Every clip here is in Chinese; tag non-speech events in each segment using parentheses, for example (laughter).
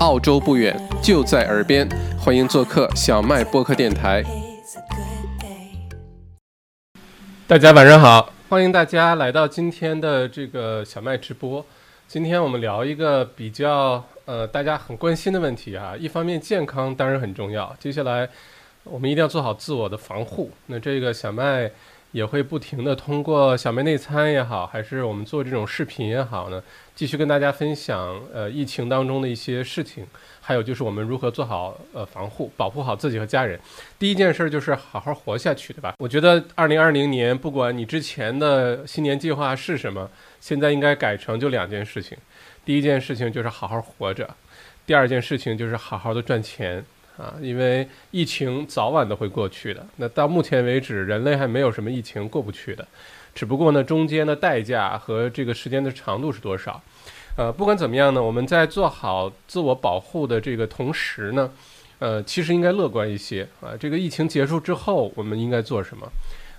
澳洲不远，就在耳边，欢迎做客小麦播客电台。大家晚上好，欢迎大家来到今天的这个小麦直播。今天我们聊一个比较呃大家很关心的问题啊，一方面健康当然很重要，接下来我们一定要做好自我的防护。那这个小麦。也会不停的通过小妹内参也好，还是我们做这种视频也好呢，继续跟大家分享呃疫情当中的一些事情，还有就是我们如何做好呃防护，保护好自己和家人。第一件事就是好好活下去，对吧？我觉得二零二零年不管你之前的新年计划是什么，现在应该改成就两件事情。第一件事情就是好好活着，第二件事情就是好好的赚钱。啊，因为疫情早晚都会过去的。那到目前为止，人类还没有什么疫情过不去的，只不过呢，中间的代价和这个时间的长度是多少？呃，不管怎么样呢，我们在做好自我保护的这个同时呢，呃，其实应该乐观一些啊。这个疫情结束之后，我们应该做什么？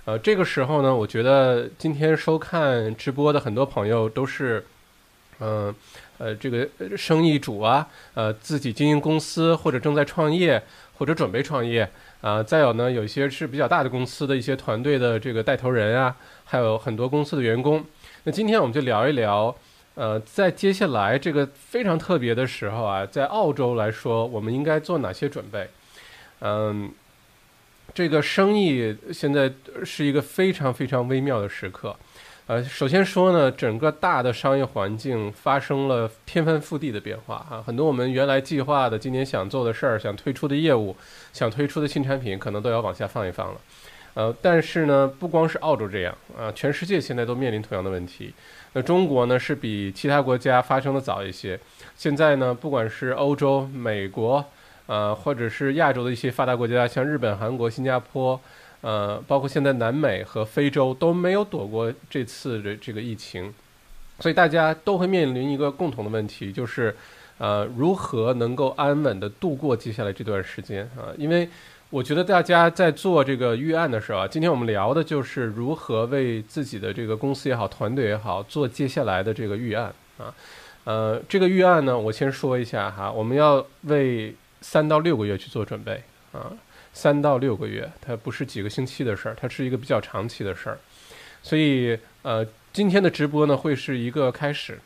呃，这个时候呢，我觉得今天收看直播的很多朋友都是，嗯。呃这个生意主啊，呃，自己经营公司或者正在创业或者准备创业啊，再有呢，有一些是比较大的公司的一些团队的这个带头人啊，还有很多公司的员工。那今天我们就聊一聊，呃，在接下来这个非常特别的时候啊，在澳洲来说，我们应该做哪些准备？嗯，这个生意现在是一个非常非常微妙的时刻。呃，首先说呢，整个大的商业环境发生了天翻覆地的变化啊，很多我们原来计划的今年想做的事儿、想推出的业务、想推出的新产品，可能都要往下放一放了。呃，但是呢，不光是澳洲这样啊，全世界现在都面临同样的问题。那中国呢，是比其他国家发生的早一些。现在呢，不管是欧洲、美国，呃，或者是亚洲的一些发达国家，像日本、韩国、新加坡。呃，包括现在南美和非洲都没有躲过这次的这个疫情，所以大家都会面临一个共同的问题，就是，呃，如何能够安稳的度过接下来这段时间啊？因为我觉得大家在做这个预案的时候啊，今天我们聊的就是如何为自己的这个公司也好，团队也好，做接下来的这个预案啊。呃，这个预案呢，我先说一下哈，我们要为三到六个月去做准备啊。三到六个月，它不是几个星期的事儿，它是一个比较长期的事儿。所以，呃，今天的直播呢会是一个开始。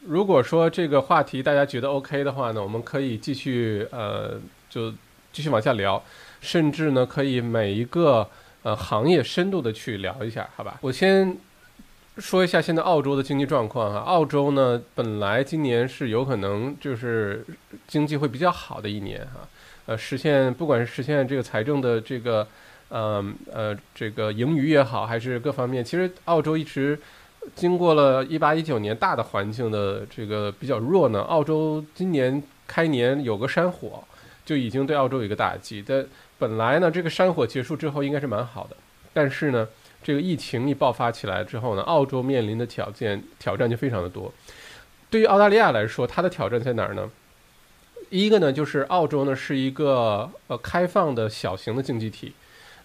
如果说这个话题大家觉得 OK 的话呢，我们可以继续，呃，就继续往下聊，甚至呢可以每一个呃行业深度的去聊一下，好吧？我先说一下现在澳洲的经济状况哈。澳洲呢本来今年是有可能就是经济会比较好的一年哈。呃，实现不管是实现这个财政的这个，呃呃，这个盈余也好，还是各方面，其实澳洲一直经过了一八一九年大的环境的这个比较弱呢。澳洲今年开年有个山火，就已经对澳洲有一个打击。但本来呢，这个山火结束之后应该是蛮好的，但是呢，这个疫情一爆发起来之后呢，澳洲面临的挑战挑战就非常的多。对于澳大利亚来说，它的挑战在哪儿呢？一个呢，就是澳洲呢是一个呃开放的小型的经济体，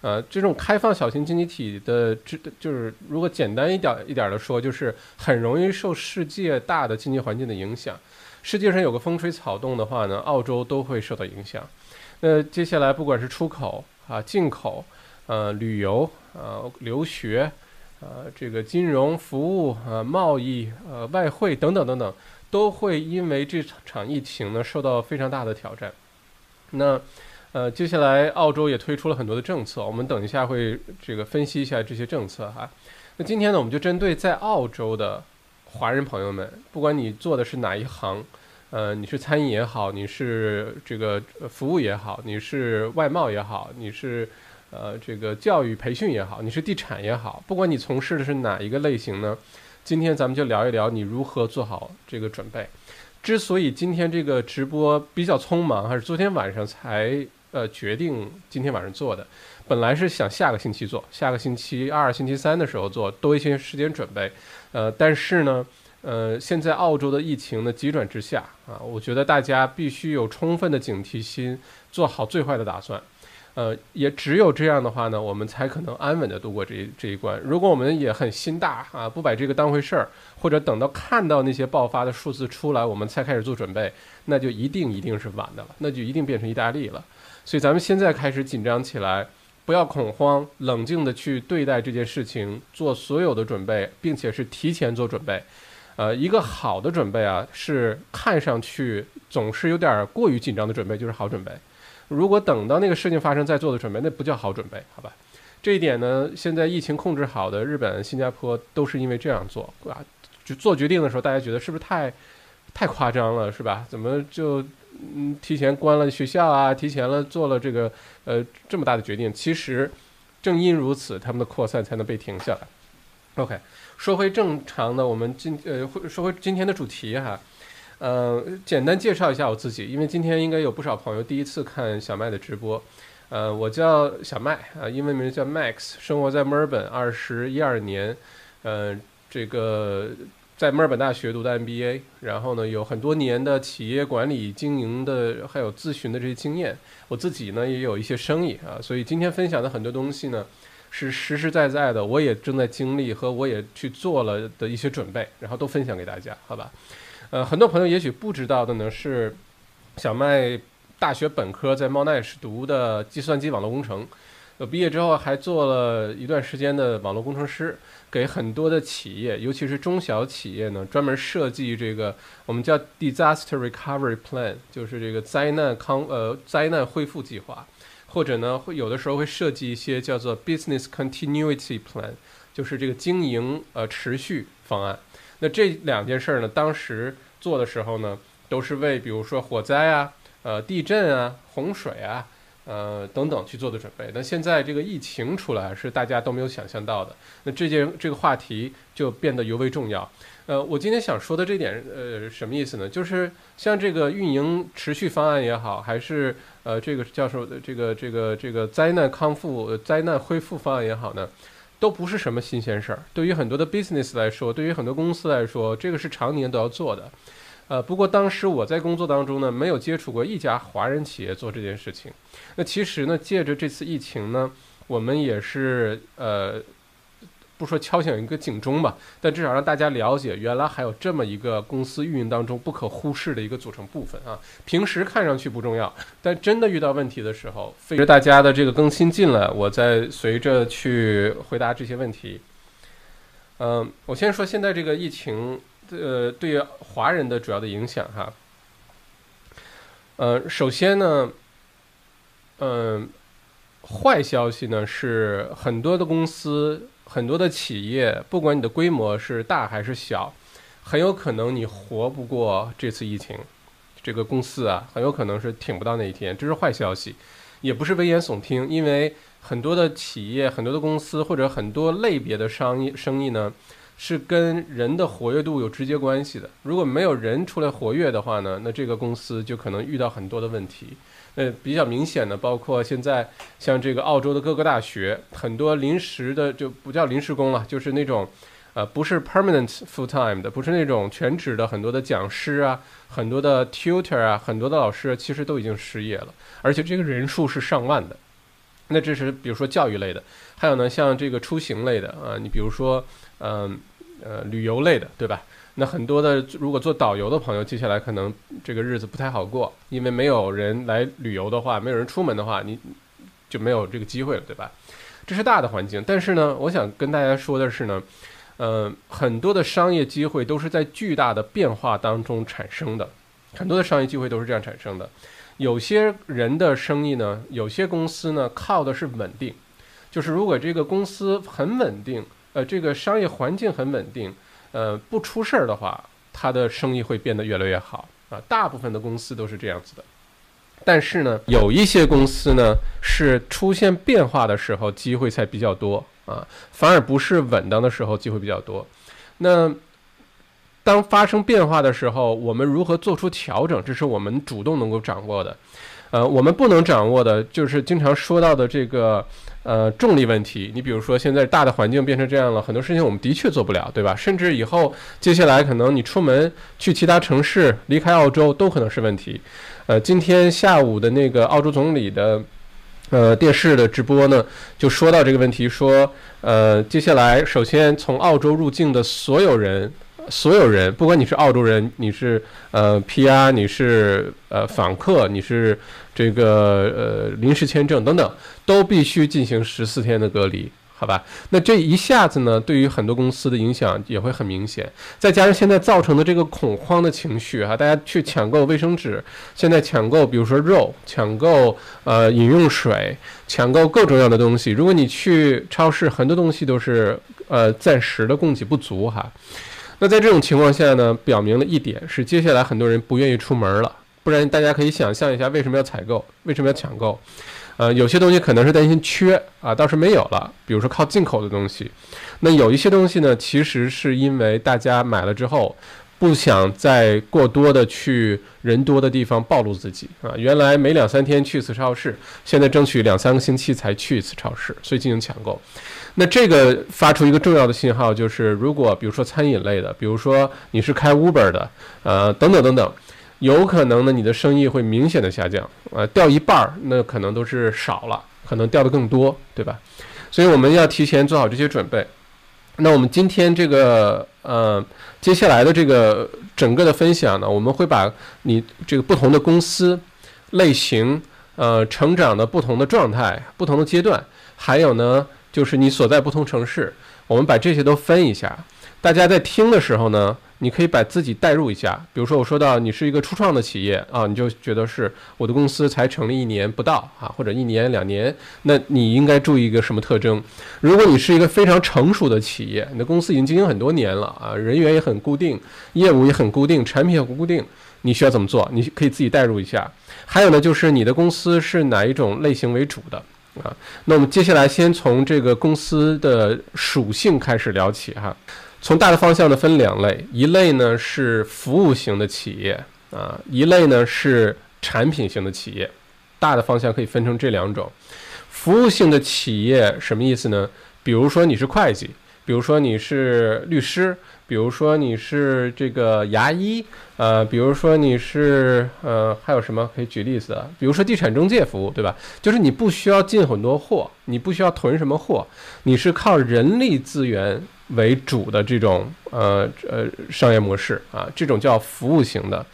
呃，这种开放小型经济体的，这就是如果简单一点一点的说，就是很容易受世界大的经济环境的影响。世界上有个风吹草动的话呢，澳洲都会受到影响。那接下来不管是出口啊、进口、呃、旅游、呃、留学、呃、这个金融服务、呃、贸易、呃、外汇等等等等。都会因为这场疫情呢受到非常大的挑战。那，呃，接下来澳洲也推出了很多的政策，我们等一下会这个分析一下这些政策哈。那今天呢，我们就针对在澳洲的华人朋友们，不管你做的是哪一行，呃，你是餐饮也好，你是这个服务也好，你是外贸也好，你是呃这个教育培训也好，你是地产也好，不管你从事的是哪一个类型呢？今天咱们就聊一聊你如何做好这个准备。之所以今天这个直播比较匆忙，还是昨天晚上才呃决定今天晚上做的。本来是想下个星期做，下个星期二、星期三的时候做，多一些时间准备。呃，但是呢，呃，现在澳洲的疫情呢急转直下啊，我觉得大家必须有充分的警惕心，做好最坏的打算。呃，也只有这样的话呢，我们才可能安稳的度过这一这一关。如果我们也很心大啊，不把这个当回事儿，或者等到看到那些爆发的数字出来，我们才开始做准备，那就一定一定是晚的了，那就一定变成意大利了。所以咱们现在开始紧张起来，不要恐慌，冷静的去对待这件事情，做所有的准备，并且是提前做准备。呃，一个好的准备啊，是看上去总是有点过于紧张的准备，就是好准备。如果等到那个事情发生再做的准备，那不叫好准备，好吧？这一点呢，现在疫情控制好的日本、新加坡都是因为这样做啊，就做决定的时候，大家觉得是不是太太夸张了，是吧？怎么就嗯提前关了学校啊，提前了做了这个呃这么大的决定？其实正因如此，他们的扩散才能被停下来。OK，说回正常的，我们今呃说回今天的主题哈。呃，简单介绍一下我自己，因为今天应该有不少朋友第一次看小麦的直播。呃，我叫小麦啊，英文名叫 Max，生活在墨尔本，二十一二年，呃，这个在墨尔本大学读的 MBA，然后呢有很多年的企业管理经营的还有咨询的这些经验。我自己呢也有一些生意啊，所以今天分享的很多东西呢是实实在在的，我也正在经历和我也去做了的一些准备，然后都分享给大家，好吧？呃，很多朋友也许不知道的呢，是小麦大学本科在 Monash 读的计算机网络工程，呃，毕业之后还做了一段时间的网络工程师，给很多的企业，尤其是中小企业呢，专门设计这个我们叫 Disaster Recovery Plan，就是这个灾难康呃灾难恢复计划，或者呢会有的时候会设计一些叫做 Business Continuity Plan，就是这个经营呃持续方案。那这两件事儿呢，当时做的时候呢，都是为比如说火灾啊、呃地震啊、洪水啊、呃等等去做的准备。那现在这个疫情出来是大家都没有想象到的，那这件这个话题就变得尤为重要。呃，我今天想说的这点，呃，什么意思呢？就是像这个运营持续方案也好，还是呃这个教授的这个这个这个灾难康复、灾难恢复方案也好呢？都不是什么新鲜事儿。对于很多的 business 来说，对于很多公司来说，这个是常年都要做的。呃，不过当时我在工作当中呢，没有接触过一家华人企业做这件事情。那其实呢，借着这次疫情呢，我们也是呃。不说敲响一个警钟吧，但至少让大家了解，原来还有这么一个公司运营当中不可忽视的一个组成部分啊。平时看上去不重要，但真的遇到问题的时候，随着大家的这个更新进来，我再随着去回答这些问题。嗯，我先说现在这个疫情，呃，对华人的主要的影响哈。呃，首先呢，嗯，坏消息呢是很多的公司。很多的企业，不管你的规模是大还是小，很有可能你活不过这次疫情。这个公司啊，很有可能是挺不到那一天，这是坏消息，也不是危言耸听。因为很多的企业、很多的公司或者很多类别的商业生意呢，是跟人的活跃度有直接关系的。如果没有人出来活跃的话呢，那这个公司就可能遇到很多的问题。呃，比较明显的，包括现在像这个澳洲的各个大学，很多临时的就不叫临时工了，就是那种，呃，不是 permanent full time 的，不是那种全职的，很多的讲师啊，很多的 tutor 啊，很多的老师其实都已经失业了，而且这个人数是上万的。那这是比如说教育类的，还有呢，像这个出行类的啊，你比如说，嗯，呃，旅游类的，对吧？那很多的，如果做导游的朋友，接下来可能这个日子不太好过，因为没有人来旅游的话，没有人出门的话，你就没有这个机会了，对吧？这是大的环境。但是呢，我想跟大家说的是呢，呃，很多的商业机会都是在巨大的变化当中产生的，很多的商业机会都是这样产生的。有些人的生意呢，有些公司呢，靠的是稳定，就是如果这个公司很稳定，呃，这个商业环境很稳定。呃，不出事儿的话，他的生意会变得越来越好啊。大部分的公司都是这样子的，但是呢，有一些公司呢是出现变化的时候机会才比较多啊，反而不是稳当的时候机会比较多。那当发生变化的时候，我们如何做出调整？这是我们主动能够掌握的。呃，我们不能掌握的就是经常说到的这个。呃，重力问题，你比如说现在大的环境变成这样了，很多事情我们的确做不了，对吧？甚至以后接下来可能你出门去其他城市，离开澳洲都可能是问题。呃，今天下午的那个澳洲总理的呃电视的直播呢，就说到这个问题，说呃接下来首先从澳洲入境的所有人。所有人，不管你是澳洲人，你是呃 PR，你是呃访客，你是这个呃临时签证等等，都必须进行十四天的隔离，好吧？那这一下子呢，对于很多公司的影响也会很明显。再加上现在造成的这个恐慌的情绪哈，大家去抢购卫生纸，现在抢购比如说肉，抢购呃饮用水，抢购各种各样的东西。如果你去超市，很多东西都是呃暂时的供给不足哈。那在这种情况下呢，表明了一点是，接下来很多人不愿意出门了。不然大家可以想象一下，为什么要采购？为什么要抢购？呃，有些东西可能是担心缺啊，倒是没有了。比如说靠进口的东西，那有一些东西呢，其实是因为大家买了之后，不想再过多的去人多的地方暴露自己啊。原来每两三天去一次超市，现在争取两三个星期才去一次超市，所以进行抢购。那这个发出一个重要的信号，就是如果比如说餐饮类的，比如说你是开 Uber 的，呃，等等等等，有可能呢你的生意会明显的下降，呃，掉一半儿，那可能都是少了，可能掉的更多，对吧？所以我们要提前做好这些准备。那我们今天这个呃接下来的这个整个的分享呢，我们会把你这个不同的公司类型，呃，成长的不同的状态、不同的阶段，还有呢。就是你所在不同城市，我们把这些都分一下。大家在听的时候呢，你可以把自己代入一下。比如说，我说到你是一个初创的企业啊，你就觉得是我的公司才成立一年不到啊，或者一年两年，那你应该注意一个什么特征？如果你是一个非常成熟的企业，你的公司已经经营很多年了啊，人员也很固定，业务也很固定，产品也很固定，你需要怎么做？你可以自己代入一下。还有呢，就是你的公司是哪一种类型为主的？啊，那我们接下来先从这个公司的属性开始聊起哈。从大的方向呢分两类，一类呢是服务型的企业啊，一类呢是产品型的企业。大的方向可以分成这两种。服务性的企业什么意思呢？比如说你是会计，比如说你是律师。比如说你是这个牙医，呃，比如说你是呃，还有什么可以举例子？比如说地产中介服务，对吧？就是你不需要进很多货，你不需要囤什么货，你是靠人力资源为主的这种呃呃商业模式啊，这种叫服务型的。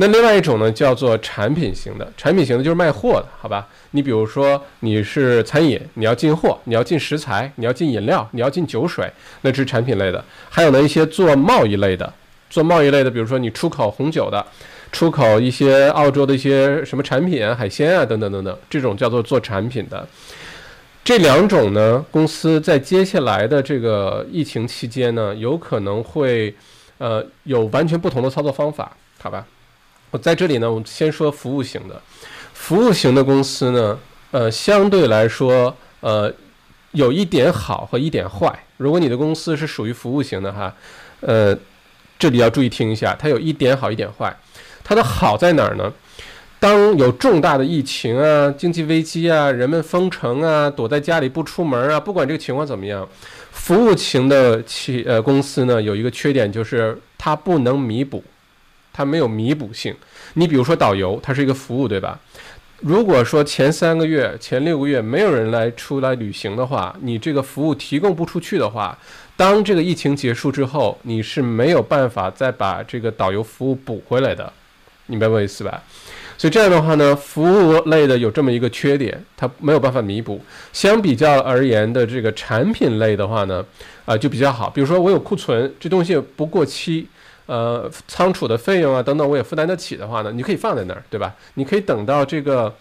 那另外一种呢，叫做产品型的，产品型的就是卖货的，好吧？你比如说你是餐饮，你要进货，你要进食材，你要进饮料，你要进酒水，那是产品类的。还有呢，一些做贸易类的，做贸易类的，比如说你出口红酒的，出口一些澳洲的一些什么产品啊，海鲜啊，等等等等，这种叫做做产品的。这两种呢，公司在接下来的这个疫情期间呢，有可能会呃有完全不同的操作方法，好吧？我在这里呢，我们先说服务型的。服务型的公司呢，呃，相对来说，呃，有一点好和一点坏。如果你的公司是属于服务型的哈，呃，这里要注意听一下，它有一点好，一点坏。它的好在哪儿呢？当有重大的疫情啊、经济危机啊、人们封城啊、躲在家里不出门啊，不管这个情况怎么样，服务型的企呃公司呢，有一个缺点就是它不能弥补，它没有弥补性。你比如说导游，它是一个服务，对吧？如果说前三个月、前六个月没有人来出来旅行的话，你这个服务提供不出去的话，当这个疫情结束之后，你是没有办法再把这个导游服务补回来的，明白我意思吧？所以这样的话呢，服务类的有这么一个缺点，它没有办法弥补。相比较而言的这个产品类的话呢，啊就比较好。比如说我有库存，这东西不过期。呃，仓储的费用啊，等等，我也负担得起的话呢，你可以放在那儿，对吧？你可以等到这个，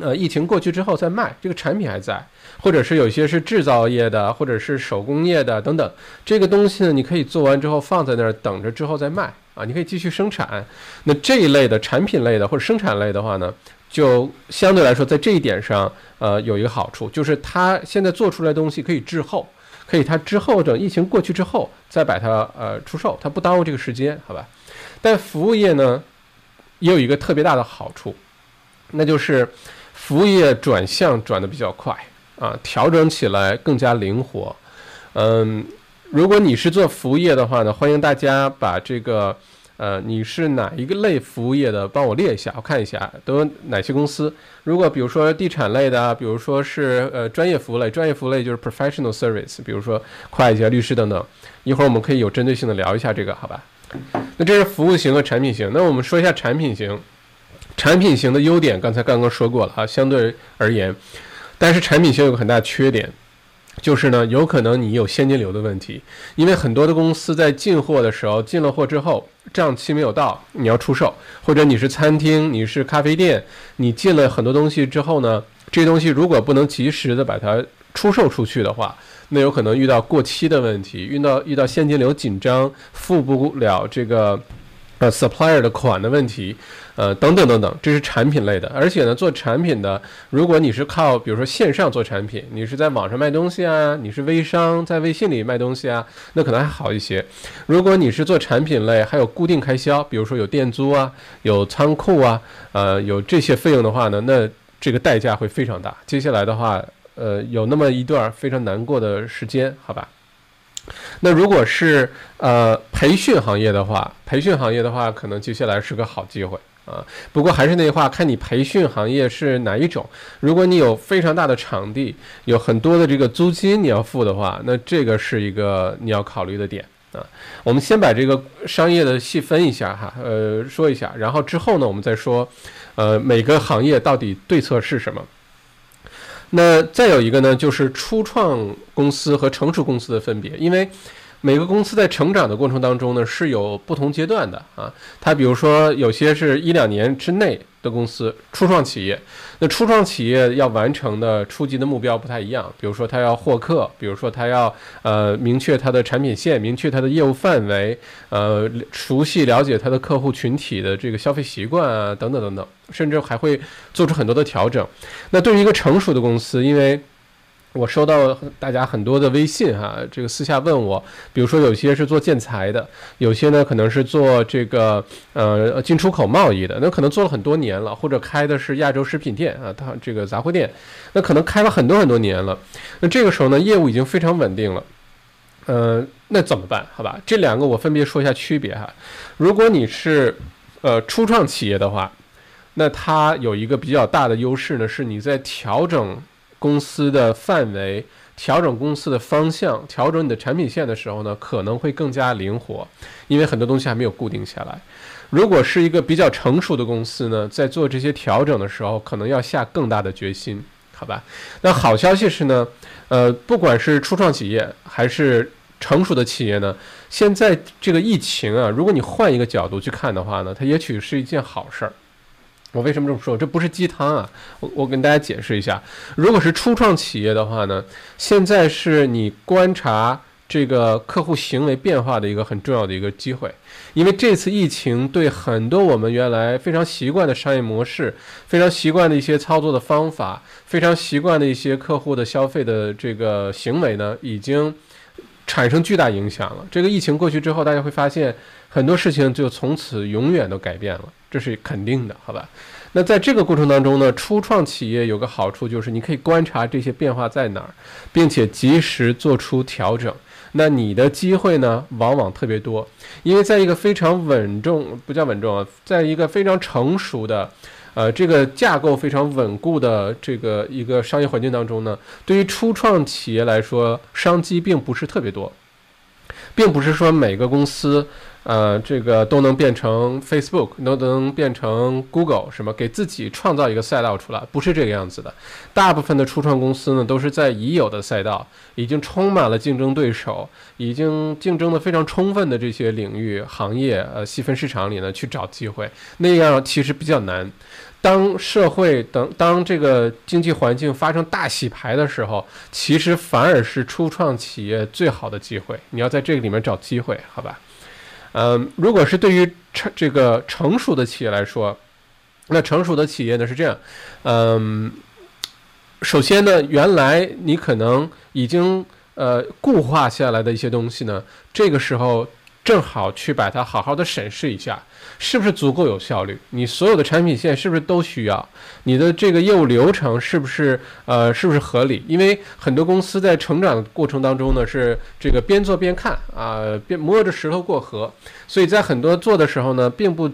呃，疫情过去之后再卖，这个产品还在，或者是有些是制造业的，或者是手工业的等等，这个东西呢，你可以做完之后放在那儿等着之后再卖啊，你可以继续生产。那这一类的产品类的或者生产类的话呢，就相对来说在这一点上，呃，有一个好处，就是它现在做出来的东西可以滞后。所以，它之后等疫情过去之后再把它呃出售，它不耽误这个时间，好吧？但服务业呢，也有一个特别大的好处，那就是服务业转向转的比较快啊，调整起来更加灵活。嗯，如果你是做服务业的话呢，欢迎大家把这个呃，你是哪一个类服务业的？帮我列一下，我看一下都有哪些公司。如果比如说地产类的，比如说是呃专业服务类，专业服务类就是 professional service，比如说会计啊、律师等等。一会儿我们可以有针对性的聊一下这个，好吧？那这是服务型和产品型。那我们说一下产品型。产品型的优点刚才刚刚说过了啊，相对而言，但是产品型有个很大缺点。就是呢，有可能你有现金流的问题，因为很多的公司在进货的时候，进了货之后，账期没有到，你要出售，或者你是餐厅，你是咖啡店，你进了很多东西之后呢，这东西如果不能及时的把它出售出去的话，那有可能遇到过期的问题，遇到遇到现金流紧张，付不了这个呃 supplier 的款的问题。呃，等等等等，这是产品类的，而且呢，做产品的，如果你是靠，比如说线上做产品，你是在网上卖东西啊，你是微商，在微信里卖东西啊，那可能还好一些。如果你是做产品类，还有固定开销，比如说有店租啊，有仓库啊，呃，有这些费用的话呢，那这个代价会非常大。接下来的话，呃，有那么一段非常难过的时间，好吧？那如果是呃培训行业的话，培训行业的话，可能接下来是个好机会。啊，不过还是那句话，看你培训行业是哪一种。如果你有非常大的场地，有很多的这个租金你要付的话，那这个是一个你要考虑的点啊。我们先把这个商业的细分一下哈，呃，说一下，然后之后呢，我们再说，呃，每个行业到底对策是什么。那再有一个呢，就是初创公司和成熟公司的分别，因为。每个公司在成长的过程当中呢，是有不同阶段的啊。它比如说有些是一两年之内的公司，初创企业。那初创企业要完成的初级的目标不太一样，比如说它要获客，比如说它要呃明确它的产品线，明确它的业务范围，呃熟悉了解它的客户群体的这个消费习惯啊，等等等等，甚至还会做出很多的调整。那对于一个成熟的公司，因为我收到大家很多的微信哈，这个私下问我，比如说有些是做建材的，有些呢可能是做这个呃进出口贸易的，那可能做了很多年了，或者开的是亚洲食品店啊，它这个杂货店，那可能开了很多很多年了，那这个时候呢业务已经非常稳定了，呃，那怎么办？好吧，这两个我分别说一下区别哈。如果你是呃初创企业的话，那它有一个比较大的优势呢，是你在调整。公司的范围调整，公司的方向调整，你的产品线的时候呢，可能会更加灵活，因为很多东西还没有固定下来。如果是一个比较成熟的公司呢，在做这些调整的时候，可能要下更大的决心，好吧？那好消息是呢，呃，不管是初创企业还是成熟的企业呢，现在这个疫情啊，如果你换一个角度去看的话呢，它也许是一件好事儿。我为什么这么说？这不是鸡汤啊！我我跟大家解释一下，如果是初创企业的话呢，现在是你观察这个客户行为变化的一个很重要的一个机会，因为这次疫情对很多我们原来非常习惯的商业模式、非常习惯的一些操作的方法、非常习惯的一些客户的消费的这个行为呢，已经产生巨大影响了。这个疫情过去之后，大家会发现很多事情就从此永远都改变了。这是肯定的，好吧？那在这个过程当中呢，初创企业有个好处就是你可以观察这些变化在哪儿，并且及时做出调整。那你的机会呢，往往特别多，因为在一个非常稳重，不叫稳重啊，在一个非常成熟的，呃，这个架构非常稳固的这个一个商业环境当中呢，对于初创企业来说，商机并不是特别多，并不是说每个公司。呃，这个都能变成 Facebook，都能变成 Google，什么给自己创造一个赛道出来，不是这个样子的。大部分的初创公司呢，都是在已有的赛道，已经充满了竞争对手，已经竞争的非常充分的这些领域、行业、呃细分市场里呢去找机会，那样其实比较难。当社会等当这个经济环境发生大洗牌的时候，其实反而是初创企业最好的机会。你要在这个里面找机会，好吧？嗯，如果是对于成这个成熟的企业来说，那成熟的企业呢是这样，嗯，首先呢，原来你可能已经呃固化下来的一些东西呢，这个时候正好去把它好好的审视一下，是不是足够有效率？你所有的产品线是不是都需要？你的这个业务流程是不是呃是不是合理？因为很多公司在成长的过程当中呢，是这个边做边看啊，边摸着石头过河，所以在很多做的时候呢，并不。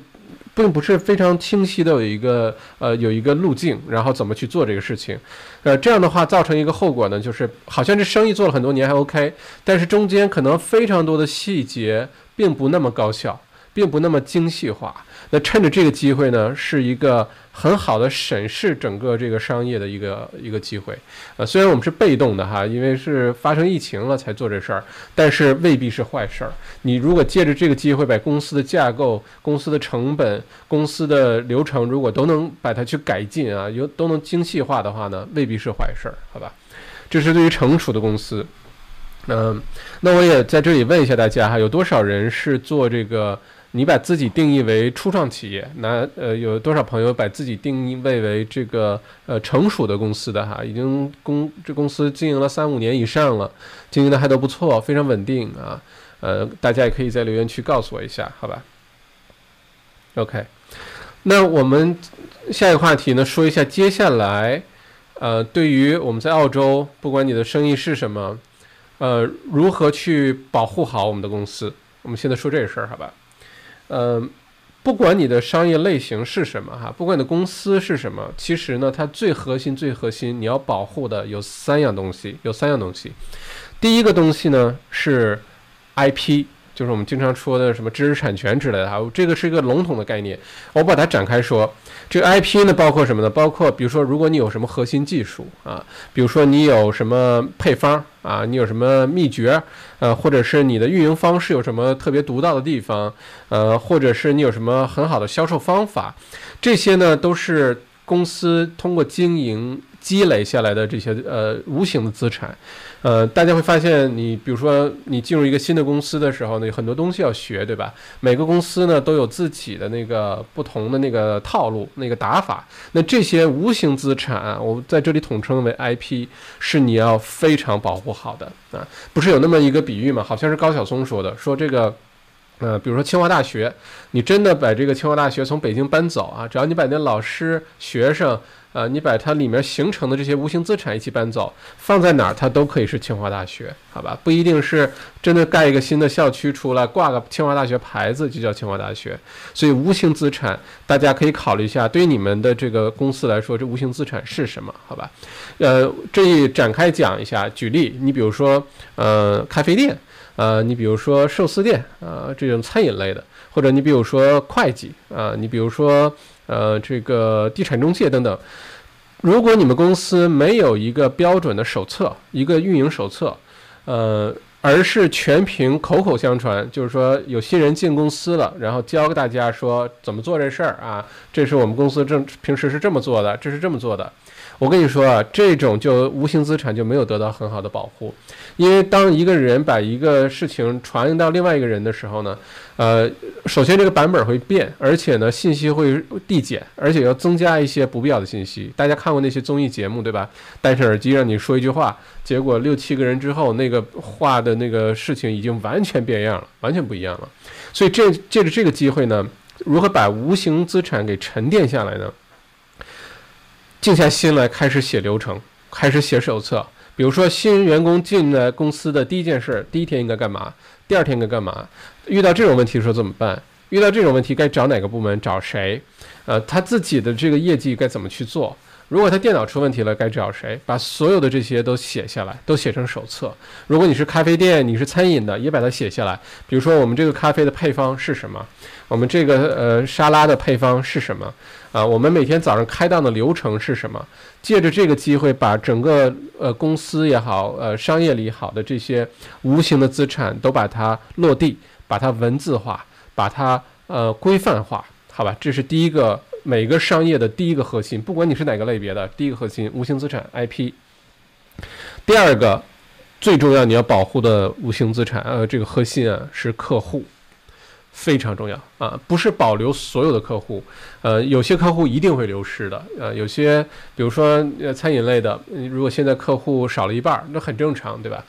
并不是非常清晰的有一个呃有一个路径，然后怎么去做这个事情，呃这样的话造成一个后果呢，就是好像这生意做了很多年还 OK，但是中间可能非常多的细节并不那么高效，并不那么精细化。那趁着这个机会呢，是一个。很好的审视整个这个商业的一个一个机会，呃，虽然我们是被动的哈，因为是发生疫情了才做这事儿，但是未必是坏事儿。你如果借着这个机会把公司的架构、公司的成本、公司的流程，如果都能把它去改进啊，有都能精细化的话呢，未必是坏事儿，好吧？这是对于成熟的公司。嗯，那我也在这里问一下大家哈，有多少人是做这个？你把自己定义为初创企业，那呃有多少朋友把自己定义为为这个呃成熟的公司的哈，已经公这公司经营了三五年以上了，经营的还都不错，非常稳定啊，呃大家也可以在留言区告诉我一下，好吧？OK，那我们下一个话题呢，说一下接下来呃对于我们在澳洲，不管你的生意是什么，呃如何去保护好我们的公司，我们现在说这个事儿，好吧？呃，不管你的商业类型是什么哈，不管你的公司是什么，其实呢，它最核心、最核心，你要保护的有三样东西，有三样东西。第一个东西呢是 IP。就是我们经常说的什么知识产权之类的哈，这个是一个笼统的概念。我把它展开说，这个 IP 呢包括什么呢？包括比如说，如果你有什么核心技术啊，比如说你有什么配方啊，你有什么秘诀，呃，或者是你的运营方式有什么特别独到的地方，呃，或者是你有什么很好的销售方法，这些呢都是公司通过经营。积累下来的这些呃无形的资产，呃，大家会发现，你比如说你进入一个新的公司的时候呢，有很多东西要学，对吧？每个公司呢都有自己的那个不同的那个套路、那个打法。那这些无形资产，我在这里统称为 IP，是你要非常保护好的啊。不是有那么一个比喻吗？好像是高晓松说的，说这个，呃，比如说清华大学，你真的把这个清华大学从北京搬走啊，只要你把那老师、学生。呃，你把它里面形成的这些无形资产一起搬走，放在哪儿，它都可以是清华大学，好吧？不一定是真的盖一个新的校区出来，挂个清华大学牌子就叫清华大学。所以无形资产，大家可以考虑一下，对于你们的这个公司来说，这无形资产是什么？好吧？呃，这一展开讲一下，举例，你比如说，呃，咖啡店，呃，你比如说寿司店，呃，这种餐饮类的，或者你比如说会计，啊，你比如说。呃，这个地产中介等等，如果你们公司没有一个标准的手册，一个运营手册，呃，而是全凭口口相传，就是说有新人进公司了，然后教给大家说怎么做这事儿啊，这是我们公司正平时是这么做的，这是这么做的。我跟你说啊，这种就无形资产就没有得到很好的保护，因为当一个人把一个事情传到另外一个人的时候呢，呃，首先这个版本会变，而且呢信息会递减，而且要增加一些不必要的信息。大家看过那些综艺节目对吧？戴上耳机让你说一句话，结果六七个人之后，那个话的那个事情已经完全变样了，完全不一样了。所以这借着这个机会呢，如何把无形资产给沉淀下来呢？静下心来，开始写流程，开始写手册。比如说，新员工进来公司的第一件事，第一天应该干嘛？第二天应该干嘛？遇到这种问题的时候怎么办？遇到这种问题该找哪个部门？找谁？呃，他自己的这个业绩该怎么去做？如果他电脑出问题了，该找谁？把所有的这些都写下来，都写成手册。如果你是咖啡店，你是餐饮的，也把它写下来。比如说，我们这个咖啡的配方是什么？我们这个呃沙拉的配方是什么？啊，我们每天早上开档的流程是什么？借着这个机会，把整个呃公司也好，呃商业里好的这些无形的资产都把它落地，把它文字化，把它呃规范化，好吧？这是第一个。每个商业的第一个核心，不管你是哪个类别的，第一个核心无形资产 IP。第二个最重要你要保护的无形资产，呃，这个核心啊是客户，非常重要啊，不是保留所有的客户，呃，有些客户一定会流失的，呃，有些比如说呃餐饮类的，如果现在客户少了一半，那很正常，对吧？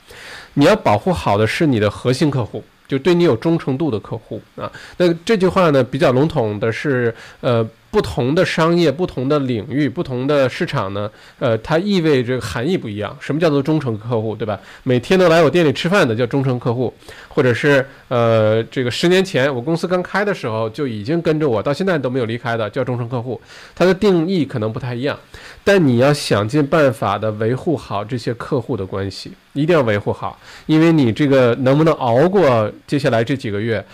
你要保护好的是你的核心客户。就对你有忠诚度的客户啊。那这句话呢，比较笼统的是，呃。不同的商业、不同的领域、不同的市场呢，呃，它意味着含义不一样。什么叫做忠诚客户，对吧？每天都来我店里吃饭的叫忠诚客户，或者是呃，这个十年前我公司刚开的时候就已经跟着我到现在都没有离开的叫忠诚客户。它的定义可能不太一样，但你要想尽办法的维护好这些客户的关系，一定要维护好，因为你这个能不能熬过接下来这几个月，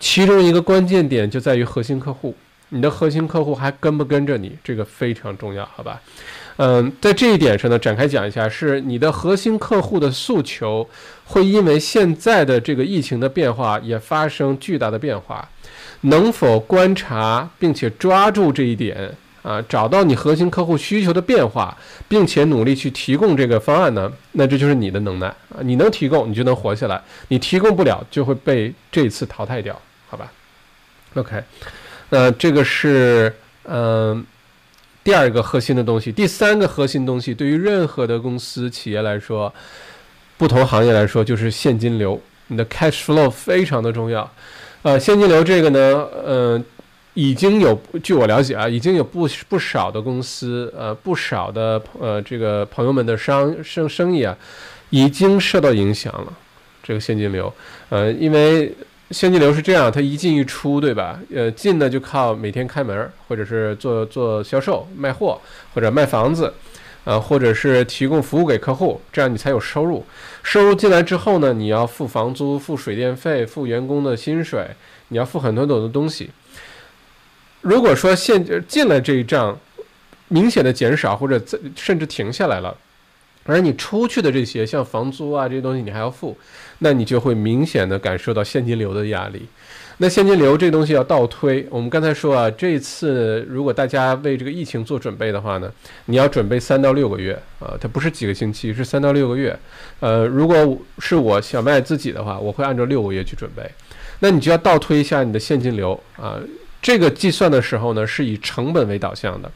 其中一个关键点就在于核心客户。你的核心客户还跟不跟着你？这个非常重要，好吧？嗯，在这一点上呢，展开讲一下，是你的核心客户的诉求会因为现在的这个疫情的变化也发生巨大的变化。能否观察并且抓住这一点啊？找到你核心客户需求的变化，并且努力去提供这个方案呢？那这就是你的能耐啊！你能提供，你就能活下来；你提供不了，就会被这次淘汰掉，好吧？OK。那这个是嗯第二个核心的东西，第三个核心东西对于任何的公司企业来说，不同行业来说就是现金流，你的 cash flow 非常的重要。呃，现金流这个呢，嗯，已经有据我了解啊，已经有不不少的公司，呃，不少的呃这个朋友们的商生生意啊，已经受到影响了。这个现金流，呃，因为。现金流是这样，它一进一出，对吧？呃，进呢就靠每天开门，或者是做做销售、卖货，或者卖房子，呃，或者是提供服务给客户，这样你才有收入。收入进来之后呢，你要付房租、付水电费、付员工的薪水，你要付很多很多的东西。如果说现进来这一账明显的减少，或者甚至停下来了。而你出去的这些，像房租啊这些东西，你还要付，那你就会明显的感受到现金流的压力。那现金流这东西要倒推，我们刚才说啊，这次如果大家为这个疫情做准备的话呢，你要准备三到六个月啊，它不是几个星期，是三到六个月。呃，如果是我小麦自己的话，我会按照六个月去准备。那你就要倒推一下你的现金流啊，这个计算的时候呢，是以成本为导向的，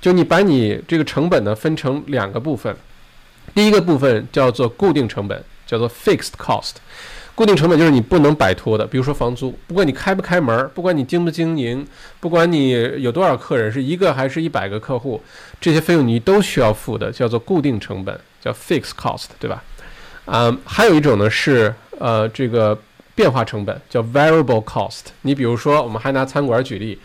就你把你这个成本呢分成两个部分。第一个部分叫做固定成本，叫做 fixed cost。固定成本就是你不能摆脱的，比如说房租，不管你开不开门，不管你经不经营，不管你有多少客人，是一个还是一百个客户，这些费用你都需要付的，叫做固定成本，叫 fixed cost，对吧？啊，还有一种呢是呃这个变化成本，叫 variable cost。你比如说，我们还拿餐馆举例，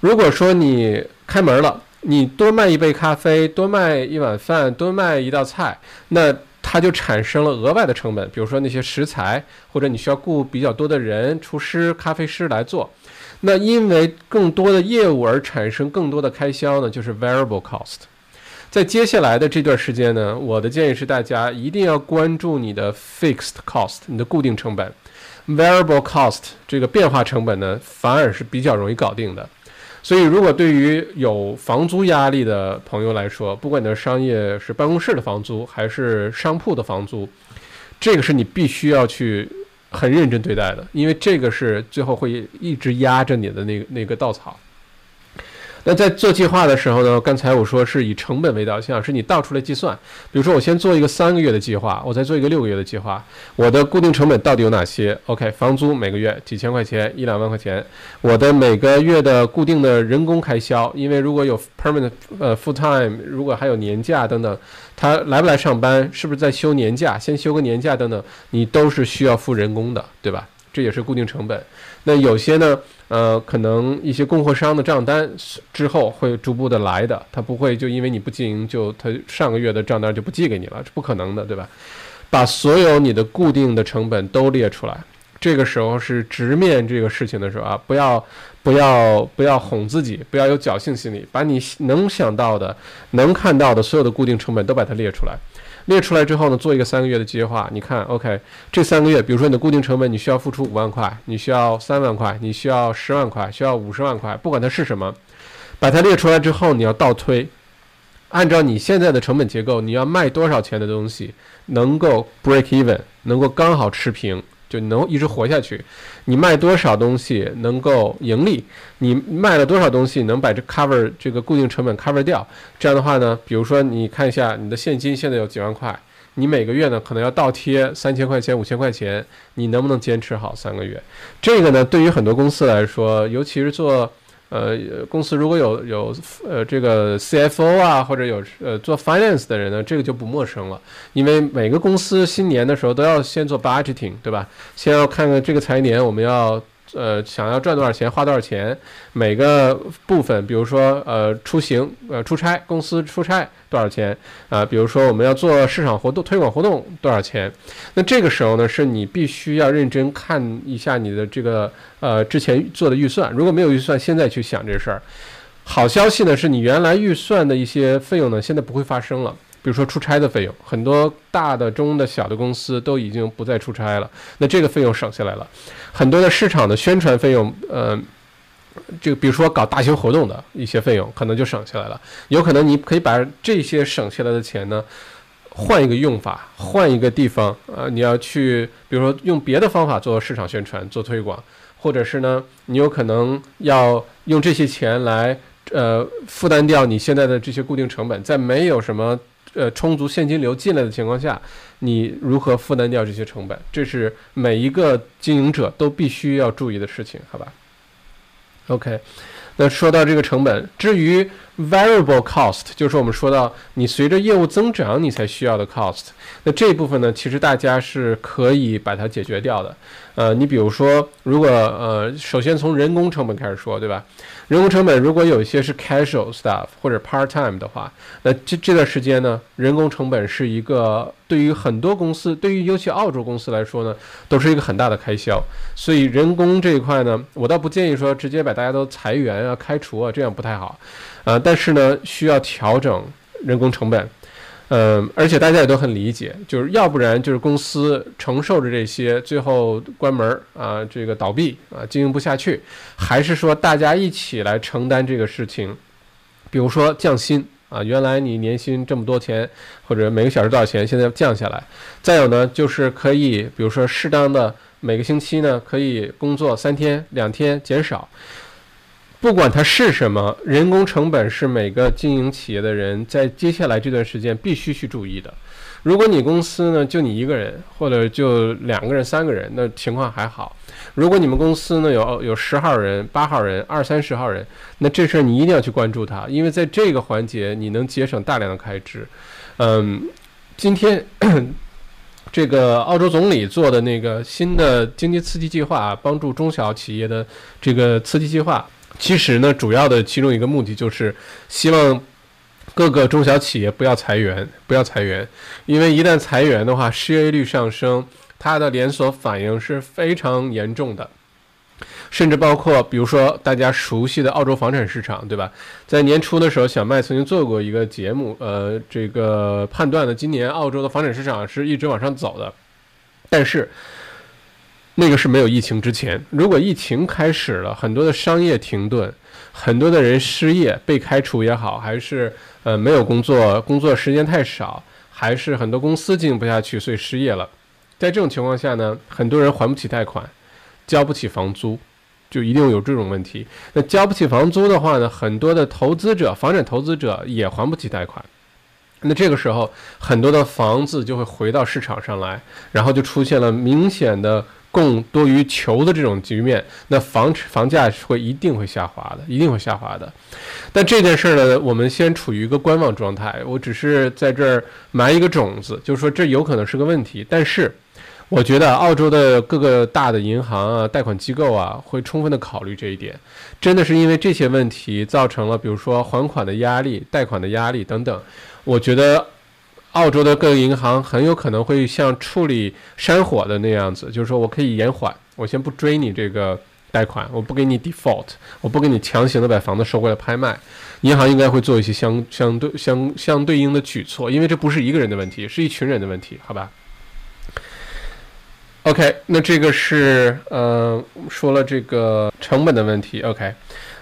如果说你开门了。你多卖一杯咖啡，多卖一碗饭，多卖一道菜，那它就产生了额外的成本，比如说那些食材，或者你需要雇比较多的人，厨师、咖啡师来做。那因为更多的业务而产生更多的开销呢，就是 variable cost。在接下来的这段时间呢，我的建议是大家一定要关注你的 fixed cost，你的固定成本，variable cost 这个变化成本呢，反而是比较容易搞定的。所以，如果对于有房租压力的朋友来说，不管你的商业是办公室的房租还是商铺的房租，这个是你必须要去很认真对待的，因为这个是最后会一直压着你的那那个稻草。那在做计划的时候呢？刚才我说是以成本为导向，是你倒出来计算。比如说，我先做一个三个月的计划，我再做一个六个月的计划。我的固定成本到底有哪些？OK，房租每个月几千块钱，一两万块钱。我的每个月的固定的人工开销，因为如果有 permanent 呃 full time，如果还有年假等等，他来不来上班，是不是在休年假，先休个年假等等，你都是需要付人工的，对吧？这也是固定成本。那有些呢？呃，可能一些供货商的账单之后会逐步的来的，他不会就因为你不经营就他上个月的账单就不寄给你了，这不可能的，对吧？把所有你的固定的成本都列出来，这个时候是直面这个事情的时候啊，不要不要不要哄自己，不要有侥幸心理，把你能想到的、能看到的所有的固定成本都把它列出来。列出来之后呢，做一个三个月的计划。你看，OK，这三个月，比如说你的固定成本，你需要付出五万块，你需要三万块，你需要十万块，需要五十万块，不管它是什么，把它列出来之后，你要倒推，按照你现在的成本结构，你要卖多少钱的东西能够 break even，能够刚好持平。就能一直活下去，你卖多少东西能够盈利？你卖了多少东西能把这 cover 这个固定成本 cover 掉？这样的话呢，比如说你看一下你的现金现在有几万块，你每个月呢可能要倒贴三千块钱、五千块钱，你能不能坚持好三个月？这个呢，对于很多公司来说，尤其是做呃公司如果有有呃这个 CFO 啊，或者有呃做 finance 的人呢，这个就不陌生了，因为每个公司新年的时候都要先做 budgeting，对吧？先要看看这个财年我们要。呃，想要赚多少钱，花多少钱，每个部分，比如说，呃，出行，呃，出差，公司出差多少钱啊？比如说，我们要做市场活动、推广活动多少钱？那这个时候呢，是你必须要认真看一下你的这个呃之前做的预算。如果没有预算，现在去想这事儿。好消息呢，是你原来预算的一些费用呢，现在不会发生了。比如说出差的费用，很多大的、中的、小的公司都已经不再出差了，那这个费用省下来了。很多的市场的宣传费用，呃，就比如说搞大型活动的一些费用，可能就省下来了。有可能你可以把这些省下来的钱呢，换一个用法，换一个地方，呃，你要去，比如说用别的方法做市场宣传、做推广，或者是呢，你有可能要用这些钱来，呃，负担掉你现在的这些固定成本，在没有什么。呃，充足现金流进来的情况下，你如何负担掉这些成本？这是每一个经营者都必须要注意的事情，好吧？OK，那说到这个成本，至于 variable cost，就是我们说到你随着业务增长你才需要的 cost，那这一部分呢，其实大家是可以把它解决掉的。呃，你比如说，如果呃，首先从人工成本开始说，对吧？人工成本如果有一些是 casual staff 或者 part time 的话，那这这段时间呢，人工成本是一个对于很多公司，对于尤其澳洲公司来说呢，都是一个很大的开销。所以人工这一块呢，我倒不建议说直接把大家都裁员啊、开除啊，这样不太好。呃，但是呢，需要调整人工成本。嗯，而且大家也都很理解，就是要不然就是公司承受着这些，最后关门啊，这个倒闭啊，经营不下去，还是说大家一起来承担这个事情，比如说降薪啊，原来你年薪这么多钱，或者每个小时多少钱，现在要降下来。再有呢，就是可以，比如说适当的每个星期呢，可以工作三天、两天减少。不管它是什么，人工成本是每个经营企业的人在接下来这段时间必须去注意的。如果你公司呢就你一个人，或者就两个人、三个人，那情况还好。如果你们公司呢有有十号人、八号人、二三十号人，那这事儿你一定要去关注它，因为在这个环节你能节省大量的开支。嗯，今天 (coughs) 这个澳洲总理做的那个新的经济刺激计划，帮助中小企业的这个刺激计划。其实呢，主要的其中一个目的就是希望各个中小企业不要裁员，不要裁员，因为一旦裁员的话，失业率上升，它的连锁反应是非常严重的，甚至包括比如说大家熟悉的澳洲房产市场，对吧？在年初的时候，小麦曾经做过一个节目，呃，这个判断的今年澳洲的房产市场是一直往上走的，但是。那个是没有疫情之前，如果疫情开始了，很多的商业停顿，很多的人失业被开除也好，还是呃没有工作，工作时间太少，还是很多公司经营不下去，所以失业了。在这种情况下呢，很多人还不起贷款，交不起房租，就一定有这种问题。那交不起房租的话呢，很多的投资者，房产投资者也还不起贷款。那这个时候，很多的房子就会回到市场上来，然后就出现了明显的。供多于求的这种局面，那房房价是会一定会下滑的，一定会下滑的。但这件事儿呢，我们先处于一个观望状态。我只是在这儿埋一个种子，就是说这有可能是个问题。但是，我觉得澳洲的各个大的银行啊、贷款机构啊，会充分的考虑这一点。真的是因为这些问题造成了，比如说还款的压力、贷款的压力等等。我觉得。澳洲的各个银行很有可能会像处理山火的那样子，就是说我可以延缓，我先不追你这个贷款，我不给你 default，我不给你强行的把房子收回来拍卖。银行应该会做一些相相对相相对应的举措，因为这不是一个人的问题，是一群人的问题，好吧？OK，那这个是呃说了这个成本的问题，OK。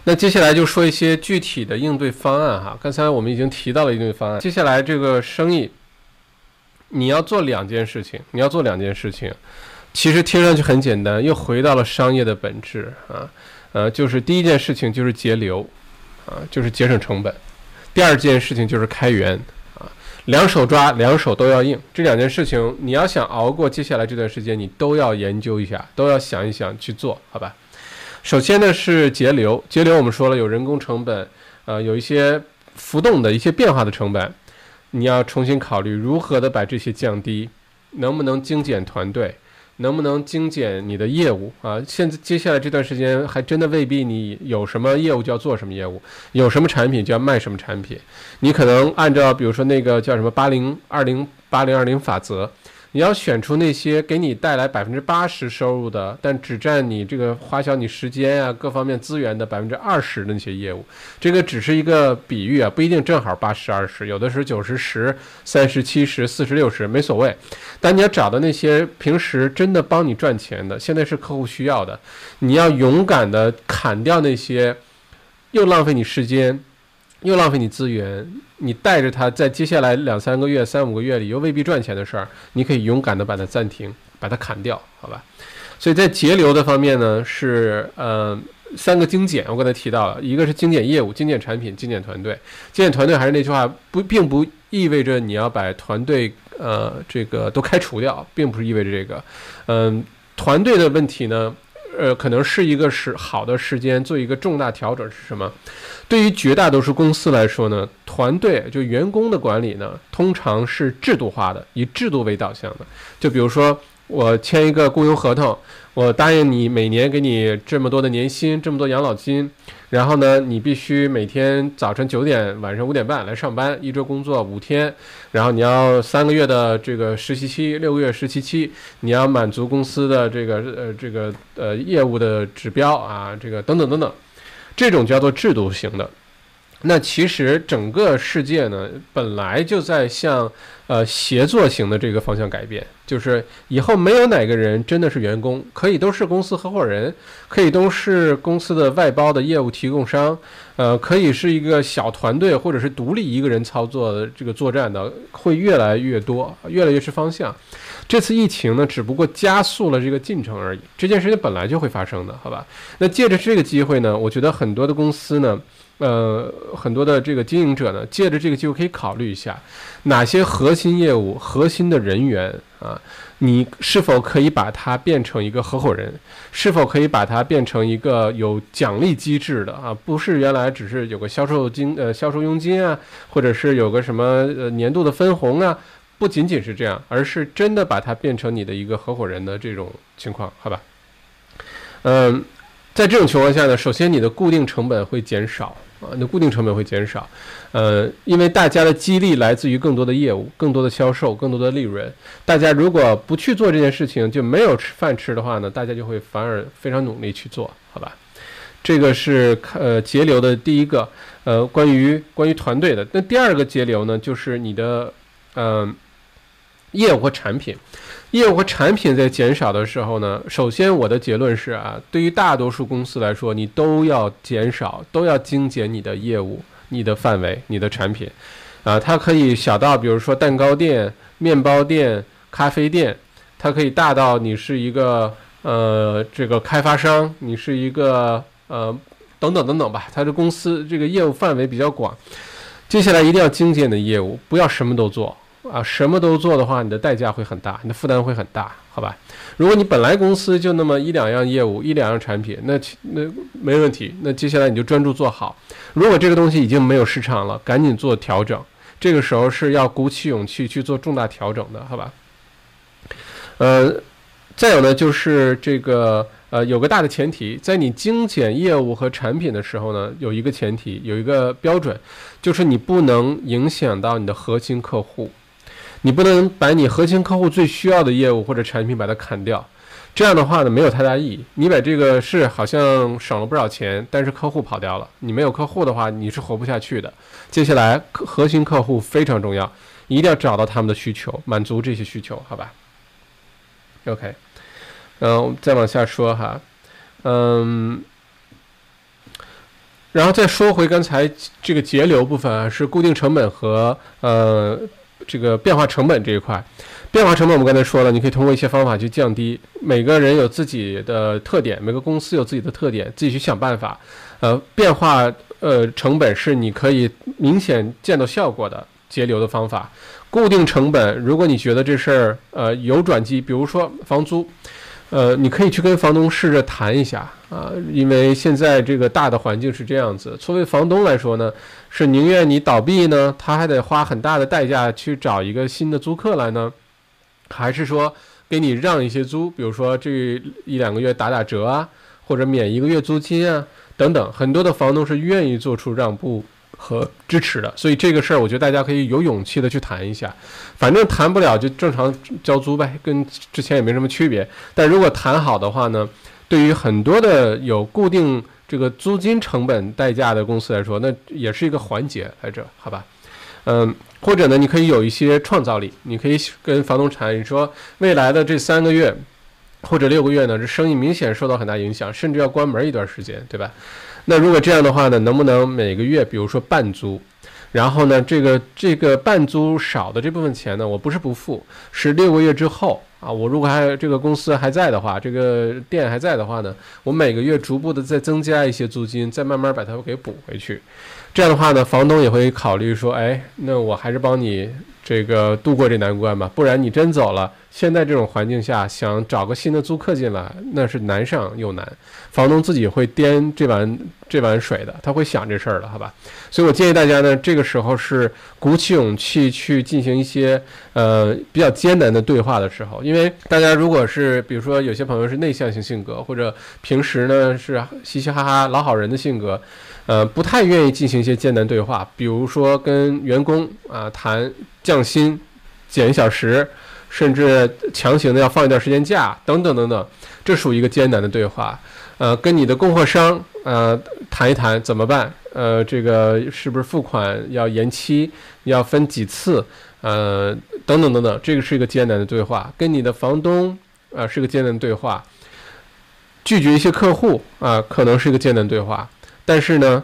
那接下来就说一些具体的应对方案哈。刚才我们已经提到了应对方案，接下来这个生意，你要做两件事情，你要做两件事情，其实听上去很简单，又回到了商业的本质啊，呃，就是第一件事情就是节流，啊，就是节省成本；第二件事情就是开源，啊，两手抓，两手都要硬。这两件事情，你要想熬过接下来这段时间，你都要研究一下，都要想一想去做好吧。首先呢是节流，节流我们说了有人工成本，呃，有一些浮动的一些变化的成本，你要重新考虑如何的把这些降低，能不能精简团队。能不能精简你的业务啊？现在接下来这段时间还真的未必你有什么业务就要做什么业务，有什么产品就要卖什么产品。你可能按照比如说那个叫什么八零二零八零二零法则。你要选出那些给你带来百分之八十收入的，但只占你这个花销你时间啊各方面资源的百分之二十的那些业务。这个只是一个比喻啊，不一定正好八十二十，有的是九十十、三十七十、四十六十，没所谓。但你要找的那些平时真的帮你赚钱的，现在是客户需要的，你要勇敢的砍掉那些又浪费你时间。又浪费你资源，你带着他在接下来两三个月、三五个月里又未必赚钱的事儿，你可以勇敢的把它暂停，把它砍掉，好吧？所以在节流的方面呢，是呃三个精简，我刚才提到了，一个是精简业务、精简产品、精简团队。精简团队还是那句话，不并不意味着你要把团队呃这个都开除掉，并不是意味着这个。嗯，团队的问题呢？呃，可能是一个是好的时间做一个重大调整是什么？对于绝大多数公司来说呢，团队就员工的管理呢，通常是制度化的，以制度为导向的。就比如说，我签一个雇佣合同。我答应你每年给你这么多的年薪，这么多养老金，然后呢，你必须每天早晨九点，晚上五点半来上班，一周工作五天，然后你要三个月的这个实习期，六个月实习期，你要满足公司的这个呃这个呃业务的指标啊，这个等等等等，这种叫做制度型的。那其实整个世界呢，本来就在向呃协作型的这个方向改变，就是以后没有哪个人真的是员工，可以都是公司合伙人，可以都是公司的外包的业务提供商，呃，可以是一个小团队或者是独立一个人操作的这个作战的，会越来越多，越来越是方向。这次疫情呢，只不过加速了这个进程而已，这件事情本来就会发生的，好吧？那借着这个机会呢，我觉得很多的公司呢。呃，很多的这个经营者呢，借着这个机会可以考虑一下，哪些核心业务、核心的人员啊，你是否可以把它变成一个合伙人？是否可以把它变成一个有奖励机制的啊？不是原来只是有个销售金呃销售佣金啊，或者是有个什么呃年度的分红啊？不仅仅是这样，而是真的把它变成你的一个合伙人的这种情况，好吧？嗯，在这种情况下呢，首先你的固定成本会减少。啊，那固定成本会减少，呃，因为大家的激励来自于更多的业务、更多的销售、更多的利润。大家如果不去做这件事情，就没有吃饭吃的话呢，大家就会反而非常努力去做，好吧？这个是呃节流的第一个，呃，关于关于团队的。那第二个节流呢，就是你的嗯业务和产品。业务和产品在减少的时候呢，首先我的结论是啊，对于大多数公司来说，你都要减少，都要精简你的业务、你的范围、你的产品，啊，它可以小到比如说蛋糕店、面包店、咖啡店，它可以大到你是一个呃这个开发商，你是一个呃等等等等吧，它的公司这个业务范围比较广。接下来一定要精简你的业务，不要什么都做。啊，什么都做的话，你的代价会很大，你的负担会很大，好吧？如果你本来公司就那么一两样业务、一两样产品，那那没问题。那接下来你就专注做好。如果这个东西已经没有市场了，赶紧做调整。这个时候是要鼓起勇气去做重大调整的，好吧？呃，再有呢，就是这个呃，有个大的前提，在你精简业务和产品的时候呢，有一个前提，有一个标准，就是你不能影响到你的核心客户。你不能把你核心客户最需要的业务或者产品把它砍掉，这样的话呢没有太大意义。你把这个是好像省了不少钱，但是客户跑掉了。你没有客户的话，你是活不下去的。接下来客核心客户非常重要，一定要找到他们的需求，满足这些需求，好吧？OK，嗯，再往下说哈，嗯，然后再说回刚才这个节流部分啊，是固定成本和呃。这个变化成本这一块，变化成本我们刚才说了，你可以通过一些方法去降低。每个人有自己的特点，每个公司有自己的特点，自己去想办法。呃，变化呃成本是你可以明显见到效果的，节流的方法。固定成本，如果你觉得这事儿呃有转机，比如说房租，呃，你可以去跟房东试着谈一下啊，因为现在这个大的环境是这样子。作为房东来说呢，是宁愿你倒闭呢，他还得花很大的代价去找一个新的租客来呢，还是说给你让一些租，比如说这一两个月打打折啊，或者免一个月租金啊？等等，很多的房东是愿意做出让步和支持的，所以这个事儿，我觉得大家可以有勇气的去谈一下。反正谈不了就正常交租呗，跟之前也没什么区别。但如果谈好的话呢，对于很多的有固定这个租金成本代价的公司来说，那也是一个环节来着，好吧？嗯，或者呢，你可以有一些创造力，你可以跟房东谈，你说未来的这三个月。或者六个月呢？这生意明显受到很大影响，甚至要关门一段时间，对吧？那如果这样的话呢，能不能每个月，比如说半租，然后呢，这个这个半租少的这部分钱呢，我不是不付，是六个月之后啊，我如果还这个公司还在的话，这个店还在的话呢，我每个月逐步的再增加一些租金，再慢慢把它给补回去。这样的话呢，房东也会考虑说，哎，那我还是帮你。这个度过这难关吧，不然你真走了，现在这种环境下想找个新的租客进来，那是难上又难。房东自己会掂这碗这碗水的，他会想这事儿的，好吧？所以我建议大家呢，这个时候是鼓起勇气去进行一些呃比较艰难的对话的时候，因为大家如果是比如说有些朋友是内向型性格，或者平时呢是嘻嘻哈哈老好人的性格。呃，不太愿意进行一些艰难对话，比如说跟员工啊谈降薪、减一小时，甚至强行的要放一段时间假等等等等，这属于一个艰难的对话。呃，跟你的供货商呃谈一谈怎么办？呃，这个是不是付款要延期？要分几次？呃，等等等等，这个是一个艰难的对话。跟你的房东啊是个艰难对话。拒绝一些客户啊，可能是一个艰难对话。但是呢，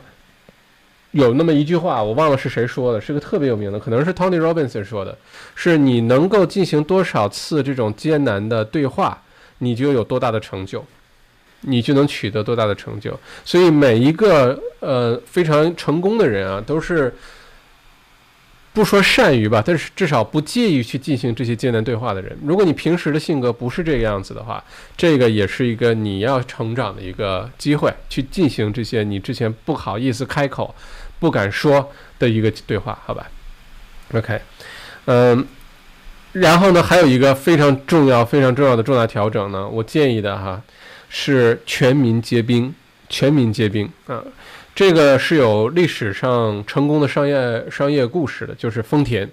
有那么一句话，我忘了是谁说的，是个特别有名的，可能是 Tony Robinson 说的，是你能够进行多少次这种艰难的对话，你就有多大的成就，你就能取得多大的成就。所以每一个呃非常成功的人啊，都是。不说善于吧，但是至少不介意去进行这些艰难对话的人。如果你平时的性格不是这个样子的话，这个也是一个你要成长的一个机会，去进行这些你之前不好意思开口、不敢说的一个对话，好吧？OK，嗯，然后呢，还有一个非常重要、非常重要的重大调整呢，我建议的哈，是全民皆兵，全民皆兵啊。这个是有历史上成功的商业商业故事的，就是丰田。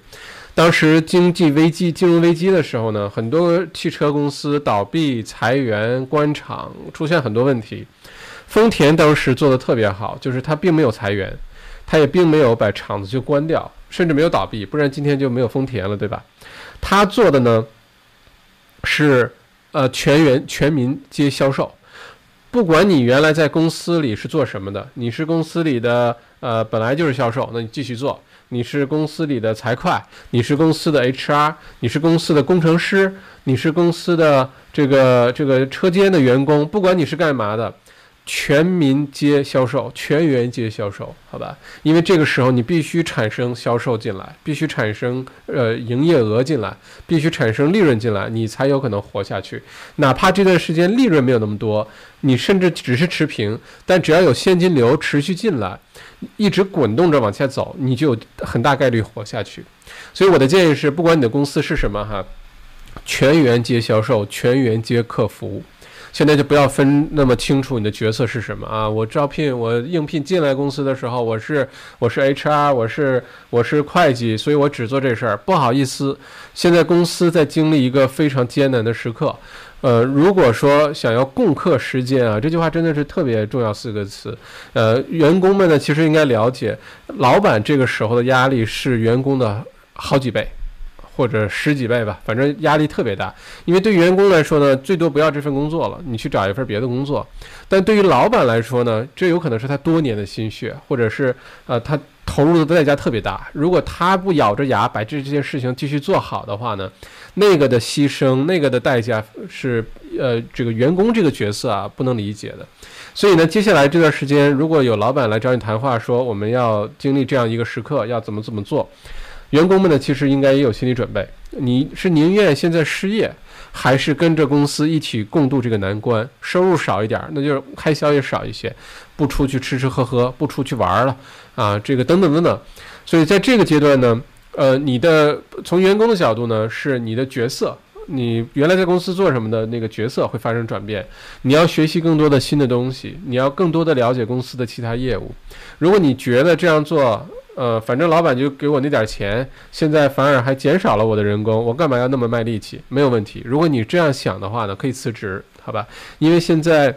当时经济危机、金融危机的时候呢，很多汽车公司倒闭、裁员、关厂，出现很多问题。丰田当时做的特别好，就是它并没有裁员，它也并没有把厂子就关掉，甚至没有倒闭，不然今天就没有丰田了，对吧？它做的呢是呃全员全民皆销售。不管你原来在公司里是做什么的，你是公司里的呃本来就是销售，那你继续做；你是公司里的财会，你是公司的 HR，你是公司的工程师，你是公司的这个这个车间的员工，不管你是干嘛的。全民皆销售，全员皆销售，好吧？因为这个时候你必须产生销售进来，必须产生呃营业额进来，必须产生利润进来，你才有可能活下去。哪怕这段时间利润没有那么多，你甚至只是持平，但只要有现金流持续进来，一直滚动着往下走，你就有很大概率活下去。所以我的建议是，不管你的公司是什么哈，全员皆销售，全员皆客服。现在就不要分那么清楚你的角色是什么啊！我招聘我应聘进来公司的时候，我是我是 HR，我是我是会计，所以我只做这事儿。不好意思，现在公司在经历一个非常艰难的时刻。呃，如果说想要共克时艰啊，这句话真的是特别重要四个词。呃，员工们呢，其实应该了解，老板这个时候的压力是员工的好几倍。或者十几倍吧，反正压力特别大。因为对员工来说呢，最多不要这份工作了，你去找一份别的工作。但对于老板来说呢，这有可能是他多年的心血，或者是呃他投入的代价特别大。如果他不咬着牙把这这件事情继续做好的话呢，那个的牺牲，那个的代价是呃这个员工这个角色啊不能理解的。所以呢，接下来这段时间，如果有老板来找你谈话，说我们要经历这样一个时刻，要怎么怎么做。员工们呢，其实应该也有心理准备。你是宁愿现在失业，还是跟着公司一起共度这个难关？收入少一点，那就是开销也少一些，不出去吃吃喝喝，不出去玩了啊，这个等等等等。所以在这个阶段呢，呃，你的从员工的角度呢，是你的角色。你原来在公司做什么的那个角色会发生转变，你要学习更多的新的东西，你要更多的了解公司的其他业务。如果你觉得这样做，呃，反正老板就给我那点钱，现在反而还减少了我的人工，我干嘛要那么卖力气？没有问题。如果你这样想的话呢，可以辞职，好吧？因为现在，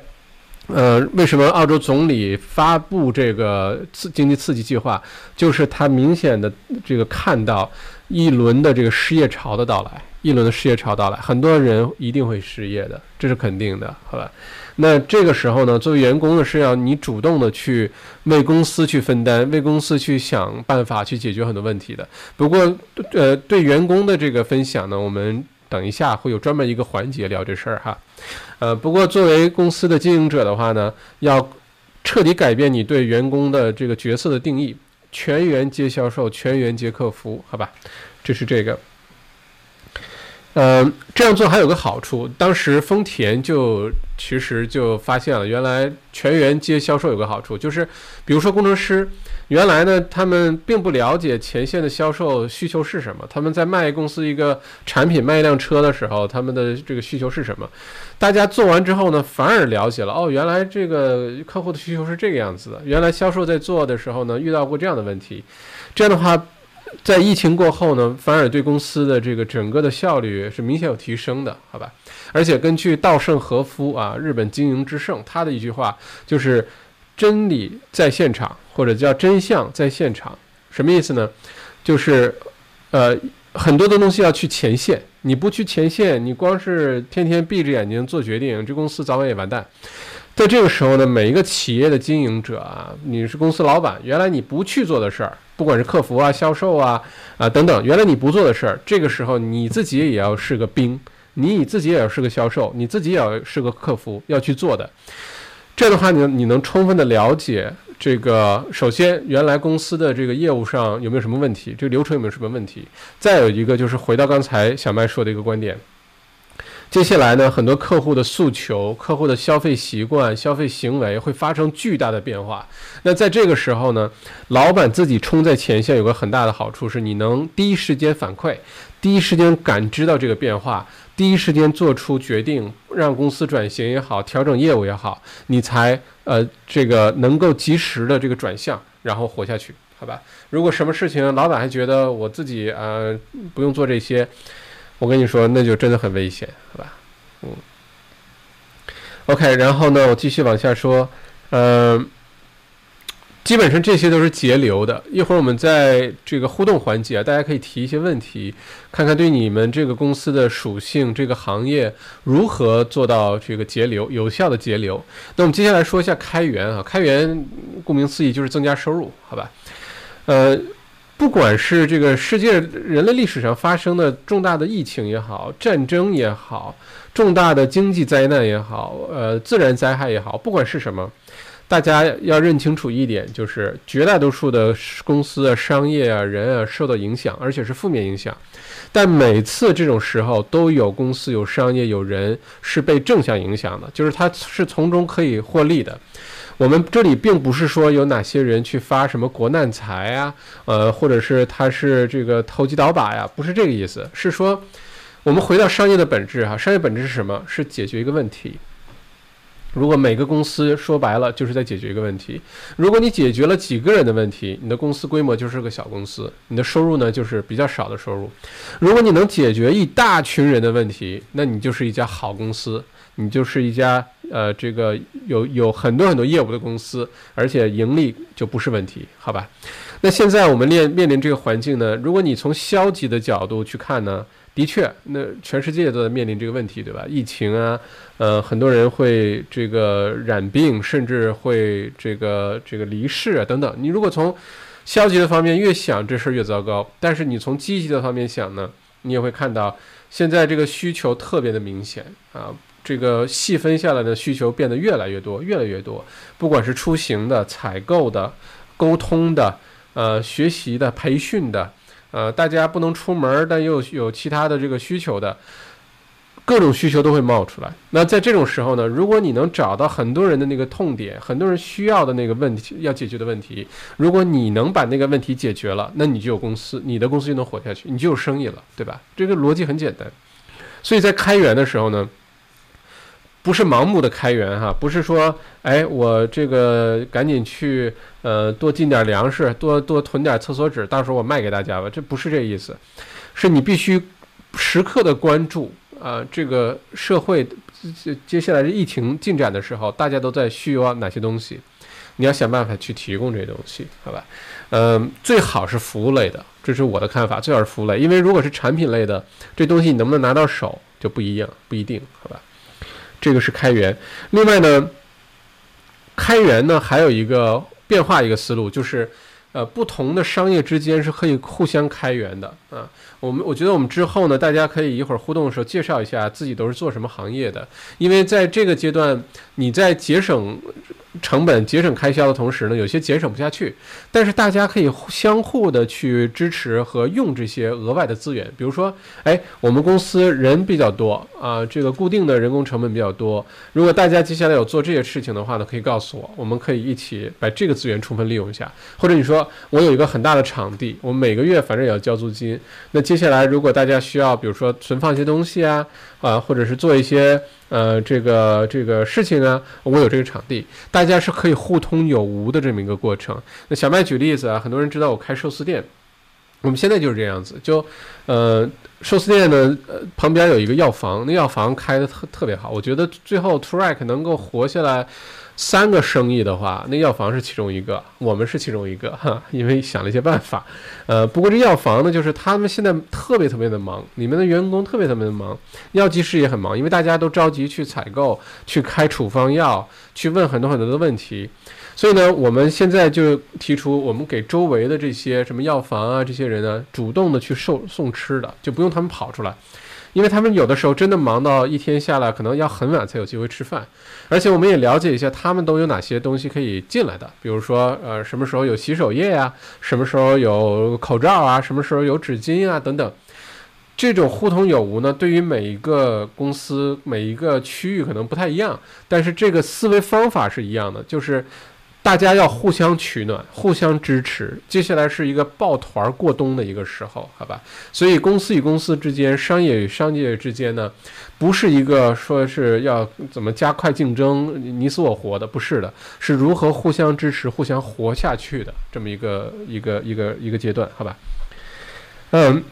呃，为什么澳洲总理发布这个刺经济刺激计划，就是他明显的这个看到一轮的这个失业潮的到来。一轮的失业潮到来，很多人一定会失业的，这是肯定的，好吧？那这个时候呢，作为员工呢，是要你主动的去为公司去分担，为公司去想办法去解决很多问题的。不过，呃，对员工的这个分享呢，我们等一下会有专门一个环节聊这事儿哈。呃，不过作为公司的经营者的话呢，要彻底改变你对员工的这个角色的定义，全员接销售，全员接客服，好吧？这是这个。嗯，这样做还有个好处，当时丰田就其实就发现了，原来全员接销售有个好处，就是比如说工程师，原来呢他们并不了解前线的销售需求是什么，他们在卖公司一个产品、卖一辆车的时候，他们的这个需求是什么？大家做完之后呢，反而了解了，哦，原来这个客户的需求是这个样子的，原来销售在做的时候呢遇到过这样的问题，这样的话。在疫情过后呢，反而对公司的这个整个的效率是明显有提升的，好吧？而且根据稻盛和夫啊，日本经营之圣，他的一句话就是“真理在现场”或者叫“真相在现场”，什么意思呢？就是呃，很多的东西要去前线，你不去前线，你光是天天闭着眼睛做决定，这公司早晚也完蛋。在这个时候呢，每一个企业的经营者啊，你是公司老板，原来你不去做的事儿。不管是客服啊、销售啊、啊等等，原来你不做的事儿，这个时候你自己也要是个兵，你自己也要是个销售，你自己也要是个客服，要去做的。这样的话，你你能充分的了解这个，首先原来公司的这个业务上有没有什么问题，这个流程有没有什么问题？再有一个就是回到刚才小麦说的一个观点。接下来呢，很多客户的诉求、客户的消费习惯、消费行为会发生巨大的变化。那在这个时候呢，老板自己冲在前线有个很大的好处，是你能第一时间反馈，第一时间感知到这个变化，第一时间做出决定，让公司转型也好，调整业务也好，你才呃这个能够及时的这个转向，然后活下去，好吧？如果什么事情老板还觉得我自己呃不用做这些。我跟你说，那就真的很危险，好吧？嗯，OK，然后呢，我继续往下说，嗯，基本上这些都是节流的。一会儿我们在这个互动环节啊，大家可以提一些问题，看看对你们这个公司的属性、这个行业如何做到这个节流、有效的节流。那我们接下来说一下开源啊，开源顾名思义就是增加收入，好吧？呃。不管是这个世界人类历史上发生的重大的疫情也好，战争也好，重大的经济灾难也好，呃，自然灾害也好，不管是什么，大家要认清楚一点，就是绝大多数的公司啊、商业啊、人啊受到影响，而且是负面影响。但每次这种时候，都有公司、有商业、有人是被正向影响的，就是它是从中可以获利的。我们这里并不是说有哪些人去发什么国难财啊，呃，或者是他是这个投机倒把呀，不是这个意思，是说我们回到商业的本质哈，商业本质是什么？是解决一个问题。如果每个公司说白了就是在解决一个问题，如果你解决了几个人的问题，你的公司规模就是个小公司，你的收入呢就是比较少的收入。如果你能解决一大群人的问题，那你就是一家好公司。你就是一家呃，这个有有很多很多业务的公司，而且盈利就不是问题，好吧？那现在我们面面临这个环境呢？如果你从消极的角度去看呢，的确，那全世界都在面临这个问题，对吧？疫情啊，呃，很多人会这个染病，甚至会这个这个离世啊等等。你如果从消极的方面越想，这事儿越糟糕。但是你从积极的方面想呢，你也会看到现在这个需求特别的明显啊。这个细分下来的需求变得越来越多，越来越多。不管是出行的、采购的、沟通的、呃学习的、培训的，呃，大家不能出门，但又有其他的这个需求的。各种需求都会冒出来。那在这种时候呢，如果你能找到很多人的那个痛点，很多人需要的那个问题要解决的问题，如果你能把那个问题解决了，那你就有公司，你的公司就能活下去，你就有生意了，对吧？这个逻辑很简单。所以在开源的时候呢，不是盲目的开源哈，不是说，哎，我这个赶紧去呃多进点粮食，多多囤点厕所纸，到时候我卖给大家吧，这不是这意思，是你必须时刻的关注。啊，这个社会接下来这疫情进展的时候，大家都在需要哪些东西？你要想办法去提供这些东西，好吧？嗯，最好是服务类的，这是我的看法，最好是服务类，因为如果是产品类的，这东西你能不能拿到手就不一样，不一定，好吧？这个是开源。另外呢，开源呢还有一个变化一个思路，就是呃，不同的商业之间是可以互相开源的啊。我们我觉得我们之后呢，大家可以一会儿互动的时候介绍一下自己都是做什么行业的，因为在这个阶段，你在节省。成本节省开销的同时呢，有些节省不下去，但是大家可以相互的去支持和用这些额外的资源。比如说，哎，我们公司人比较多啊，这个固定的人工成本比较多。如果大家接下来有做这些事情的话呢，可以告诉我，我们可以一起把这个资源充分利用一下。或者你说我有一个很大的场地，我每个月反正也要交租金。那接下来如果大家需要，比如说存放一些东西啊，啊，或者是做一些。呃，这个这个事情呢，我有这个场地，大家是可以互通有无的这么一个过程。那小麦举例子啊，很多人知道我开寿司店，我们现在就是这样子，就呃，寿司店呢，呃，旁边有一个药房，那药房开的特特别好，我觉得最后 Track 能够活下来。三个生意的话，那药房是其中一个，我们是其中一个哈，因为想了一些办法。呃，不过这药房呢，就是他们现在特别特别的忙，里面的员工特别特别的忙，药剂师也很忙，因为大家都着急去采购、去开处方药、去问很多很多的问题。所以呢，我们现在就提出，我们给周围的这些什么药房啊，这些人呢，主动的去送送吃的，就不用他们跑出来。因为他们有的时候真的忙到一天下来，可能要很晚才有机会吃饭，而且我们也了解一下他们都有哪些东西可以进来的，比如说，呃，什么时候有洗手液呀，什么时候有口罩啊，什么时候有纸巾啊，等等，这种互通有无呢，对于每一个公司、每一个区域可能不太一样，但是这个思维方法是一样的，就是。大家要互相取暖，互相支持。接下来是一个抱团过冬的一个时候，好吧？所以公司与公司之间，商业与商业之间呢，不是一个说是要怎么加快竞争、你死我活的，不是的，是如何互相支持、互相活下去的这么一个一个一个一个阶段，好吧？嗯，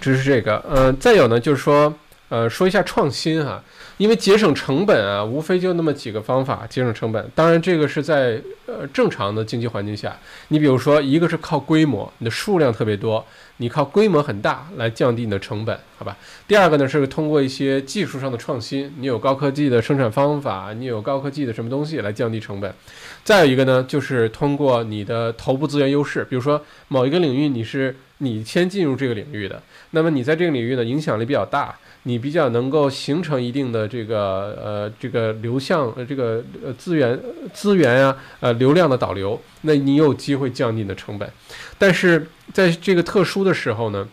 这是这个，嗯，再有呢，就是说，呃，说一下创新哈。因为节省成本啊，无非就那么几个方法节省成本。当然，这个是在呃正常的经济环境下。你比如说，一个是靠规模，你的数量特别多，你靠规模很大来降低你的成本，好吧？第二个呢是通过一些技术上的创新，你有高科技的生产方法，你有高科技的什么东西来降低成本。再有一个呢，就是通过你的头部资源优势，比如说某一个领域你是你先进入这个领域的，那么你在这个领域呢影响力比较大。你比较能够形成一定的这个呃这个流向呃这个呃资源资源啊呃流量的导流，那你有机会降低你的成本，但是在这个特殊的时候呢，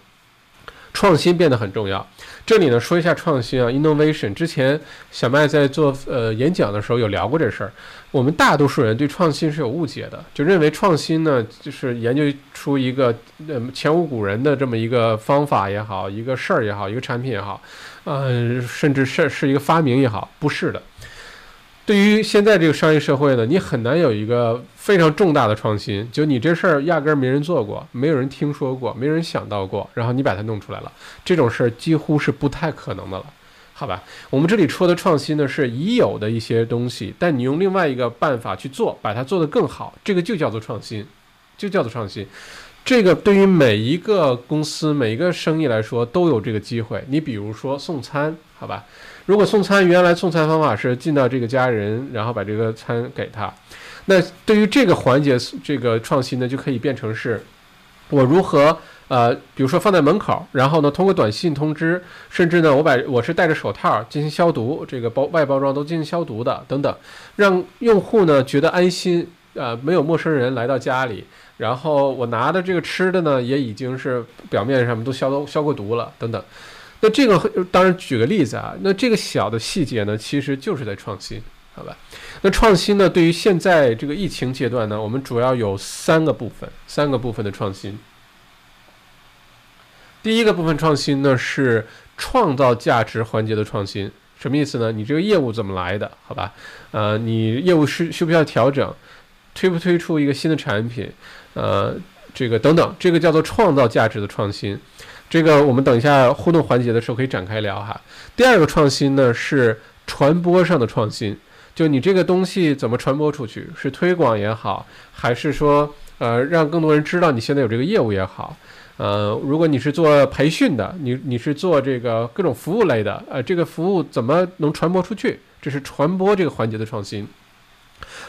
创新变得很重要。这里呢说一下创新啊，innovation。之前小麦在做呃演讲的时候有聊过这事儿。我们大多数人对创新是有误解的，就认为创新呢，就是研究出一个呃前无古人的这么一个方法也好，一个事儿也好，一个产品也好，呃，甚至是是一个发明也好，不是的。对于现在这个商业社会呢，你很难有一个非常重大的创新，就你这事儿压根儿没人做过，没有人听说过，没人想到过，然后你把它弄出来了，这种事儿几乎是不太可能的了。好吧，我们这里说的创新呢，是已有的一些东西，但你用另外一个办法去做，把它做得更好，这个就叫做创新，就叫做创新。这个对于每一个公司、每一个生意来说都有这个机会。你比如说送餐，好吧？如果送餐原来送餐方法是进到这个家人，然后把这个餐给他，那对于这个环节，这个创新呢，就可以变成是，我如何？呃，比如说放在门口，然后呢，通过短信通知，甚至呢，我把我是戴着手套进行消毒，这个包外包装都进行消毒的，等等，让用户呢觉得安心，呃，没有陌生人来到家里，然后我拿的这个吃的呢，也已经是表面上面都消消过毒了，等等。那这个当然举个例子啊，那这个小的细节呢，其实就是在创新，好吧？那创新呢，对于现在这个疫情阶段呢，我们主要有三个部分，三个部分的创新。第一个部分创新呢是创造价值环节的创新，什么意思呢？你这个业务怎么来的？好吧？呃，你业务需需不需要调整？推不推出一个新的产品？呃，这个等等，这个叫做创造价值的创新。这个我们等一下互动环节的时候可以展开聊哈。第二个创新呢是传播上的创新，就你这个东西怎么传播出去，是推广也好，还是说呃让更多人知道你现在有这个业务也好，呃，如果你是做培训的，你你是做这个各种服务类的，呃，这个服务怎么能传播出去？这是传播这个环节的创新。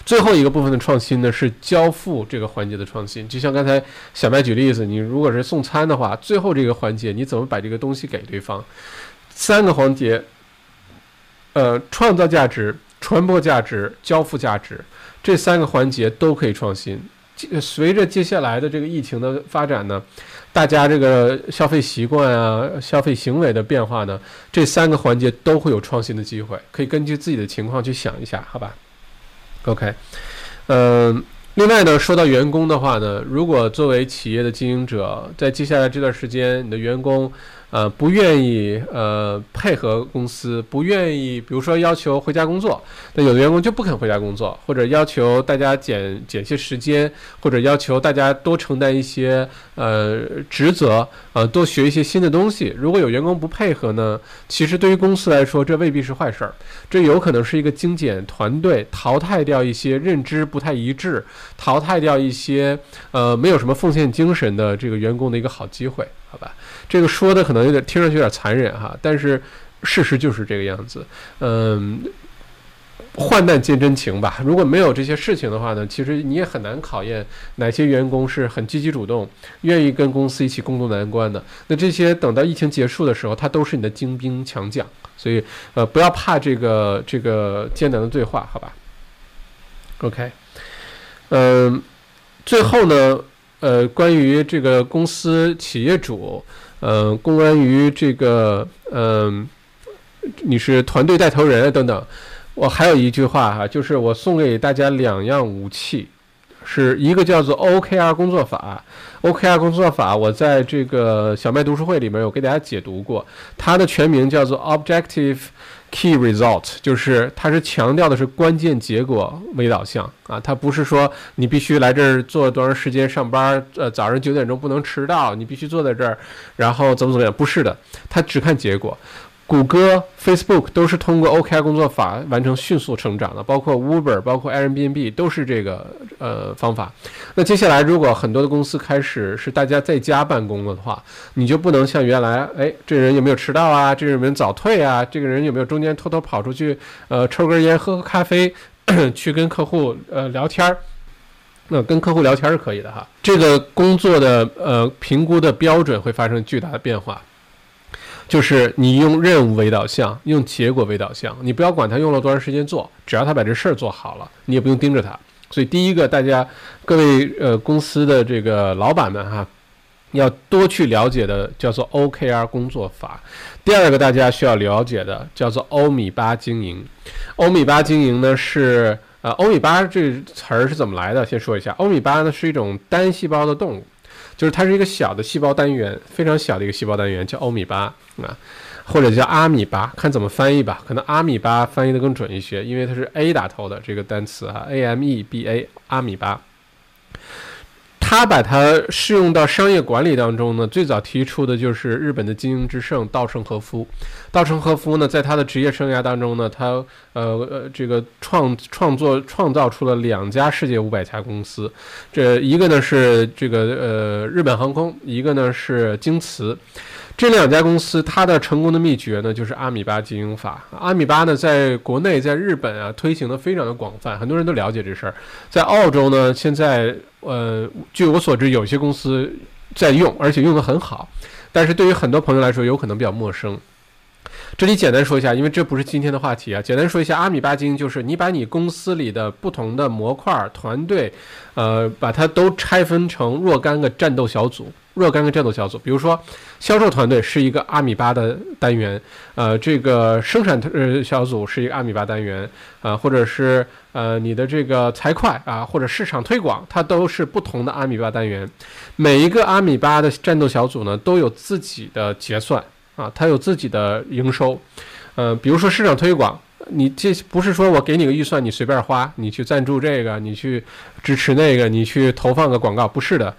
最后一个部分的创新呢，是交付这个环节的创新。就像刚才小麦举例子，你如果是送餐的话，最后这个环节你怎么把这个东西给对方？三个环节，呃，创造价值、传播价值、交付价值，这三个环节都可以创新。随着接下来的这个疫情的发展呢，大家这个消费习惯啊、消费行为的变化呢，这三个环节都会有创新的机会。可以根据自己的情况去想一下，好吧？OK，嗯，另外呢，说到员工的话呢，如果作为企业的经营者，在接下来这段时间，你的员工。呃，不愿意呃配合公司，不愿意，比如说要求回家工作，那有的员工就不肯回家工作，或者要求大家减减些时间，或者要求大家多承担一些呃职责，呃，多学一些新的东西。如果有员工不配合呢，其实对于公司来说，这未必是坏事儿，这有可能是一个精简团队，淘汰掉一些认知不太一致，淘汰掉一些呃没有什么奉献精神的这个员工的一个好机会，好吧？这个说的可能有点听上去有点残忍哈，但是事实就是这个样子。嗯，患难见真情吧。如果没有这些事情的话呢，其实你也很难考验哪些员工是很积极主动，愿意跟公司一起共度难关的。那这些等到疫情结束的时候，他都是你的精兵强将。所以呃，不要怕这个这个艰难的对话，好吧？OK，嗯，最后呢，呃，关于这个公司企业主。嗯，关于这个，嗯，你是团队带头人等等，我还有一句话哈，就是我送给大家两样武器，是一个叫做 OKR 工作法，OKR 工作法，我在这个小麦读书会里面有给大家解读过，它的全名叫做 Objective。Key result 就是它是强调的是关键结果为导向啊，它不是说你必须来这儿做多长时间上班，呃，早上九点钟不能迟到，你必须坐在这儿，然后怎么怎么样？不是的，它只看结果。谷歌、Facebook 都是通过 OKR 工作法完成迅速成长的，包括 Uber、包括 Airbnb 都是这个呃方法。那接下来，如果很多的公司开始是大家在家办公了的话，你就不能像原来，哎，这人有没有迟到啊？这人有没有早退啊？这个人有没有中间偷偷跑出去呃抽根烟、喝喝咖啡，(clears throat) 去跟客户呃聊天儿？那跟客户聊天是可以的哈。这个工作的呃评估的标准会发生巨大的变化。就是你用任务为导向，用结果为导向，你不要管他用了多长时间做，只要他把这事儿做好了，你也不用盯着他。所以第一个，大家各位呃公司的这个老板们哈，要多去了解的叫做 OKR 工作法。第二个，大家需要了解的叫做欧米巴经营。欧米巴经营呢是呃欧米巴这词儿是怎么来的？先说一下，欧米巴呢是一种单细胞的动物。就是它是一个小的细胞单元，非常小的一个细胞单元，叫欧米巴啊，或者叫阿米巴，看怎么翻译吧。可能阿米巴翻译的更准一些，因为它是 A 打头的这个单词哈，A M E B A，阿米巴。他把它适用到商业管理当中呢，最早提出的就是日本的经营之圣稻盛和夫。稻盛和夫呢，在他的职业生涯当中呢，他呃呃这个创创作创造出了两家世界五百强公司，这一个呢是这个呃日本航空，一个呢是京瓷。这两家公司，它的成功的秘诀呢，就是阿米巴经营法。阿米巴呢，在国内，在日本啊，推行的非常的广泛，很多人都了解这事儿。在澳洲呢，现在，呃，据我所知，有些公司在用，而且用的很好。但是对于很多朋友来说，有可能比较陌生。这里简单说一下，因为这不是今天的话题啊。简单说一下，阿米巴经就是你把你公司里的不同的模块团队，呃，把它都拆分成若干个战斗小组。若干个战斗小组，比如说销售团队是一个阿米巴的单元，呃，这个生产呃小组是一个阿米巴单元，啊，或者是呃你的这个财会啊，或者市场推广，它都是不同的阿米巴单元。每一个阿米巴的战斗小组呢，都有自己的结算啊，它有自己的营收。呃，比如说市场推广，你这不是说我给你个预算，你随便花，你去赞助这个，你去支持那个，你去投放个广告，不是的。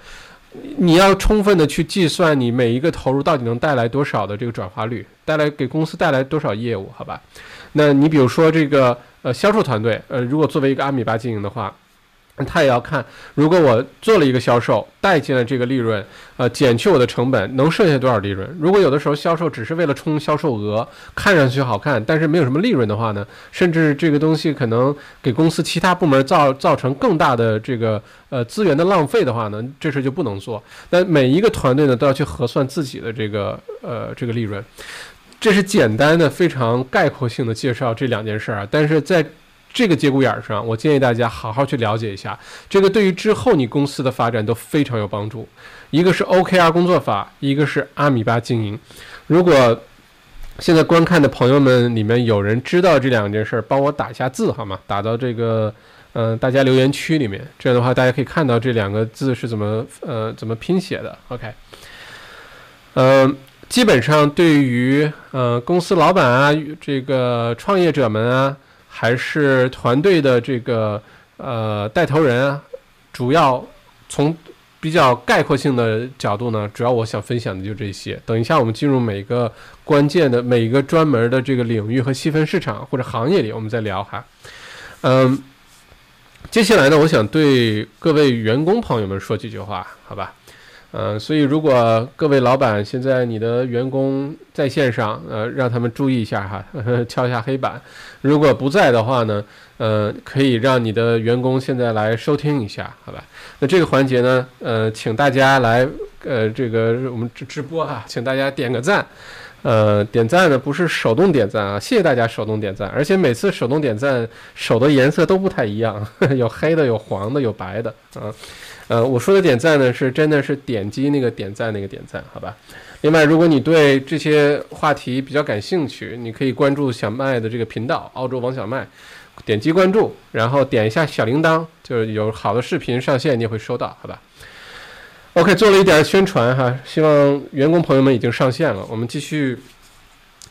你要充分的去计算你每一个投入到底能带来多少的这个转化率，带来给公司带来多少业务，好吧？那你比如说这个呃销售团队，呃如果作为一个阿米巴经营的话。他也要看，如果我做了一个销售，带进了这个利润，呃，减去我的成本，能剩下多少利润？如果有的时候销售只是为了冲销售额，看上去好看，但是没有什么利润的话呢？甚至这个东西可能给公司其他部门造造成更大的这个呃资源的浪费的话呢？这事就不能做。那每一个团队呢都要去核算自己的这个呃这个利润。这是简单的、非常概括性的介绍这两件事儿啊，但是在。这个节骨眼上，我建议大家好好去了解一下，这个对于之后你公司的发展都非常有帮助。一个是 OKR 工作法，一个是阿米巴经营。如果现在观看的朋友们里面有人知道这两件事儿，帮我打一下字好吗？打到这个嗯大家留言区里面，这样的话大家可以看到这两个字是怎么呃怎么拼写的。OK，嗯，基本上对于呃公司老板啊，这个创业者们啊。还是团队的这个呃带头人啊，主要从比较概括性的角度呢，主要我想分享的就这些。等一下我们进入每个关键的每一个专门的这个领域和细分市场或者行业里，我们再聊哈。嗯，接下来呢，我想对各位员工朋友们说几句话，好吧？嗯，所以如果各位老板现在你的员工在线上，呃，让他们注意一下哈，(laughs) 敲一下黑板。如果不在的话呢，呃，可以让你的员工现在来收听一下，好吧？那这个环节呢，呃，请大家来，呃，这个我们直直播哈，请大家点个赞。呃，点赞呢不是手动点赞啊，谢谢大家手动点赞，而且每次手动点赞手的颜色都不太一样，(laughs) 有黑的，有黄的，有白的啊。呃我说的点赞呢，是真的是点击那个点赞那个点赞，好吧？另外，如果你对这些话题比较感兴趣，你可以关注小麦的这个频道，澳洲王小麦，点击关注，然后点一下小铃铛，就是有好的视频上线，你也会收到，好吧？OK，做了一点宣传哈，希望员工朋友们已经上线了，我们继续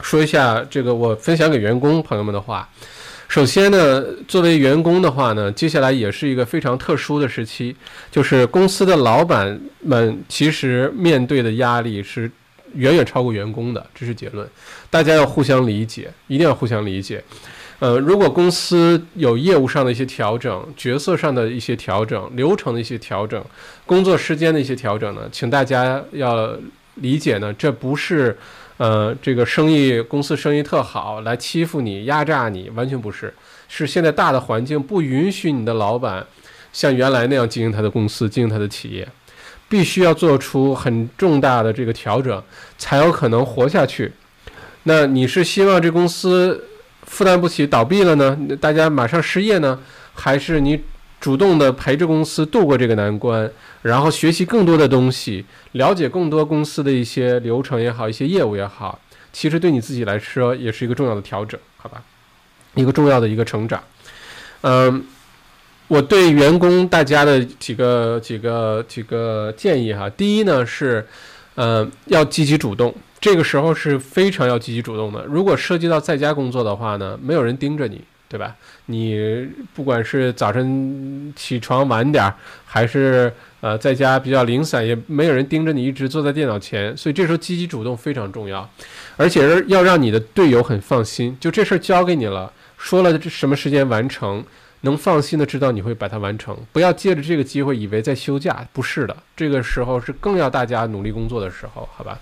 说一下这个我分享给员工朋友们的话。首先呢，作为员工的话呢，接下来也是一个非常特殊的时期，就是公司的老板们其实面对的压力是远远超过员工的，这是结论。大家要互相理解，一定要互相理解。呃，如果公司有业务上的一些调整、角色上的一些调整、流程的一些调整、工作时间的一些调整呢，请大家要理解呢，这不是。呃，这个生意公司生意特好，来欺负你、压榨你，完全不是。是现在大的环境不允许你的老板像原来那样经营他的公司、经营他的企业，必须要做出很重大的这个调整，才有可能活下去。那你是希望这公司负担不起倒闭了呢？大家马上失业呢？还是你主动的陪着公司度过这个难关？然后学习更多的东西，了解更多公司的一些流程也好，一些业务也好，其实对你自己来说也是一个重要的调整，好吧？一个重要的一个成长。嗯，我对员工大家的几个几个几个建议哈，第一呢是，嗯，要积极主动，这个时候是非常要积极主动的。如果涉及到在家工作的话呢，没有人盯着你。对吧？你不管是早晨起床晚点儿，还是呃在家比较零散，也没有人盯着你一直坐在电脑前，所以这时候积极主动非常重要，而且要让你的队友很放心，就这事儿交给你了，说了这什么时间完成，能放心的知道你会把它完成，不要借着这个机会以为在休假，不是的，这个时候是更要大家努力工作的时候，好吧？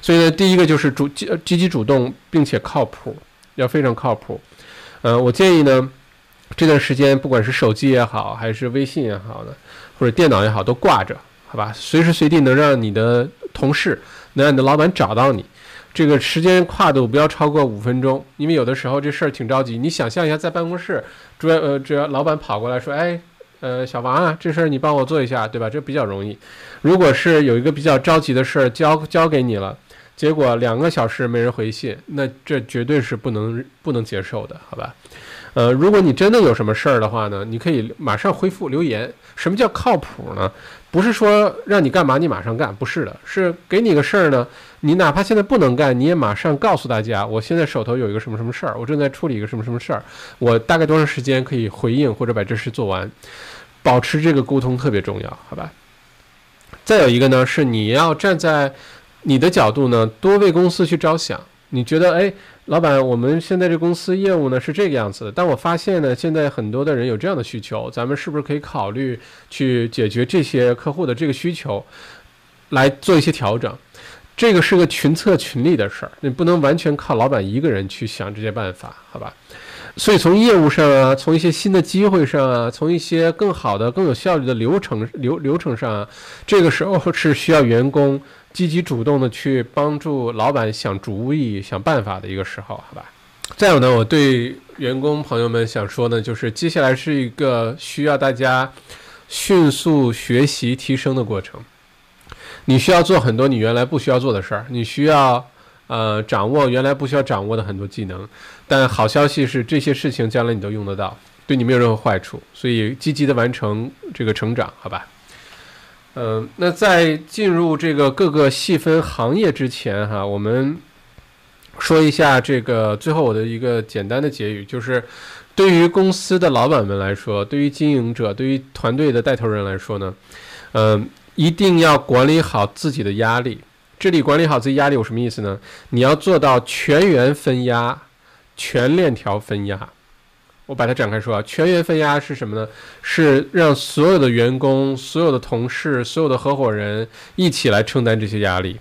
所以呢，第一个就是主积积极主动，并且靠谱，要非常靠谱。呃，我建议呢，这段时间不管是手机也好，还是微信也好呢，或者电脑也好，都挂着，好吧？随时随地能让你的同事，能让你的老板找到你。这个时间跨度不要超过五分钟，因为有的时候这事儿挺着急。你想象一下，在办公室，主要呃，主要老板跑过来说，哎，呃，小王啊，这事儿你帮我做一下，对吧？这比较容易。如果是有一个比较着急的事儿交交给你了，结果两个小时没人回信，那这绝对是不能不能接受的，好吧？呃，如果你真的有什么事儿的话呢，你可以马上回复留言。什么叫靠谱呢？不是说让你干嘛你马上干，不是的，是给你个事儿呢，你哪怕现在不能干，你也马上告诉大家，我现在手头有一个什么什么事儿，我正在处理一个什么什么事儿，我大概多长时间可以回应或者把这事做完，保持这个沟通特别重要，好吧？再有一个呢，是你要站在你的角度呢，多为公司去着想。你觉得，哎，老板，我们现在这公司业务呢是这个样子的，但我发现呢，现在很多的人有这样的需求，咱们是不是可以考虑去解决这些客户的这个需求，来做一些调整？这个是个群策群力的事儿，你不能完全靠老板一个人去想这些办法，好吧？所以从业务上啊，从一些新的机会上啊，从一些更好的、更有效率的流程流流程上啊，这个时候是需要员工。积极主动的去帮助老板想主意、想办法的一个时候，好吧。再有呢，我对员工朋友们想说呢，就是接下来是一个需要大家迅速学习提升的过程。你需要做很多你原来不需要做的事儿，你需要呃掌握原来不需要掌握的很多技能。但好消息是，这些事情将来你都用得到，对你没有任何坏处。所以积极的完成这个成长，好吧。嗯，那在进入这个各个细分行业之前，哈，我们说一下这个最后我的一个简单的结语，就是对于公司的老板们来说，对于经营者，对于团队的带头人来说呢，嗯，一定要管理好自己的压力。这里管理好自己压力有什么意思呢？你要做到全员分压，全链条分压。我把它展开说啊，全员分压是什么呢？是让所有的员工、所有的同事、所有的合伙人一起来承担这些压力。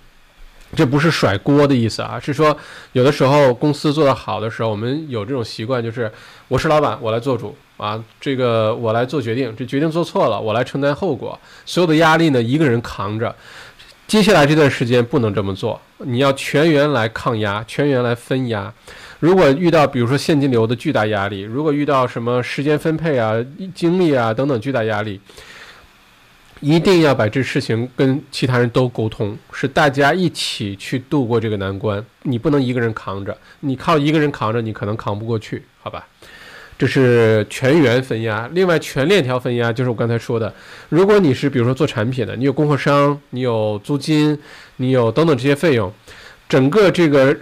这不是甩锅的意思啊，是说有的时候公司做得好的时候，我们有这种习惯，就是我是老板，我来做主啊，这个我来做决定，这决定做错了，我来承担后果，所有的压力呢一个人扛着。接下来这段时间不能这么做，你要全员来抗压，全员来分压。如果遇到比如说现金流的巨大压力，如果遇到什么时间分配啊、精力啊等等巨大压力，一定要把这事情跟其他人都沟通，是大家一起去度过这个难关。你不能一个人扛着，你靠一个人扛着，你可能扛不过去，好吧？这是全员分压。另外，全链条分压就是我刚才说的，如果你是比如说做产品的，你有供货商，你有租金，你有等等这些费用。整个这个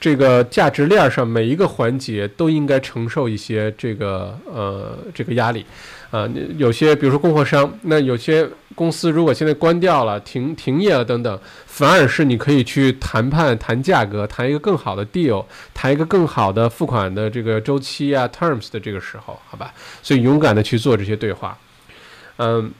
这个价值链上每一个环节都应该承受一些这个呃这个压力，啊，有些比如说供货商，那有些公司如果现在关掉了、停停业了等等，反而是你可以去谈判谈价格，谈一个更好的 deal，谈一个更好的付款的这个周期啊 terms 的这个时候，好吧？所以勇敢的去做这些对话，嗯。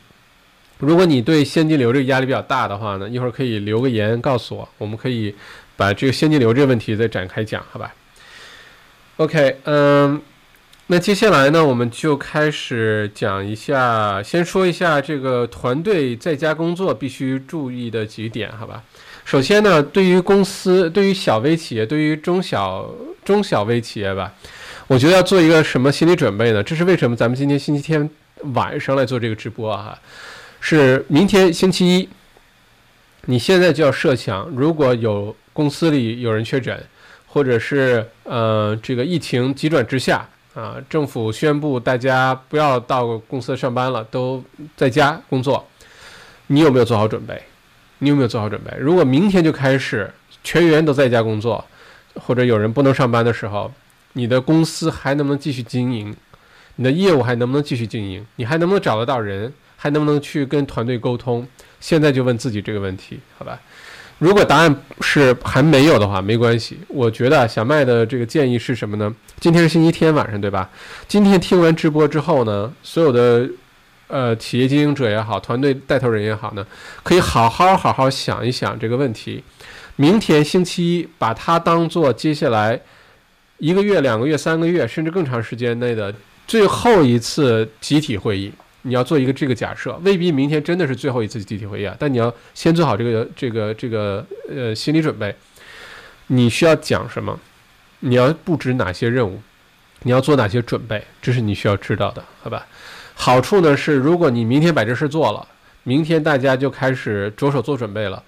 如果你对现金流这个压力比较大的话呢，一会儿可以留个言告诉我，我们可以把这个现金流这个问题再展开讲，好吧？OK，嗯，那接下来呢，我们就开始讲一下，先说一下这个团队在家工作必须注意的几点，好吧？首先呢，对于公司，对于小微企业，对于中小中小微企业吧，我觉得要做一个什么心理准备呢？这是为什么咱们今天星期天晚上来做这个直播啊？是明天星期一，你现在就要设想，如果有公司里有人确诊，或者是呃这个疫情急转直下啊，政府宣布大家不要到公司上班了，都在家工作，你有没有做好准备？你有没有做好准备？如果明天就开始全员都在家工作，或者有人不能上班的时候，你的公司还能不能继续经营？你的业务还能不能继续经营？你还能不能找得到人？还能不能去跟团队沟通？现在就问自己这个问题，好吧？如果答案是还没有的话，没关系。我觉得小麦的这个建议是什么呢？今天是星期天晚上，对吧？今天听完直播之后呢，所有的呃企业经营者也好，团队带头人也好呢，可以好好好好想一想这个问题。明天星期一，把它当做接下来一个月、两个月、三个月，甚至更长时间内的最后一次集体会议。你要做一个这个假设，未必明天真的是最后一次集体会议啊，但你要先做好这个这个这个呃心理准备。你需要讲什么，你要布置哪些任务，你要做哪些准备，这是你需要知道的，好吧？好处呢是，如果你明天把这事做了，明天大家就开始着手做准备了，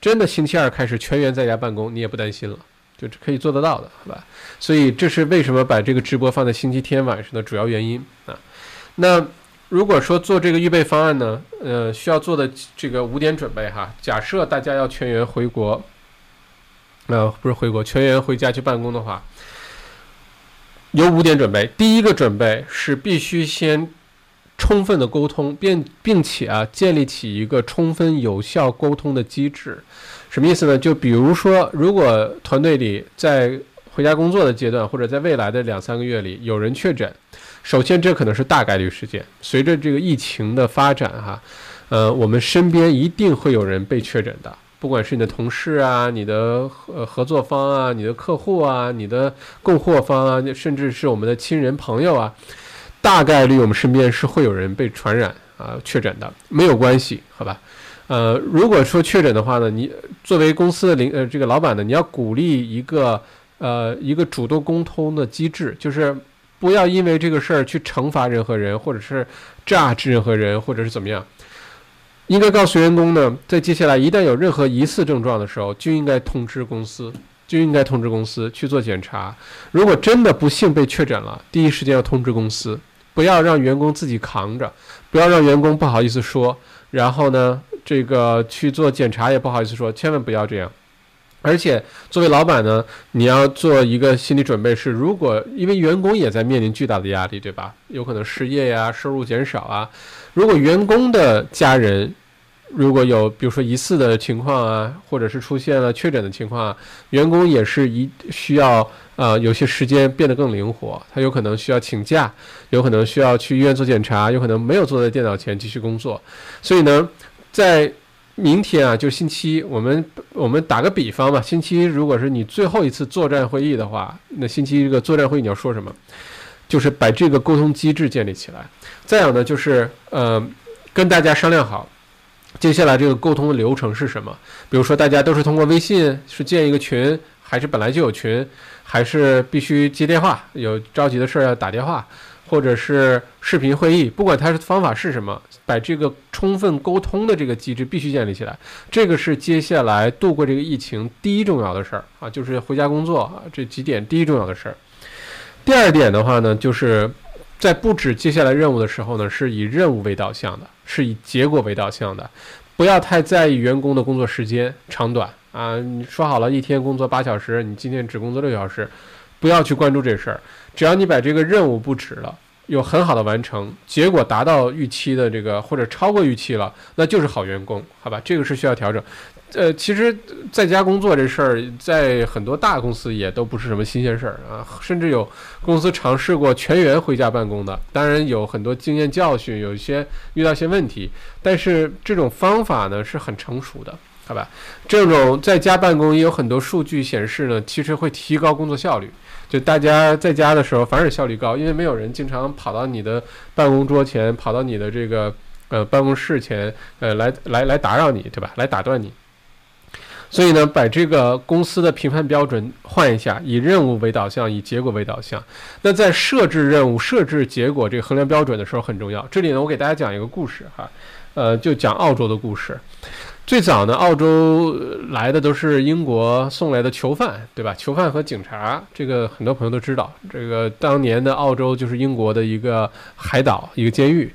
真的星期二开始全员在家办公，你也不担心了，就可以做得到的，好吧？所以这是为什么把这个直播放在星期天晚上的主要原因啊。那如果说做这个预备方案呢，呃，需要做的这个五点准备哈，假设大家要全员回国。呃，不是回国，全员回家去办公的话，有五点准备。第一个准备是必须先充分的沟通，并并且啊，建立起一个充分有效沟通的机制。什么意思呢？就比如说，如果团队里在回家工作的阶段，或者在未来的两三个月里有人确诊，首先这可能是大概率事件。随着这个疫情的发展，哈，呃，我们身边一定会有人被确诊的。不管是你的同事啊，你的合合作方啊，你的客户啊，你的供货方啊，甚至是我们的亲人朋友啊，大概率我们身边是会有人被传染啊确诊的，没有关系，好吧？呃，如果说确诊的话呢，你作为公司的领呃这个老板呢，你要鼓励一个呃一个主动沟通的机制，就是不要因为这个事儿去惩罚任何人，或者是榨制任何人，或者是怎么样。应该告诉员工呢，在接下来一旦有任何疑似症状的时候，就应该通知公司，就应该通知公司去做检查。如果真的不幸被确诊了，第一时间要通知公司，不要让员工自己扛着，不要让员工不好意思说，然后呢，这个去做检查也不好意思说，千万不要这样。而且作为老板呢，你要做一个心理准备，是如果因为员工也在面临巨大的压力，对吧？有可能失业呀，收入减少啊。如果员工的家人，如果有比如说疑似的情况啊，或者是出现了确诊的情况啊，员工也是一需要呃有些时间变得更灵活，他有可能需要请假，有可能需要去医院做检查，有可能没有坐在电脑前继续工作。所以呢，在明天啊，就星期一，我们我们打个比方吧，星期一如果是你最后一次作战会议的话，那星期一这个作战会议你要说什么？就是把这个沟通机制建立起来。再有呢，就是呃跟大家商量好。接下来这个沟通的流程是什么？比如说，大家都是通过微信是建一个群，还是本来就有群，还是必须接电话？有着急的事儿要打电话，或者是视频会议？不管它是方法是什么，把这个充分沟通的这个机制必须建立起来。这个是接下来度过这个疫情第一重要的事儿啊，就是回家工作啊这几点第一重要的事儿。第二点的话呢，就是在布置接下来任务的时候呢，是以任务为导向的。是以结果为导向的，不要太在意员工的工作时间长短啊！你说好了一天工作八小时，你今天只工作六小时，不要去关注这事儿。只要你把这个任务布置了，有很好的完成，结果达到预期的这个或者超过预期了，那就是好员工，好吧？这个是需要调整。呃，其实在家工作这事儿，在很多大公司也都不是什么新鲜事儿啊，甚至有公司尝试过全员回家办公的，当然有很多经验教训，有一些遇到一些问题，但是这种方法呢是很成熟的，好吧？这种在家办公也有很多数据显示呢，其实会提高工作效率，就大家在家的时候反而效率高，因为没有人经常跑到你的办公桌前，跑到你的这个呃办公室前，呃来来来打扰你，对吧？来打断你。所以呢，把这个公司的评判标准换一下，以任务为导向，以结果为导向。那在设置任务、设置结果这个衡量标准的时候很重要。这里呢，我给大家讲一个故事哈，呃，就讲澳洲的故事。最早呢，澳洲来的都是英国送来的囚犯，对吧？囚犯和警察，这个很多朋友都知道。这个当年的澳洲就是英国的一个海岛，一个监狱。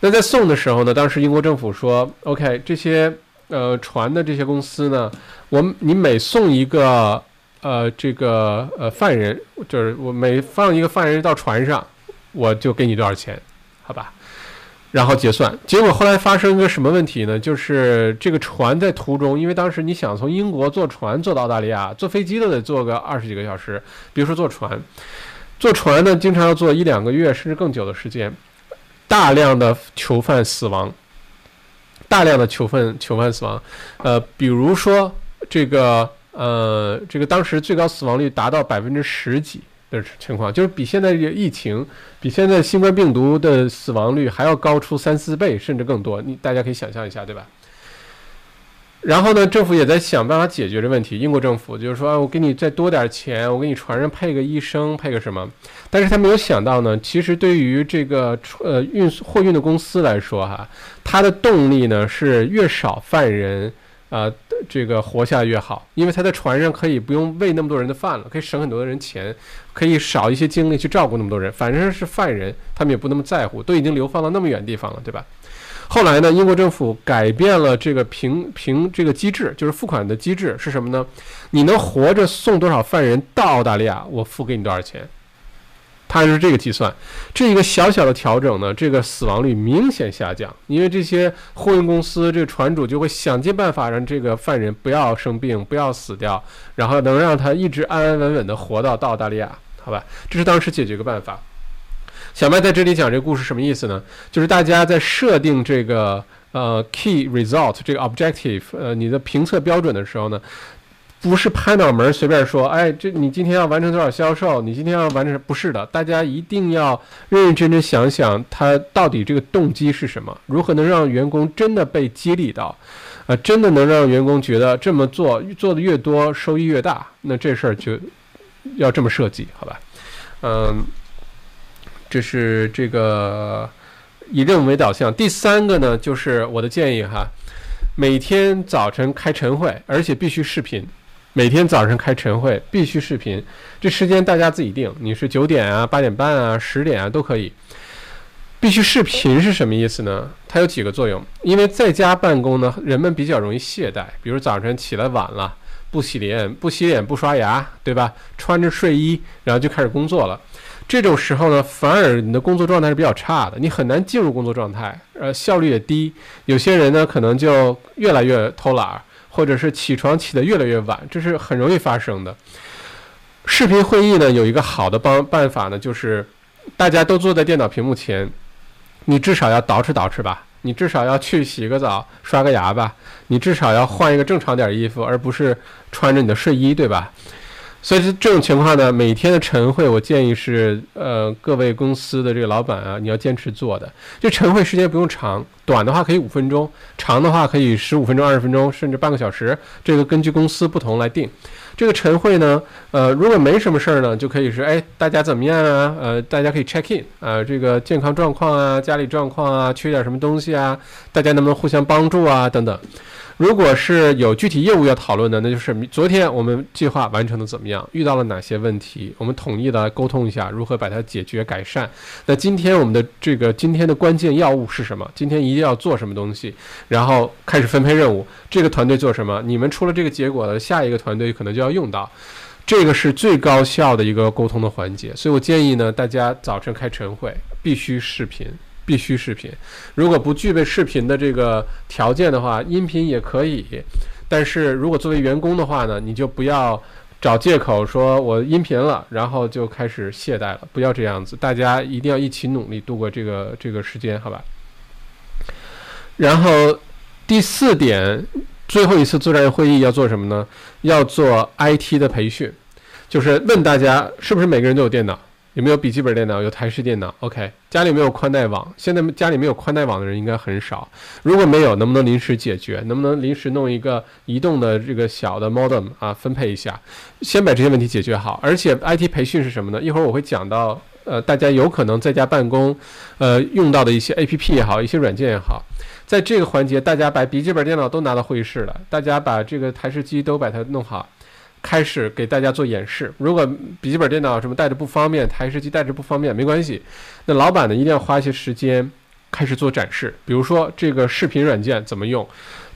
那在送的时候呢，当时英国政府说：“OK，这些。”呃，船的这些公司呢，我你每送一个呃这个呃犯人，就是我每放一个犯人到船上，我就给你多少钱，好吧？然后结算。结果后来发生一个什么问题呢？就是这个船在途中，因为当时你想从英国坐船坐到澳大利亚，坐飞机都得坐个二十几个小时，比如说坐船，坐船呢经常要坐一两个月甚至更久的时间，大量的囚犯死亡。大量的囚犯囚犯死亡，呃，比如说这个呃，这个当时最高死亡率达到百分之十几的情况，就是比现在疫情，比现在新冠病毒的死亡率还要高出三四倍甚至更多。你大家可以想象一下，对吧？然后呢，政府也在想办法解决这问题。英国政府就是说啊，我给你再多点钱，我给你船上配个医生，配个什么？但是他没有想到呢，其实对于这个呃运货运的公司来说，哈，它的动力呢是越少犯人，啊，这个活下来越好，因为他在船上可以不用喂那么多人的饭了，可以省很多的人钱，可以少一些精力去照顾那么多人。反正是犯人，他们也不那么在乎，都已经流放到那么远地方了，对吧？后来呢，英国政府改变了这个评评这个机制，就是付款的机制是什么呢？你能活着送多少犯人到澳大利亚，我付给你多少钱。它是这个计算，这一个小小的调整呢，这个死亡率明显下降，因为这些货运公司这个船主就会想尽办法让这个犯人不要生病，不要死掉，然后能让他一直安安稳稳的活到到澳大利亚，好吧？这是当时解决个办法。小麦在这里讲这个故事什么意思呢？就是大家在设定这个呃 key result 这个 objective 呃你的评测标准的时候呢，不是拍脑门随便说，哎，这你今天要完成多少销售？你今天要完成不是的，大家一定要认认真真想想，他到底这个动机是什么？如何能让员工真的被激励到？呃，真的能让员工觉得这么做做的越多，收益越大？那这事儿就要这么设计，好吧？嗯。这是这个以任务为导向。第三个呢，就是我的建议哈，每天早晨开晨会，而且必须视频。每天早上开晨会必须视频，这时间大家自己定，你是九点啊、八点半啊、十点啊都可以。必须视频是什么意思呢？它有几个作用。因为在家办公呢，人们比较容易懈怠，比如早晨起来晚了，不洗脸、不洗脸、不刷牙，对吧？穿着睡衣，然后就开始工作了。这种时候呢，反而你的工作状态是比较差的，你很难进入工作状态，呃，效率也低。有些人呢，可能就越来越偷懒，或者是起床起得越来越晚，这是很容易发生的。视频会议呢，有一个好的帮办法呢，就是大家都坐在电脑屏幕前，你至少要捯饬捯饬吧，你至少要去洗个澡、刷个牙吧，你至少要换一个正常点衣服，而不是穿着你的睡衣，对吧？所以这种情况呢，每天的晨会，我建议是，呃，各位公司的这个老板啊，你要坚持做的。这晨会时间不用长，短的话可以五分钟，长的话可以十五分钟、二十分钟，甚至半个小时。这个根据公司不同来定。这个晨会呢，呃，如果没什么事儿呢，就可以是，哎，大家怎么样啊？呃，大家可以 check in 啊，这个健康状况啊，家里状况啊，缺点什么东西啊？大家能不能互相帮助啊？等等。如果是有具体业务要讨论的，那就是昨天我们计划完成的怎么样，遇到了哪些问题，我们统一的沟通一下，如何把它解决改善。那今天我们的这个今天的关键要务是什么？今天一定要做什么东西？然后开始分配任务，这个团队做什么？你们出了这个结果的下一个团队可能就要用到，这个是最高效的一个沟通的环节。所以我建议呢，大家早晨开晨会必须视频。必须视频，如果不具备视频的这个条件的话，音频也可以。但是如果作为员工的话呢，你就不要找借口说我音频了，然后就开始懈怠了，不要这样子。大家一定要一起努力度过这个这个时间，好吧？然后第四点，最后一次作战会议要做什么呢？要做 IT 的培训，就是问大家是不是每个人都有电脑。有没有笔记本电脑？有台式电脑？OK，家里没有宽带网。现在家里没有宽带网的人应该很少。如果没有，能不能临时解决？能不能临时弄一个移动的这个小的 modem 啊？分配一下，先把这些问题解决好。而且 IT 培训是什么呢？一会儿我会讲到，呃，大家有可能在家办公，呃，用到的一些 APP 也好，一些软件也好，在这个环节，大家把笔记本电脑都拿到会议室了，大家把这个台式机都把它弄好。开始给大家做演示。如果笔记本电脑什么带着不方便，台式机带着不方便，没关系。那老板呢，一定要花一些时间开始做展示。比如说这个视频软件怎么用，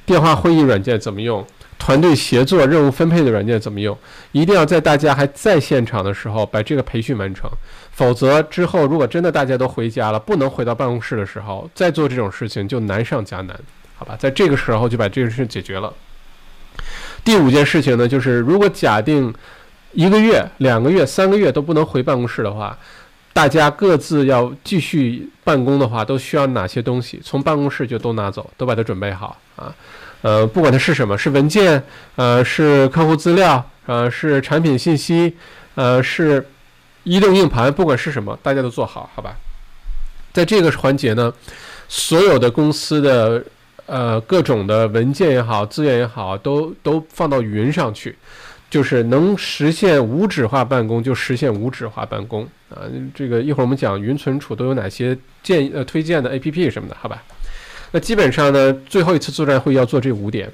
电话会议软件怎么用，团队协作任务分配的软件怎么用，一定要在大家还在现场的时候把这个培训完成。否则之后如果真的大家都回家了，不能回到办公室的时候，再做这种事情就难上加难，好吧？在这个时候就把这个事解决了。第五件事情呢，就是如果假定一个月、两个月、三个月都不能回办公室的话，大家各自要继续办公的话，都需要哪些东西？从办公室就都拿走，都把它准备好啊。呃，不管它是什么，是文件，呃，是客户资料，呃，是产品信息，呃，是移动硬盘，不管是什么，大家都做好，好吧？在这个环节呢，所有的公司的。呃各种的文件也好，资源也好，都都放到云上去，就是能实现无纸化办公就实现无纸化办公啊。这个一会儿我们讲云存储都有哪些建呃推荐的 A P P 什么的，好吧？那基本上呢，最后一次作战会要做这五点。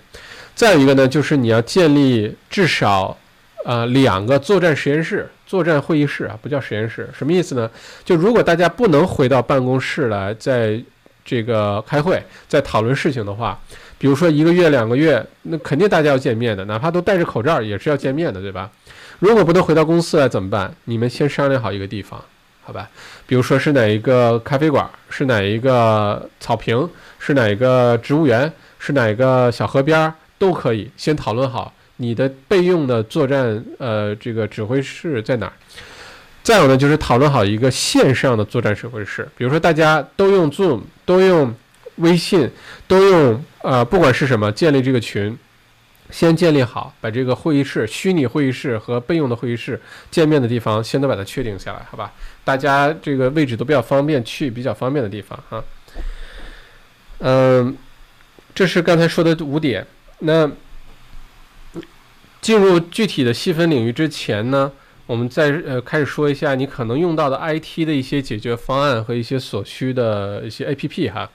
再有一个呢，就是你要建立至少。呃，两个作战实验室、作战会议室啊，不叫实验室，什么意思呢？就如果大家不能回到办公室来，在这个开会、在讨论事情的话，比如说一个月、两个月，那肯定大家要见面的，哪怕都戴着口罩也是要见面的，对吧？如果不能回到公司来怎么办？你们先商量好一个地方，好吧？比如说是哪一个咖啡馆，是哪一个草坪，是哪一个植物园，是哪个小河边儿，都可以先讨论好。你的备用的作战呃这个指挥室在哪儿？再有呢，就是讨论好一个线上的作战指挥室，比如说大家都用 Zoom，都用微信，都用呃不管是什么建立这个群，先建立好，把这个会议室、虚拟会议室和备用的会议室见面的地方先都把它确定下来，好吧？大家这个位置都比较方便，去比较方便的地方哈。嗯，这是刚才说的五点，那。进入具体的细分领域之前呢，我们再呃开始说一下你可能用到的 IT 的一些解决方案和一些所需的一些 APP 哈。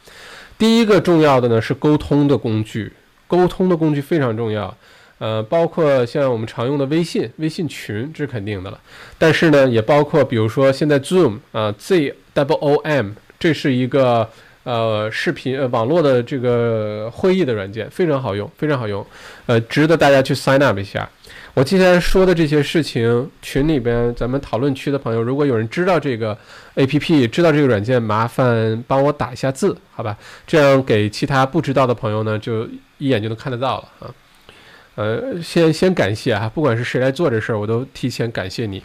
第一个重要的呢是沟通的工具，沟通的工具非常重要，呃，包括像我们常用的微信、微信群，这是肯定的了。但是呢，也包括比如说现在 Zoom 啊，Z W O M，这是一个。呃，视频呃，网络的这个会议的软件非常好用，非常好用，呃，值得大家去 sign up 一下。我今天说的这些事情，群里边咱们讨论区的朋友，如果有人知道这个 A P P，知道这个软件，麻烦帮我打一下字，好吧？这样给其他不知道的朋友呢，就一眼就能看得到了啊。呃，先先感谢啊，不管是谁来做这事儿，我都提前感谢你。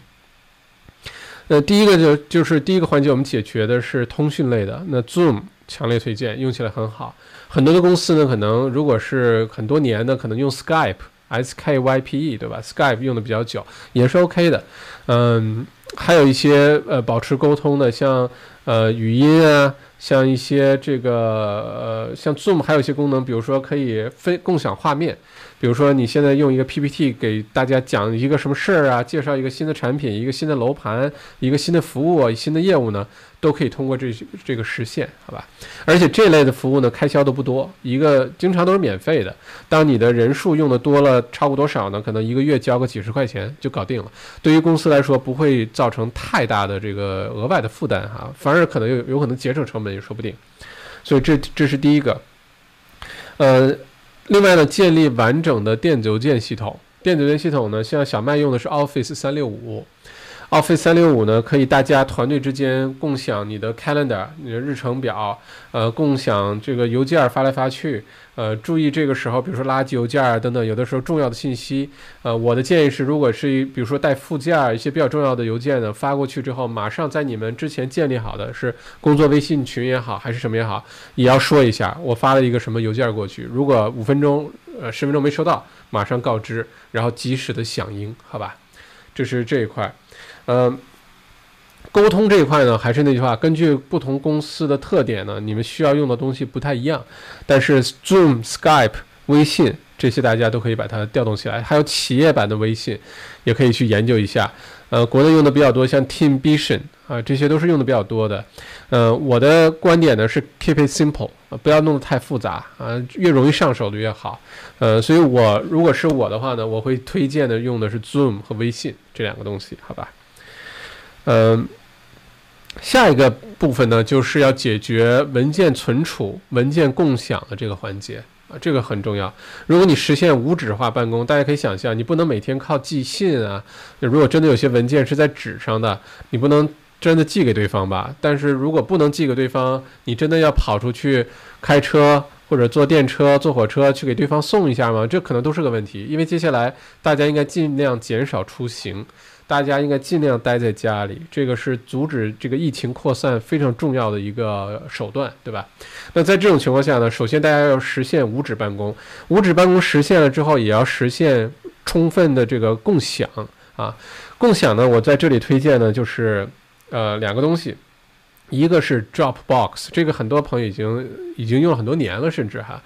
那第一个就就是第一个环节，我们解决的是通讯类的，那 Zoom。强烈推荐，用起来很好。很多的公司呢，可能如果是很多年的，可能用 Skype Skype 对吧？Skype 用的比较久，也是 OK 的。嗯，还有一些呃保持沟通的，像呃语音啊，像一些这个呃像 Zoom 还有一些功能，比如说可以分共享画面。比如说，你现在用一个 PPT 给大家讲一个什么事儿啊，介绍一个新的产品、一个新的楼盘、一个新的服务、新的业务呢，都可以通过这这个实现，好吧？而且这类的服务呢，开销都不多，一个经常都是免费的。当你的人数用的多了，超过多少呢？可能一个月交个几十块钱就搞定了。对于公司来说，不会造成太大的这个额外的负担哈，反而可能有有可能节省成本也说不定。所以这这是第一个，呃。另外呢，建立完整的电子邮件系统。电子邮件系统呢，像小麦用的是 Office 三六五。Office 三六五呢，可以大家团队之间共享你的 Calendar，你的日程表，呃，共享这个邮件发来发去，呃，注意这个时候，比如说垃圾邮件等等，有的时候重要的信息，呃，我的建议是，如果是比如说带附件一些比较重要的邮件呢，发过去之后，马上在你们之前建立好的是工作微信群也好，还是什么也好，也要说一下，我发了一个什么邮件过去，如果五分钟、呃十分钟没收到，马上告知，然后及时的响应，好吧？这是这一块。嗯，沟通这一块呢，还是那句话，根据不同公司的特点呢，你们需要用的东西不太一样。但是 Zoom、Skype、微信这些大家都可以把它调动起来，还有企业版的微信，也可以去研究一下。呃，国内用的比较多，像 Teamvision 啊，这些都是用的比较多的。呃，我的观点呢是 Keep it simple，不要弄得太复杂啊，越容易上手的越好。呃，所以我如果是我的话呢，我会推荐的用的是 Zoom 和微信这两个东西，好吧？嗯，下一个部分呢，就是要解决文件存储、文件共享的这个环节啊，这个很重要。如果你实现无纸化办公，大家可以想象，你不能每天靠寄信啊。如果真的有些文件是在纸上的，你不能真的寄给对方吧？但是如果不能寄给对方，你真的要跑出去开车或者坐电车、坐火车去给对方送一下吗？这可能都是个问题，因为接下来大家应该尽量减少出行。大家应该尽量待在家里，这个是阻止这个疫情扩散非常重要的一个手段，对吧？那在这种情况下呢，首先大家要实现无纸办公，无纸办公实现了之后，也要实现充分的这个共享啊。共享呢，我在这里推荐呢，就是呃两个东西，一个是 Dropbox，这个很多朋友已经已经用了很多年了，甚至哈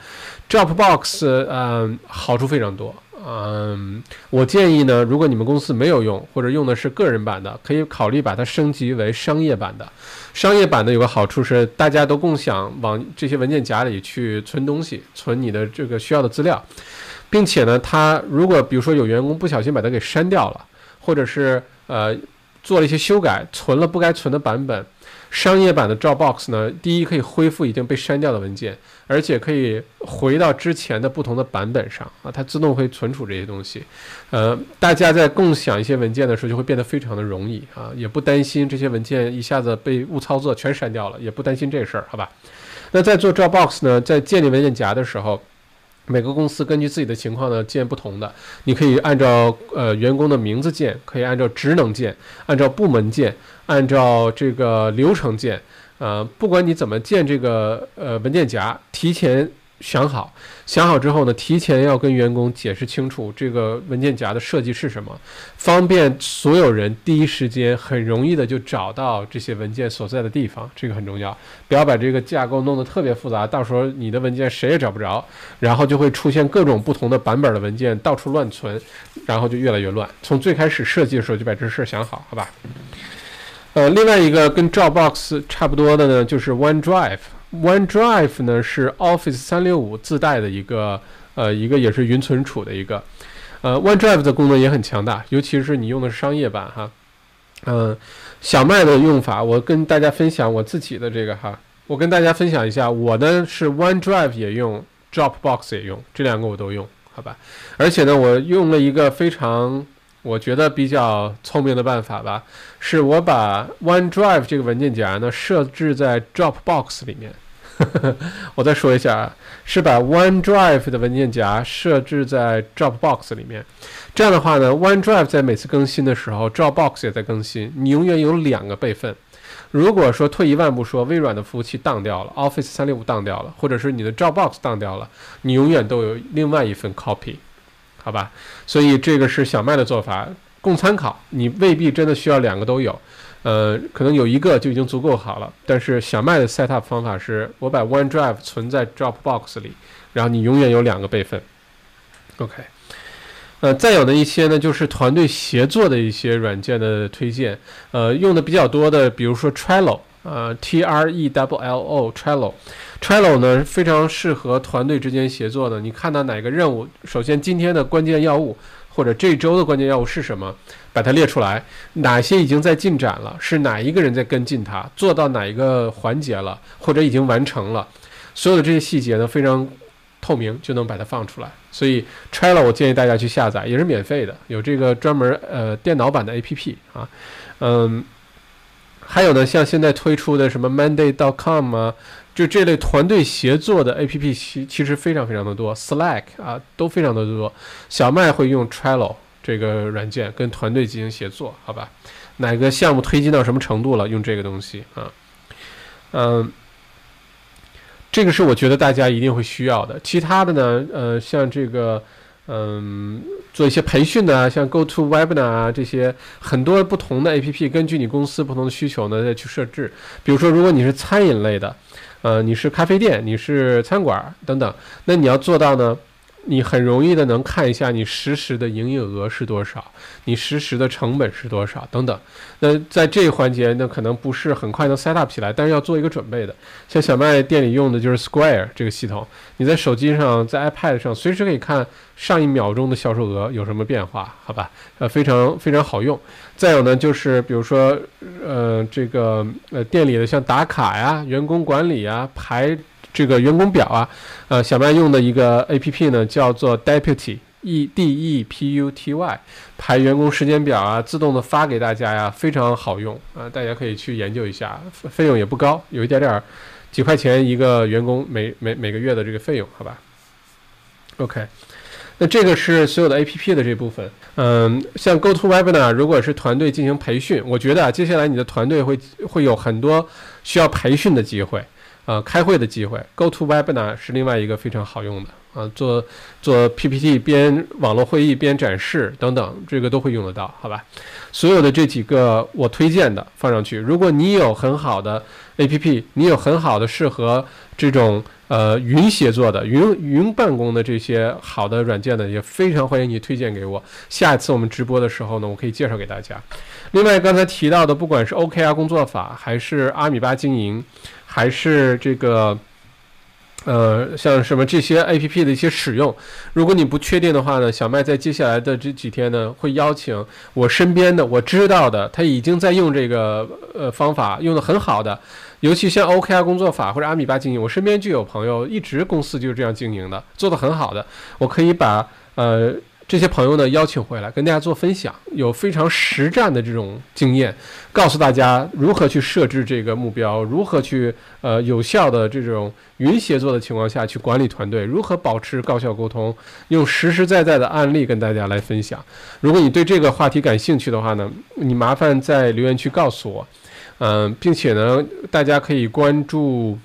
，Dropbox 嗯好处非常多，嗯，我建议呢，如果你们公司没有用或者用的是个人版的，可以考虑把它升级为商业版的。商业版的有个好处是，大家都共享往这些文件夹里去存东西，存你的这个需要的资料，并且呢，它如果比如说有员工不小心把它给删掉了，或者是呃做了一些修改，存了不该存的版本。商业版的 Dropbox 呢，第一可以恢复已经被删掉的文件，而且可以回到之前的不同的版本上啊，它自动会存储这些东西。呃，大家在共享一些文件的时候就会变得非常的容易啊，也不担心这些文件一下子被误操作全删掉了，也不担心这事儿，好吧？那在做 Dropbox 呢，在建立文件夹的时候。每个公司根据自己的情况呢建不同的，你可以按照呃员工的名字建，可以按照职能建，按照部门建，按照这个流程建，呃，不管你怎么建这个呃文件夹，提前。想好，想好之后呢，提前要跟员工解释清楚这个文件夹的设计是什么，方便所有人第一时间很容易的就找到这些文件所在的地方，这个很重要。不要把这个架构弄得特别复杂，到时候你的文件谁也找不着，然后就会出现各种不同的版本的文件到处乱存，然后就越来越乱。从最开始设计的时候就把这事想好，好吧？呃，另外一个跟 Dropbox 差不多的呢，就是 OneDrive。OneDrive 呢是 Office 三六五自带的一个，呃，一个也是云存储的一个，呃，OneDrive 的功能也很强大，尤其是你用的是商业版哈，嗯，小麦的用法，我跟大家分享我自己的这个哈，我跟大家分享一下，我呢是 OneDrive 也用，Dropbox 也用，这两个我都用，好吧，而且呢，我用了一个非常。我觉得比较聪明的办法吧，是我把 OneDrive 这个文件夹呢设置在 Dropbox 里面。(laughs) 我再说一下啊，是把 OneDrive 的文件夹设置在 Dropbox 里面。这样的话呢，OneDrive 在每次更新的时候，Dropbox 也在更新，你永远有两个备份。如果说退一万步说，微软的服务器当掉了，Office 三六五当掉了，或者是你的 Dropbox 当掉了，你永远都有另外一份 copy。好吧，所以这个是小麦的做法，供参考。你未必真的需要两个都有，呃，可能有一个就已经足够好了。但是小麦的 set up 方法是，我把 OneDrive 存在 Dropbox 里，然后你永远有两个备份。OK，呃，再有的一些呢，就是团队协作的一些软件的推荐，呃，用的比较多的，比如说 Trello。呃，T R E W L O，Trello，Trello 呢非常适合团队之间协作的。你看到哪个任务，首先今天的关键要务或者这周的关键要务是什么，把它列出来。哪些已经在进展了？是哪一个人在跟进它？做到哪一个环节了？或者已经完成了？所有的这些细节呢非常透明，就能把它放出来。所以 Trello 我建议大家去下载，也是免费的，有这个专门呃电脑版的 APP 啊，嗯。还有呢，像现在推出的什么 Monday.com 啊，就这类团队协作的 APP，其其实非常非常的多，Slack 啊都非常的多。小麦会用 Trello 这个软件跟团队进行协作，好吧？哪个项目推进到什么程度了，用这个东西啊？嗯，这个是我觉得大家一定会需要的。其他的呢，呃，像这个。嗯，做一些培训的，像 Go To Webinar 啊这些很多不同的 APP，根据你公司不同的需求呢再去设置。比如说，如果你是餐饮类的，呃，你是咖啡店，你是餐馆等等，那你要做到呢？你很容易的能看一下你实时的营业额是多少，你实时的成本是多少等等。那在这一环节，那可能不是很快能 set up 起来，但是要做一个准备的。像小麦店里用的就是 Square 这个系统，你在手机上、在 iPad 上随时可以看上一秒钟的销售额有什么变化，好吧？呃，非常非常好用。再有呢，就是比如说，呃，这个呃店里的像打卡呀、员工管理呀、排。这个员工表啊，呃，小麦用的一个 A P P 呢，叫做 Deputy，E D E P U T Y，排员工时间表啊，自动的发给大家呀，非常好用啊，大家可以去研究一下，费用也不高，有一点点几块钱一个员工每每每个月的这个费用，好吧？OK，那这个是所有的 A P P 的这部分，嗯，像 Go To Webinar，如果是团队进行培训，我觉得啊，接下来你的团队会会有很多需要培训的机会。呃，开会的机会，Go To Webinar 是另外一个非常好用的啊，做做 PPT 边网络会议边展示等等，这个都会用得到，好吧？所有的这几个我推荐的放上去。如果你有很好的 APP，你有很好的适合这种呃云协作的、云云办公的这些好的软件呢，也非常欢迎你推荐给我。下一次我们直播的时候呢，我可以介绍给大家。另外刚才提到的，不管是 OKR 工作法，还是阿米巴经营，还是这个。呃，像什么这些 A P P 的一些使用，如果你不确定的话呢，小麦在接下来的这几天呢，会邀请我身边的我知道的，他已经在用这个呃方法，用的很好的，尤其像 O K R 工作法或者阿米巴经营，我身边就有朋友一直公司就是这样经营的，做的很好的，我可以把呃。这些朋友呢，邀请回来跟大家做分享，有非常实战的这种经验，告诉大家如何去设置这个目标，如何去呃有效的这种云协作的情况下去管理团队，如何保持高效沟通，用实实在在的案例跟大家来分享。如果你对这个话题感兴趣的话呢，你麻烦在留言区告诉我，嗯，并且呢，大家可以关注，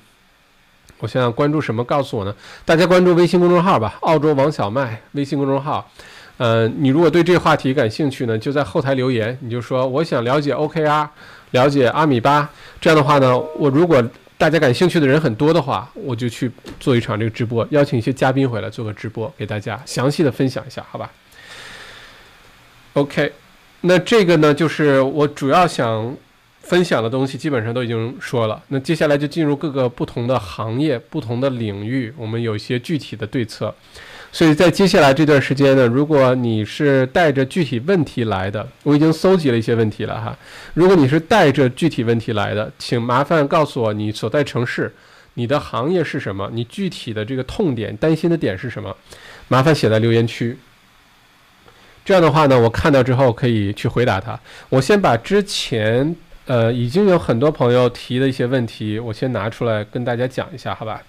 我想想关注什么？告诉我呢？大家关注微信公众号吧，澳洲王小麦微信公众号。呃，你如果对这个话题感兴趣呢，就在后台留言，你就说我想了解 OKR，了解阿米巴。这样的话呢，我如果大家感兴趣的人很多的话，我就去做一场这个直播，邀请一些嘉宾回来做个直播，给大家详细的分享一下，好吧？OK，那这个呢，就是我主要想分享的东西，基本上都已经说了。那接下来就进入各个不同的行业、不同的领域，我们有一些具体的对策。所以在接下来这段时间呢，如果你是带着具体问题来的，我已经搜集了一些问题了哈。如果你是带着具体问题来的，请麻烦告诉我你所在城市、你的行业是什么，你具体的这个痛点、担心的点是什么，麻烦写在留言区。这样的话呢，我看到之后可以去回答他。我先把之前呃已经有很多朋友提的一些问题，我先拿出来跟大家讲一下，好吧？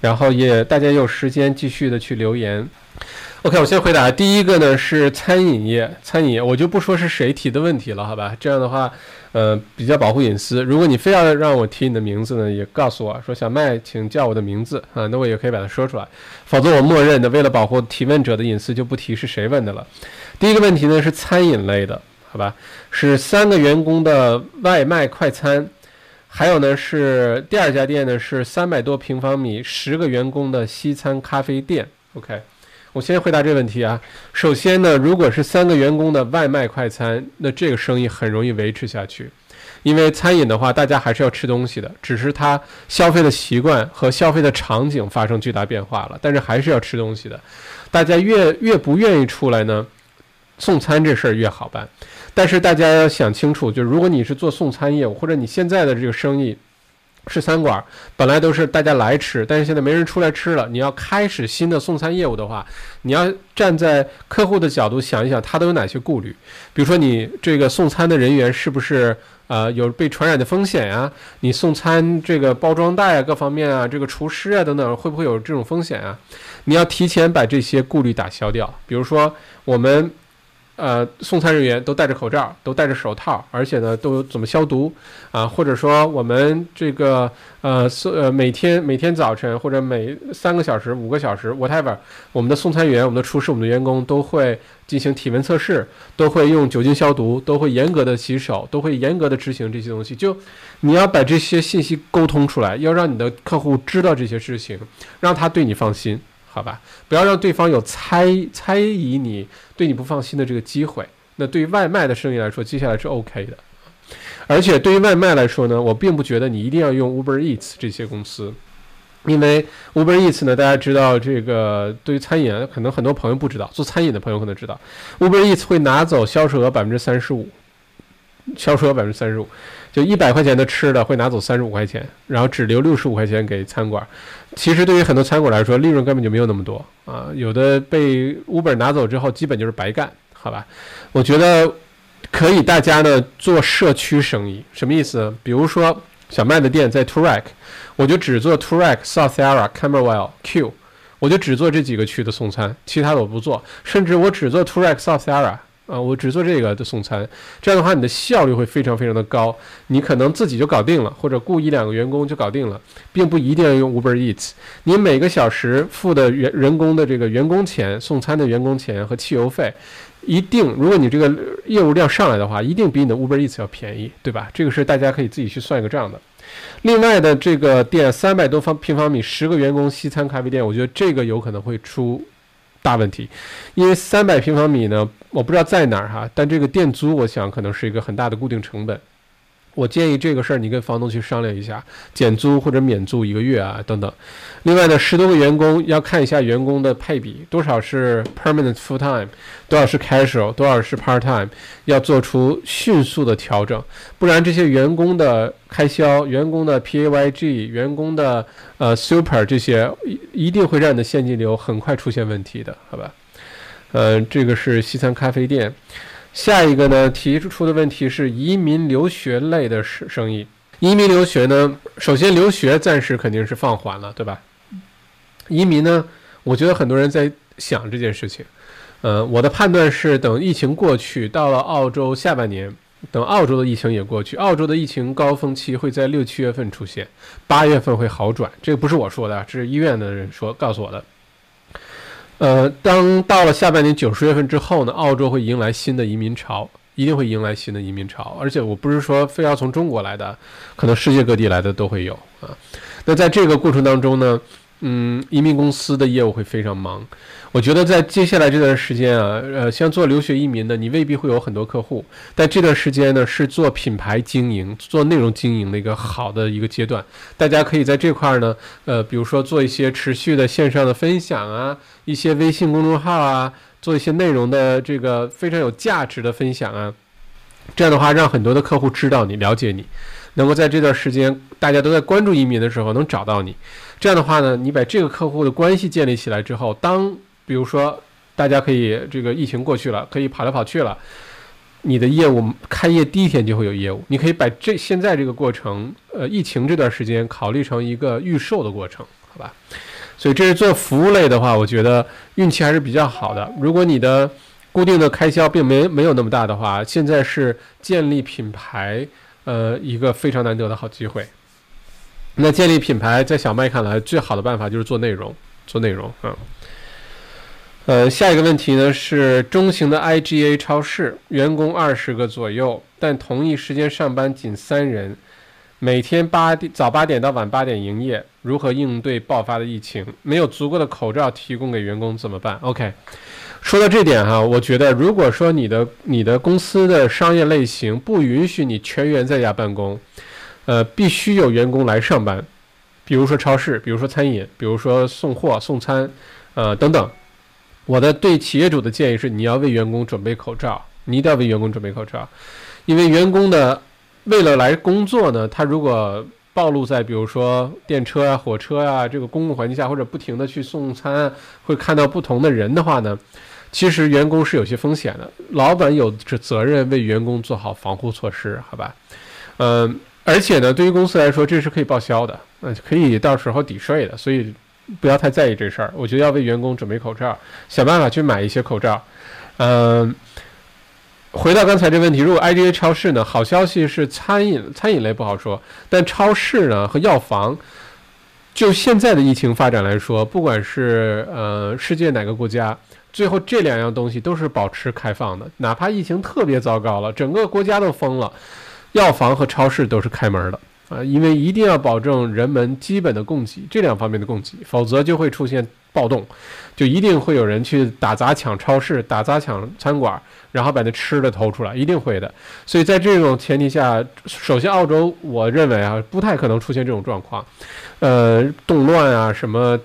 然后也大家有时间继续的去留言。OK，我先回答第一个呢是餐饮业，餐饮业我就不说是谁提的问题了，好吧？这样的话，呃，比较保护隐私。如果你非要让我提你的名字呢，也告诉我说小麦，请叫我的名字啊，那我也可以把它说出来。否则我默认的为了保护提问者的隐私就不提是谁问的了。第一个问题呢是餐饮类的，好吧？是三个员工的外卖快餐。还有呢，是第二家店呢，是三百多平方米、十个员工的西餐咖啡店。OK，我先回答这个问题啊。首先呢，如果是三个员工的外卖快餐，那这个生意很容易维持下去，因为餐饮的话，大家还是要吃东西的，只是它消费的习惯和消费的场景发生巨大变化了，但是还是要吃东西的。大家越越不愿意出来呢，送餐这事儿越好办。但是大家要想清楚，就是如果你是做送餐业务，或者你现在的这个生意是餐馆，本来都是大家来吃，但是现在没人出来吃了，你要开始新的送餐业务的话，你要站在客户的角度想一想，他都有哪些顾虑？比如说你这个送餐的人员是不是呃有被传染的风险呀？你送餐这个包装袋啊，各方面啊，这个厨师啊等等，会不会有这种风险啊？你要提前把这些顾虑打消掉。比如说我们。呃，送餐人员都戴着口罩，都戴着手套，而且呢，都怎么消毒啊？或者说，我们这个呃，送呃，每天每天早晨或者每三个小时、五个小时，whatever，我们的送餐员、我们的厨师、我们的员工都会进行体温测试，都会用酒精消毒，都会严格的洗手，都会严格的执行这些东西。就你要把这些信息沟通出来，要让你的客户知道这些事情，让他对你放心。好吧，不要让对方有猜猜疑你对你不放心的这个机会。那对于外卖的生意来说，接下来是 OK 的。而且对于外卖来说呢，我并不觉得你一定要用 Uber Eats 这些公司，因为 Uber Eats 呢，大家知道这个对于餐饮，可能很多朋友不知道，做餐饮的朋友可能知道，Uber Eats 会拿走销售额百分之三十五，销售额百分之三十五。就一百块钱的吃的会拿走三十五块钱，然后只留六十五块钱给餐馆。其实对于很多餐馆来说，利润根本就没有那么多啊。有的被 Uber 拿走之后，基本就是白干，好吧？我觉得可以，大家呢做社区生意，什么意思？比如说小麦的店在 Toorak，我就只做 Toorak、South Yarra、Camberwell、Q，我就只做这几个区的送餐，其他的我不做。甚至我只做 Toorak、South Yarra，啊，我只做这个的送餐，这样的话你的效率会非常非常的高，你可能自己就搞定了，或者雇一两个员工就搞定了，并不一定要用 Uber Eats。你每个小时付的员人工的这个员工钱、送餐的员工钱和汽油费，一定，如果你这个业务量上来的话，一定比你的 Uber Eats 要便宜，对吧？这个是大家可以自己去算一个账的。另外的这个店三百多方平方米，十个员工西餐咖啡店，我觉得这个有可能会出大问题，因为三百平方米呢，我不知道在哪儿哈，但这个店租我想可能是一个很大的固定成本。我建议这个事儿你跟房东去商量一下，减租或者免租一个月啊，等等。另外呢，十多个员工要看一下员工的配比，多少是 permanent full time，多少是 casual，多少是 part time，要做出迅速的调整，不然这些员工的开销、员工的 payg、员工的呃 super 这些一一定会让你的现金流很快出现问题的，好吧？呃，这个是西餐咖啡店。下一个呢，提出的问题是移民留学类的生生意。移民留学呢，首先留学暂时肯定是放缓了，对吧？移民呢，我觉得很多人在想这件事情。呃，我的判断是，等疫情过去，到了澳洲下半年，等澳洲的疫情也过去，澳洲的疫情高峰期会在六七月份出现，八月份会好转。这个不是我说的，这是医院的人说告诉我的。呃，当到了下半年九十月份之后呢，澳洲会迎来新的移民潮，一定会迎来新的移民潮。而且我不是说非要从中国来的，可能世界各地来的都会有啊。那在这个过程当中呢，嗯，移民公司的业务会非常忙。我觉得在接下来这段时间啊，呃，像做留学移民的，你未必会有很多客户，但这段时间呢，是做品牌经营、做内容经营的一个好的一个阶段。大家可以在这块儿呢，呃，比如说做一些持续的线上的分享啊，一些微信公众号啊，做一些内容的这个非常有价值的分享啊，这样的话，让很多的客户知道你、了解你，能够在这段时间大家都在关注移民的时候能找到你。这样的话呢，你把这个客户的关系建立起来之后，当比如说，大家可以这个疫情过去了，可以跑来跑去了，你的业务开业第一天就会有业务。你可以把这现在这个过程，呃，疫情这段时间考虑成一个预售的过程，好吧？所以这是做服务类的话，我觉得运气还是比较好的。如果你的固定的开销并没没有那么大的话，现在是建立品牌，呃，一个非常难得的好机会。那建立品牌，在小麦看来，最好的办法就是做内容，做内容啊。呃，下一个问题呢是中型的 IGA 超市，员工二十个左右，但同一时间上班仅三人，每天八点早八点到晚八点营业，如何应对爆发的疫情？没有足够的口罩提供给员工怎么办？OK，说到这点哈，我觉得如果说你的你的公司的商业类型不允许你全员在家办公，呃，必须有员工来上班，比如说超市，比如说餐饮，比如说送货送餐，呃等等。我的对企业主的建议是，你要为员工准备口罩，你一定要为员工准备口罩，因为员工的为了来工作呢，他如果暴露在比如说电车啊、火车啊这个公共环境下，或者不停的去送餐，会看到不同的人的话呢，其实员工是有些风险的。老板有责任为员工做好防护措施，好吧？嗯，而且呢，对于公司来说，这是可以报销的，嗯，可以到时候抵税的，所以。不要太在意这事儿，我觉得要为员工准备口罩，想办法去买一些口罩。嗯，回到刚才这问题，如果 IGA 超市呢？好消息是餐饮餐饮类不好说，但超市呢和药房，就现在的疫情发展来说，不管是呃世界哪个国家，最后这两样东西都是保持开放的，哪怕疫情特别糟糕了，整个国家都封了，药房和超市都是开门的。啊，因为一定要保证人们基本的供给，这两方面的供给，否则就会出现暴动，就一定会有人去打砸抢超市，打砸抢餐馆，然后把那吃的偷出来，一定会的。所以在这种前提下，首先澳洲，我认为啊，不太可能出现这种状况，呃，动乱啊什么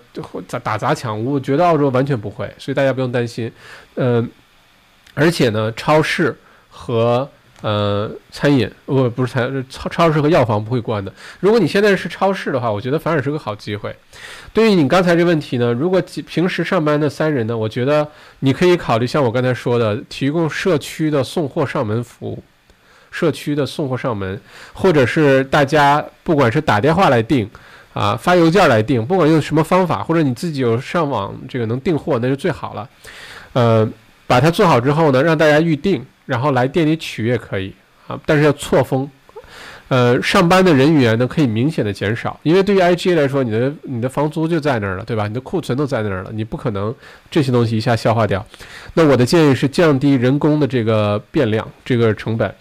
打打砸抢，我觉得澳洲完全不会，所以大家不用担心。嗯，而且呢，超市和呃，餐饮不不是餐超超市和药房不会关的。如果你现在是超市的话，我觉得反而是个好机会。对于你刚才这问题呢，如果平时上班的三人呢，我觉得你可以考虑像我刚才说的，提供社区的送货上门服务，社区的送货上门，或者是大家不管是打电话来订啊，发邮件来订，不管用什么方法，或者你自己有上网这个能订货，那就最好了。呃。把它做好之后呢，让大家预定，然后来店里取也可以啊，但是要错峰。呃，上班的人员呢可以明显的减少，因为对于 IG 来说，你的你的房租就在那儿了，对吧？你的库存都在那儿了，你不可能这些东西一下消化掉。那我的建议是降低人工的这个变量，这个成本。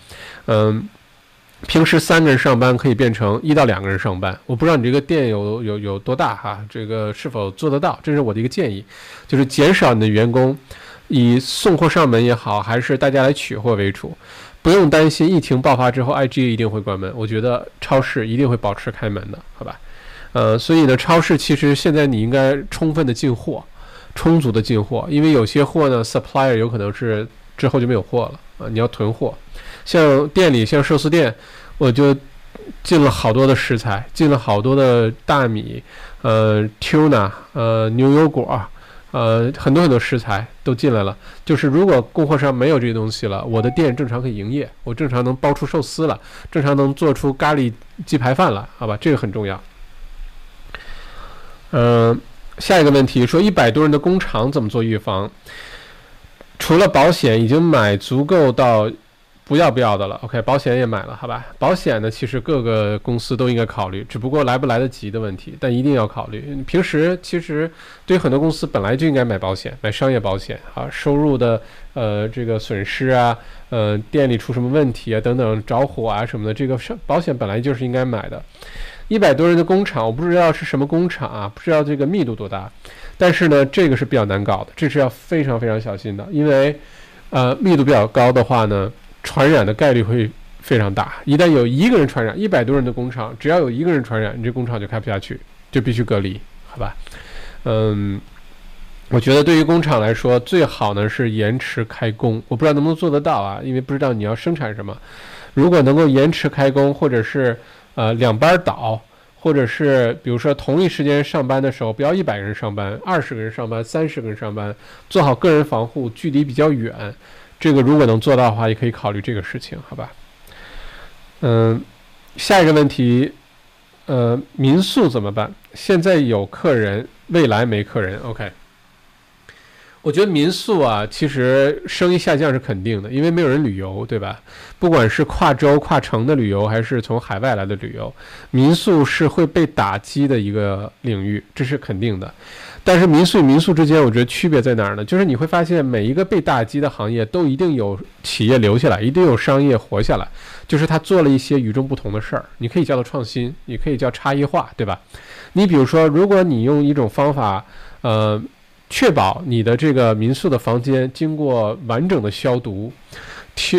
嗯，平时三个人上班可以变成一到两个人上班。我不知道你这个店有有有多大哈，这个是否做得到？这是我的一个建议，就是减少你的员工，以送货上门也好，还是大家来取货为主。不用担心疫情爆发之后，IG 一定会关门。我觉得超市一定会保持开门的，好吧？呃，所以呢，超市其实现在你应该充分的进货，充足的进货，因为有些货呢，supplier 有可能是之后就没有货了啊，你要囤货。像店里，像寿司店，我就进了好多的食材，进了好多的大米，呃，tuna，呃，牛油果。呃，很多很多食材都进来了，就是如果供货商没有这些东西了，我的店正常可以营业，我正常能包出寿司了，正常能做出咖喱鸡排饭了，好吧，这个很重要。嗯，下一个问题说一百多人的工厂怎么做预防？除了保险，已经买足够到。不要不要的了，OK，保险也买了，好吧？保险呢，其实各个公司都应该考虑，只不过来不来得及的问题，但一定要考虑。平时其实对很多公司本来就应该买保险，买商业保险啊，收入的呃这个损失啊，呃店里出什么问题啊等等着火啊什么的，这个保险本来就是应该买的。一百多人的工厂，我不知道是什么工厂啊，不知道这个密度多大，但是呢，这个是比较难搞的，这是要非常非常小心的，因为呃密度比较高的话呢。传染的概率会非常大，一旦有一个人传染，一百多人的工厂，只要有一个人传染，你这工厂就开不下去，就必须隔离，好吧？嗯，我觉得对于工厂来说，最好呢是延迟开工，我不知道能不能做得到啊，因为不知道你要生产什么。如果能够延迟开工，或者是呃两班倒，或者是比如说同一时间上班的时候，不要一百个人上班，二十个人上班，三十个人上班，做好个人防护，距离比较远。这个如果能做到的话，也可以考虑这个事情，好吧？嗯，下一个问题，呃，民宿怎么办？现在有客人，未来没客人，OK？我觉得民宿啊，其实生意下降是肯定的，因为没有人旅游，对吧？不管是跨州、跨城的旅游，还是从海外来的旅游，民宿是会被打击的一个领域，这是肯定的。但是民宿与民宿之间，我觉得区别在哪儿呢？就是你会发现，每一个被打击的行业都一定有企业留下来，一定有商业活下来。就是他做了一些与众不同的事儿，你可以叫做创新，你可以叫差异化，对吧？你比如说，如果你用一种方法，呃，确保你的这个民宿的房间经过完整的消毒，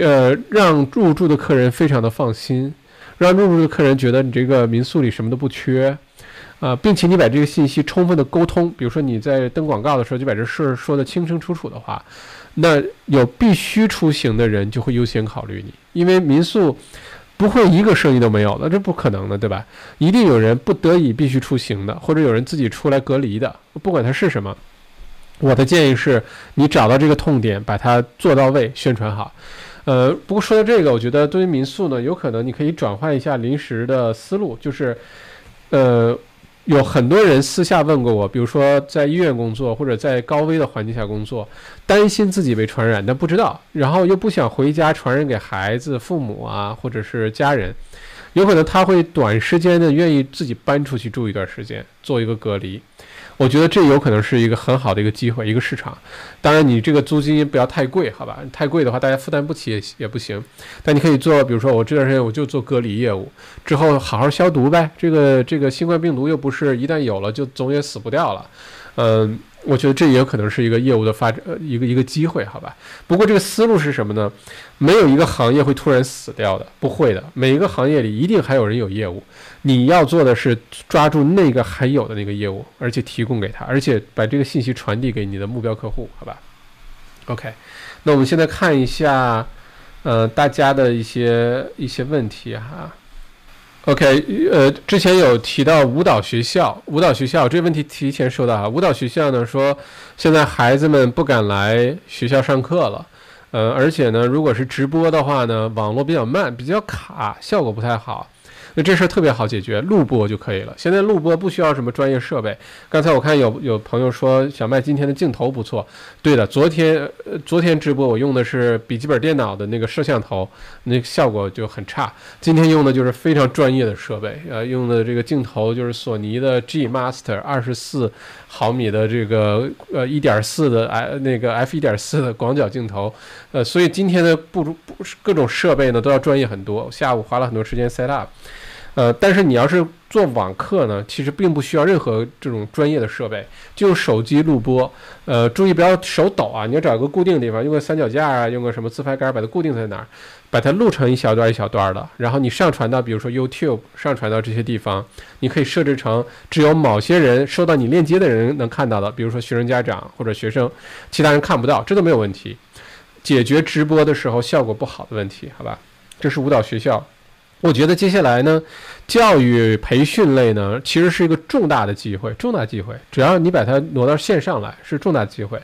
呃，让入住的客人非常的放心，让入住的客人觉得你这个民宿里什么都不缺。啊，并且你把这个信息充分的沟通，比如说你在登广告的时候就把这事儿说的清清楚楚的话，那有必须出行的人就会优先考虑你，因为民宿不会一个生意都没有的，这不可能的，对吧？一定有人不得已必须出行的，或者有人自己出来隔离的，不管他是什么。我的建议是你找到这个痛点，把它做到位，宣传好。呃，不过说到这个，我觉得对于民宿呢，有可能你可以转换一下临时的思路，就是，呃。有很多人私下问过我，比如说在医院工作或者在高危的环境下工作，担心自己被传染，但不知道，然后又不想回家传染给孩子、父母啊，或者是家人，有可能他会短时间的愿意自己搬出去住一段时间，做一个隔离。我觉得这有可能是一个很好的一个机会，一个市场。当然，你这个租金不要太贵，好吧？太贵的话，大家负担不起也也不行。但你可以做，比如说我这段时间我就做隔离业务，之后好好消毒呗。这个这个新冠病毒又不是一旦有了就总也死不掉了，嗯。我觉得这也有可能是一个业务的发展，呃，一个一个机会，好吧？不过这个思路是什么呢？没有一个行业会突然死掉的，不会的。每一个行业里一定还有人有业务，你要做的是抓住那个还有的那个业务，而且提供给他，而且把这个信息传递给你的目标客户，好吧？OK，那我们现在看一下，呃，大家的一些一些问题哈。OK，呃，之前有提到舞蹈学校，舞蹈学校这个问题提前说到哈。舞蹈学校呢说，现在孩子们不敢来学校上课了，呃，而且呢，如果是直播的话呢，网络比较慢，比较卡，效果不太好。那这事儿特别好解决，录播就可以了。现在录播不需要什么专业设备。刚才我看有有朋友说小麦今天的镜头不错，对的，昨天呃昨天直播我用的是笔记本电脑的那个摄像头，那效果就很差。今天用的就是非常专业的设备，呃，用的这个镜头就是索尼的 G Master 二十四毫米的这个呃一点四的 I 那个 F 一点四的广角镜头，呃，所以今天的不不各种设备呢都要专业很多。下午花了很多时间 set up。呃，但是你要是做网课呢，其实并不需要任何这种专业的设备，就手机录播。呃，注意不要手抖啊，你要找一个固定的地方，用个三脚架啊，用个什么自拍杆把它固定在哪儿，把它录成一小段一小段的，然后你上传到比如说 YouTube，上传到这些地方，你可以设置成只有某些人收到你链接的人能看到的，比如说学生家长或者学生，其他人看不到，这都没有问题，解决直播的时候效果不好的问题，好吧？这是舞蹈学校。我觉得接下来呢，教育培训类呢，其实是一个重大的机会，重大机会。只要你把它挪到线上来，是重大机会。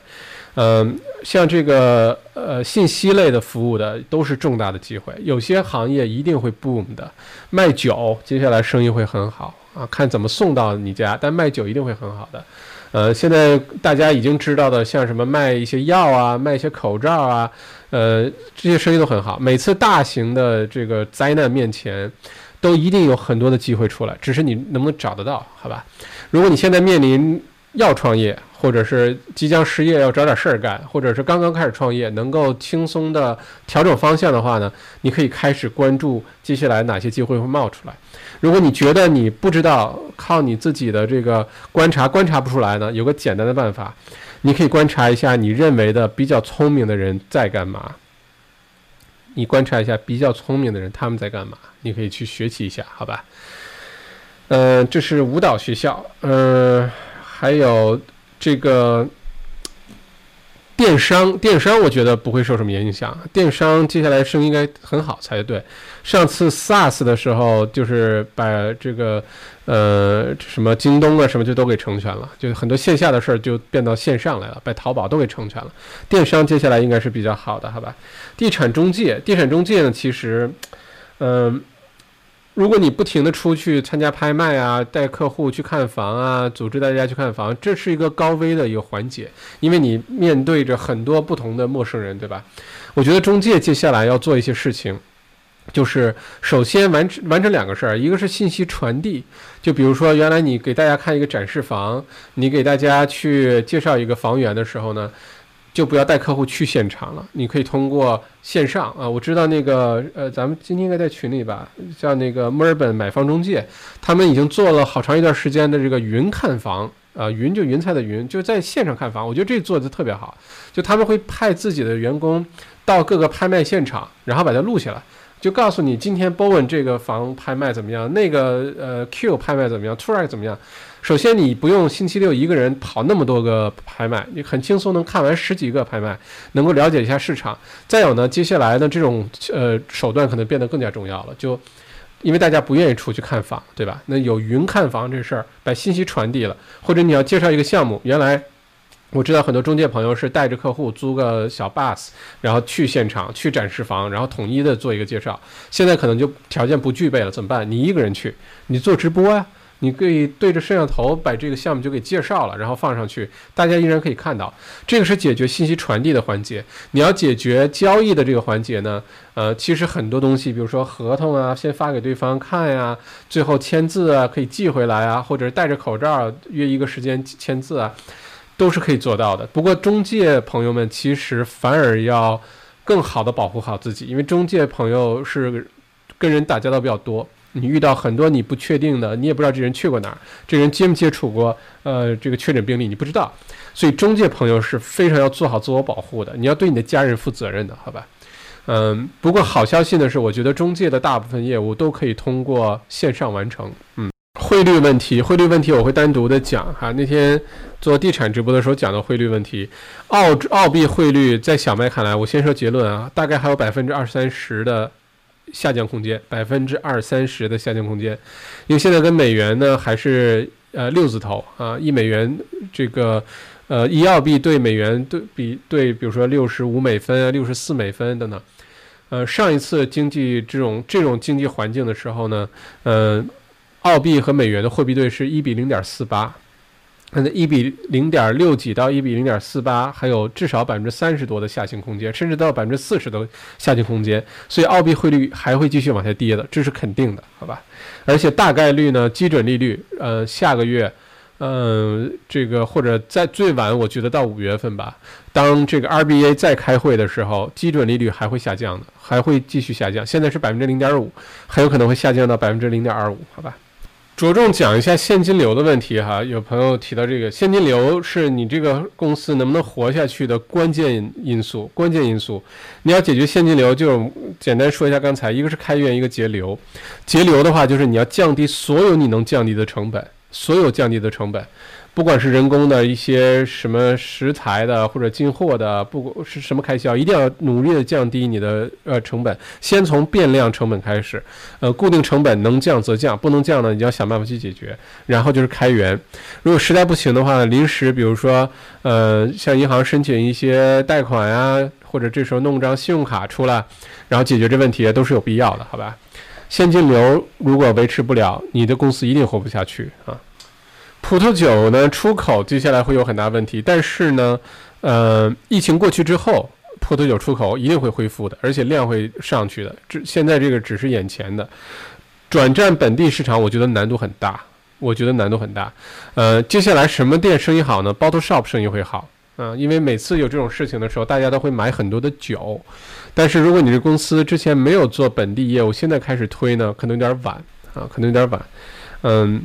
嗯，像这个呃信息类的服务的，都是重大的机会。有些行业一定会 boom 的，卖酒接下来生意会很好啊，看怎么送到你家，但卖酒一定会很好的。呃，现在大家已经知道的，像什么卖一些药啊，卖一些口罩啊。呃，这些生意都很好。每次大型的这个灾难面前，都一定有很多的机会出来，只是你能不能找得到？好吧？如果你现在面临要创业，或者是即将失业要找点事儿干，或者是刚刚开始创业，能够轻松的调整方向的话呢，你可以开始关注接下来哪些机会会冒出来。如果你觉得你不知道，靠你自己的这个观察观察不出来呢，有个简单的办法。你可以观察一下你认为的比较聪明的人在干嘛。你观察一下比较聪明的人他们在干嘛，你可以去学习一下，好吧？嗯，这是舞蹈学校，嗯，还有这个。电商，电商我觉得不会受什么影响。电商接下来生意应该很好才对。上次 SaaS 的时候，就是把这个，呃，什么京东啊什么就都给成全了，就很多线下的事儿就变到线上来了，把淘宝都给成全了。电商接下来应该是比较好的，好吧？地产中介，地产中介呢，其实，嗯。如果你不停的出去参加拍卖啊，带客户去看房啊，组织大家去看房，这是一个高危的一个环节，因为你面对着很多不同的陌生人，对吧？我觉得中介接下来要做一些事情，就是首先完成完成两个事儿，一个是信息传递，就比如说原来你给大家看一个展示房，你给大家去介绍一个房源的时候呢。就不要带客户去现场了，你可以通过线上啊。我知道那个呃，咱们今天应该在群里吧，像那个墨尔本买房中介，他们已经做了好长一段时间的这个云看房啊，云就云彩的云，就在线上看房。我觉得这做的特别好，就他们会派自己的员工到各个拍卖现场，然后把它录下来，就告诉你今天 Bowen 这个房拍卖怎么样，那个呃 Q 拍卖怎么样 t r a c 怎么样。首先，你不用星期六一个人跑那么多个拍卖，你很轻松能看完十几个拍卖，能够了解一下市场。再有呢，接下来呢，这种呃手段可能变得更加重要了，就因为大家不愿意出去看房，对吧？那有云看房这事儿，把信息传递了，或者你要介绍一个项目，原来我知道很多中介朋友是带着客户租个小 bus，然后去现场去展示房，然后统一的做一个介绍。现在可能就条件不具备了，怎么办？你一个人去，你做直播呀。你可以对着摄像头把这个项目就给介绍了，然后放上去，大家依然可以看到。这个是解决信息传递的环节。你要解决交易的这个环节呢？呃，其实很多东西，比如说合同啊，先发给对方看呀，最后签字啊，可以寄回来啊，或者戴着口罩约一个时间签字啊，都是可以做到的。不过中介朋友们其实反而要更好的保护好自己，因为中介朋友是跟人打交道比较多。你遇到很多你不确定的，你也不知道这人去过哪儿，这人接没接触过，呃，这个确诊病例你不知道，所以中介朋友是非常要做好自我保护的，你要对你的家人负责任的，好吧？嗯，不过好消息呢是，我觉得中介的大部分业务都可以通过线上完成。嗯，汇率问题，汇率问题我会单独的讲哈。那天做地产直播的时候讲到汇率问题，澳澳币汇率在小麦看来，我先说结论啊，大概还有百分之二三十的。下降空间百分之二三十的下降空间，因为现在跟美元呢还是呃六字头啊，一美元这个呃一澳币对美元对比对，比如说六十五美分啊，六十四美分等等，呃，上一次经济这种这种经济环境的时候呢，呃，澳币和美元的货币对是一比零点四八。那一比零点六几到一比零点四八，还有至少百分之三十多的下行空间，甚至到百分之四十的下行空间，所以澳币汇率还会继续往下跌的，这是肯定的，好吧？而且大概率呢，基准利率，呃，下个月，嗯，这个或者在最晚，我觉得到五月份吧，当这个 RBA 再开会的时候，基准利率还会下降的，还会继续下降，现在是百分之零点五，很有可能会下降到百分之零点二五，好吧？着重讲一下现金流的问题哈，有朋友提到这个现金流是你这个公司能不能活下去的关键因素。关键因素，你要解决现金流，就简单说一下刚才，一个是开源，一个节流。节流的话，就是你要降低所有你能降低的成本，所有降低的成本。不管是人工的一些什么食材的或者进货的，不管是什么开销，一定要努力的降低你的呃成本。先从变量成本开始，呃，固定成本能降则降，不能降呢，你要想办法去解决。然后就是开源，如果实在不行的话，临时比如说呃，向银行申请一些贷款呀，或者这时候弄张信用卡出来，然后解决这问题都是有必要的，好吧？现金流如果维持不了，你的公司一定活不下去啊。葡萄酒呢出口接下来会有很大问题，但是呢，呃，疫情过去之后，葡萄酒出口一定会恢复的，而且量会上去的。这现在这个只是眼前的，转战本地市场，我觉得难度很大，我觉得难度很大。呃，接下来什么店生意好呢？Bottle Shop 生意会好，嗯，因为每次有这种事情的时候，大家都会买很多的酒。但是如果你这公司之前没有做本地业务，现在开始推呢，可能有点晚啊，可能有点晚，嗯。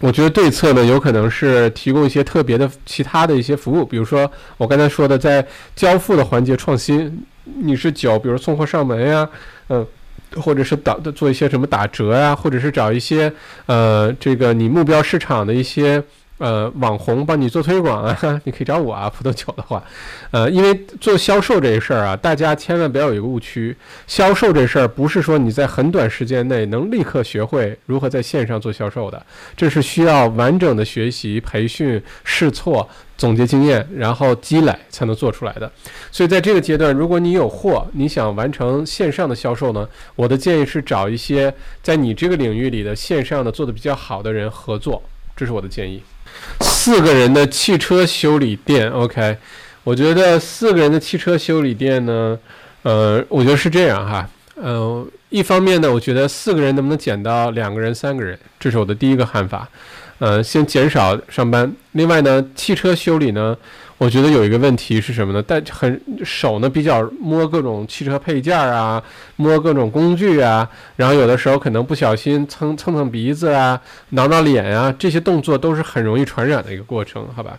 我觉得对策呢，有可能是提供一些特别的其他的一些服务，比如说我刚才说的，在交付的环节创新，你是酒，比如送货上门呀，嗯，或者是打做一些什么打折呀，或者是找一些呃这个你目标市场的一些。呃，网红帮你做推广啊，(laughs) 你可以找我啊。(laughs) 葡萄酒的话，呃，因为做销售这事儿啊，大家千万不要有一个误区，销售这事儿不是说你在很短时间内能立刻学会如何在线上做销售的，这是需要完整的学习、培训、试错、总结经验，然后积累才能做出来的。所以在这个阶段，如果你有货，你想完成线上的销售呢，我的建议是找一些在你这个领域里的线上的做的比较好的人合作，这是我的建议。四个人的汽车修理店，OK，我觉得四个人的汽车修理店呢，呃，我觉得是这样哈，呃，一方面呢，我觉得四个人能不能减到两个人、三个人，这是我的第一个看法，呃，先减少上班。另外呢，汽车修理呢。我觉得有一个问题是什么呢？但很手呢比较摸各种汽车配件啊，摸各种工具啊，然后有的时候可能不小心蹭蹭蹭鼻子啊，挠挠脸啊，这些动作都是很容易传染的一个过程，好吧？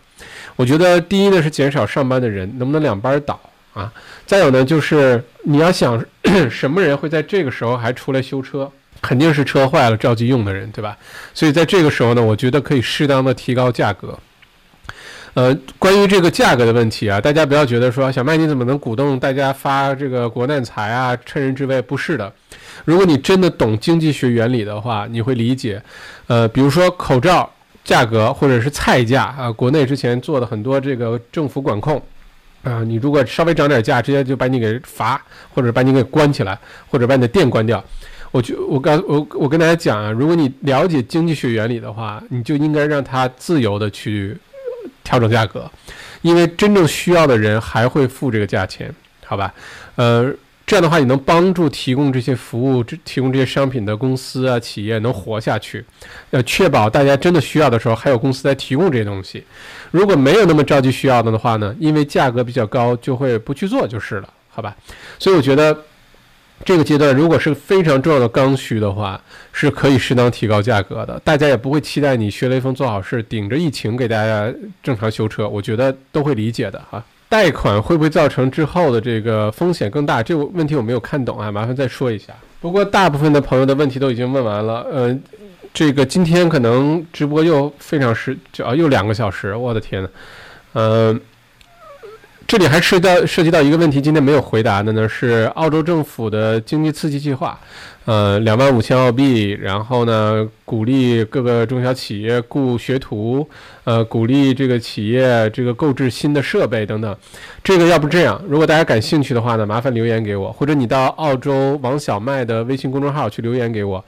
我觉得第一呢是减少上班的人，能不能两班倒啊？再有呢就是你要想 (coughs) 什么人会在这个时候还出来修车，肯定是车坏了着急用的人，对吧？所以在这个时候呢，我觉得可以适当的提高价格。呃，关于这个价格的问题啊，大家不要觉得说小麦你怎么能鼓动大家发这个国难财啊，趁人之危？不是的，如果你真的懂经济学原理的话，你会理解。呃，比如说口罩价格或者是菜价啊，国内之前做的很多这个政府管控啊，你如果稍微涨点价，直接就把你给罚，或者把你给关起来，或者把你的店关掉。我就我刚我我跟大家讲啊，如果你了解经济学原理的话，你就应该让它自由的去。调整价格，因为真正需要的人还会付这个价钱，好吧？呃，这样的话你能帮助提供这些服务、提供这些商品的公司啊、企业能活下去，要确保大家真的需要的时候还有公司在提供这些东西。如果没有那么着急需要的的话呢，因为价格比较高，就会不去做就是了，好吧？所以我觉得。这个阶段如果是非常重要的刚需的话，是可以适当提高价格的。大家也不会期待你学雷锋做好事，顶着疫情给大家正常修车，我觉得都会理解的哈。贷款会不会造成之后的这个风险更大？这个问题我没有看懂啊，麻烦再说一下。不过大部分的朋友的问题都已经问完了，呃，这个今天可能直播又非常时，就啊又两个小时，我的天呐，嗯。这里还涉及到涉及到一个问题，今天没有回答的呢，是澳洲政府的经济刺激计划，呃，两万五千澳币，然后呢，鼓励各个中小企业雇学徒，呃，鼓励这个企业这个购置新的设备等等。这个要不这样，如果大家感兴趣的话呢，麻烦留言给我，或者你到澳洲王小麦的微信公众号去留言给我。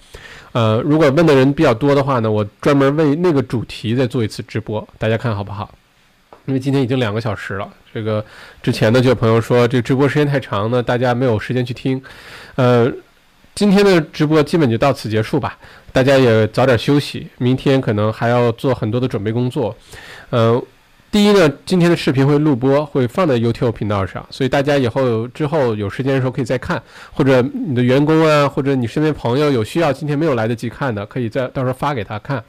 呃，如果问的人比较多的话呢，我专门为那个主题再做一次直播，大家看好不好？因为今天已经两个小时了，这个之前呢就有朋友说这直播时间太长呢，大家没有时间去听。呃，今天的直播基本就到此结束吧，大家也早点休息，明天可能还要做很多的准备工作。呃，第一呢，今天的视频会录播，会放在 YouTube 频道上，所以大家以后之后有时间的时候可以再看，或者你的员工啊，或者你身边朋友有需要今天没有来得及看的，可以再到时候发给他看。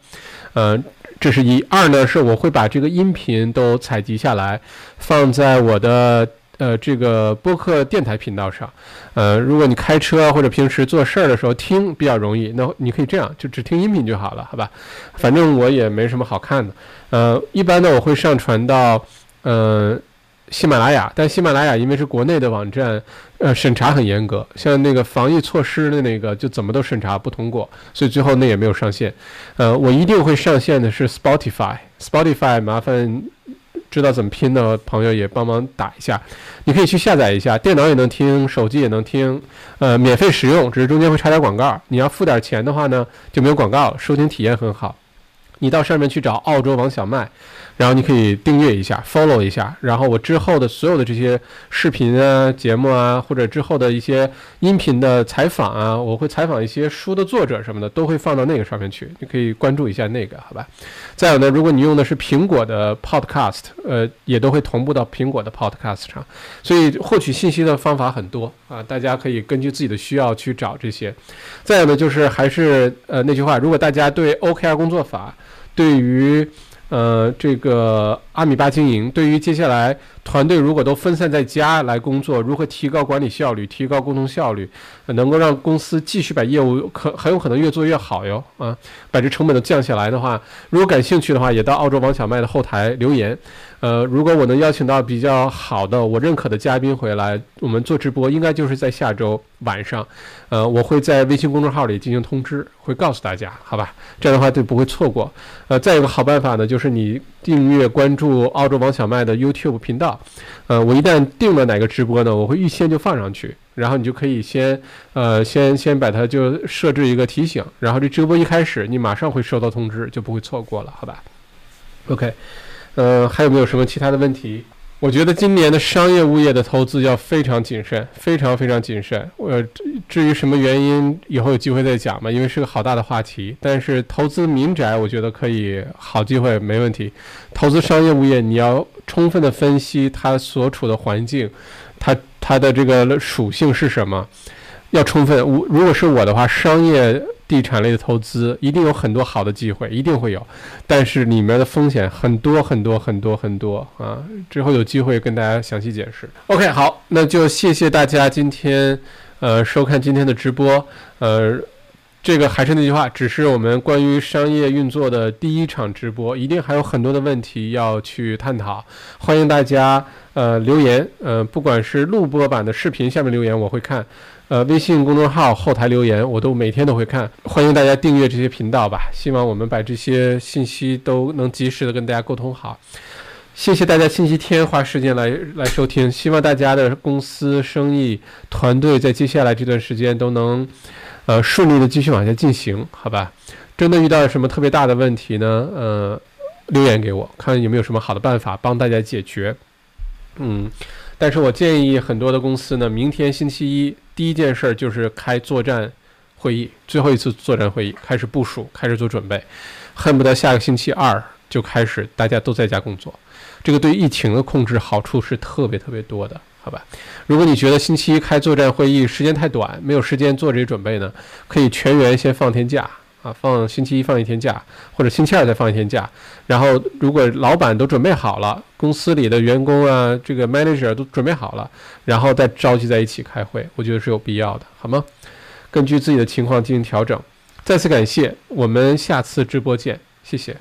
呃。这是一二呢，是我会把这个音频都采集下来，放在我的呃这个播客电台频道上。呃，如果你开车或者平时做事儿的时候听比较容易，那你可以这样，就只听音频就好了，好吧？反正我也没什么好看的。呃，一般呢我会上传到呃。喜马拉雅，但喜马拉雅因为是国内的网站，呃，审查很严格，像那个防疫措施的那个，就怎么都审查不通过，所以最后那也没有上线。呃，我一定会上线的是 Spotify，Spotify，麻烦知道怎么拼的朋友也帮忙打一下。你可以去下载一下，电脑也能听，手机也能听，呃，免费使用，只是中间会插点广告。你要付点钱的话呢，就没有广告，收听体验很好。你到上面去找澳洲王小麦。然后你可以订阅一下，follow 一下，然后我之后的所有的这些视频啊、节目啊，或者之后的一些音频的采访啊，我会采访一些书的作者什么的，都会放到那个上面去，你可以关注一下那个，好吧？再有呢，如果你用的是苹果的 Podcast，呃，也都会同步到苹果的 Podcast 上，所以获取信息的方法很多啊，大家可以根据自己的需要去找这些。再有呢，就是还是呃那句话，如果大家对 OKR 工作法，对于呃，这个阿米巴经营对于接下来团队如果都分散在家来工作，如何提高管理效率、提高沟通效率，能够让公司继续把业务可很有可能越做越好哟啊，把这成本都降下来的话，如果感兴趣的话，也到澳洲王小麦的后台留言。呃，如果我能邀请到比较好的、我认可的嘉宾回来，我们做直播，应该就是在下周晚上。呃，我会在微信公众号里进行通知，会告诉大家，好吧？这样的话就不会错过。呃，再有个好办法呢，就是你订阅关注澳洲王小麦的 YouTube 频道。呃，我一旦定了哪个直播呢，我会预先就放上去，然后你就可以先呃先先把它就设置一个提醒，然后这直播一开始，你马上会收到通知，就不会错过了，好吧？OK。呃，还有没有什么其他的问题？我觉得今年的商业物业的投资要非常谨慎，非常非常谨慎。呃，至于什么原因，以后有机会再讲吧，因为是个好大的话题。但是投资民宅，我觉得可以，好机会没问题。投资商业物业，你要充分的分析它所处的环境，它它的这个属性是什么，要充分。我如果是我的话，商业。地产类的投资一定有很多好的机会，一定会有，但是里面的风险很多很多很多很多啊！之后有机会跟大家详细解释。OK，好，那就谢谢大家今天呃收看今天的直播。呃，这个还是那句话，只是我们关于商业运作的第一场直播，一定还有很多的问题要去探讨。欢迎大家呃留言，呃，不管是录播版的视频下面留言，我会看。呃，微信公众号后台留言，我都每天都会看。欢迎大家订阅这些频道吧，希望我们把这些信息都能及时的跟大家沟通好。谢谢大家星期天花时间来来收听，希望大家的公司生意团队在接下来这段时间都能呃顺利的继续往下进行，好吧？真的遇到什么特别大的问题呢？呃，留言给我，看有没有什么好的办法帮大家解决。嗯。但是我建议很多的公司呢，明天星期一第一件事就是开作战会议，最后一次作战会议，开始部署，开始做准备，恨不得下个星期二就开始，大家都在家工作。这个对疫情的控制好处是特别特别多的，好吧？如果你觉得星期一开作战会议时间太短，没有时间做这些准备呢，可以全员先放天假。啊，放星期一放一天假，或者星期二再放一天假。然后，如果老板都准备好了，公司里的员工啊，这个 manager 都准备好了，然后再召集在一起开会，我觉得是有必要的，好吗？根据自己的情况进行调整。再次感谢，我们下次直播见，谢谢。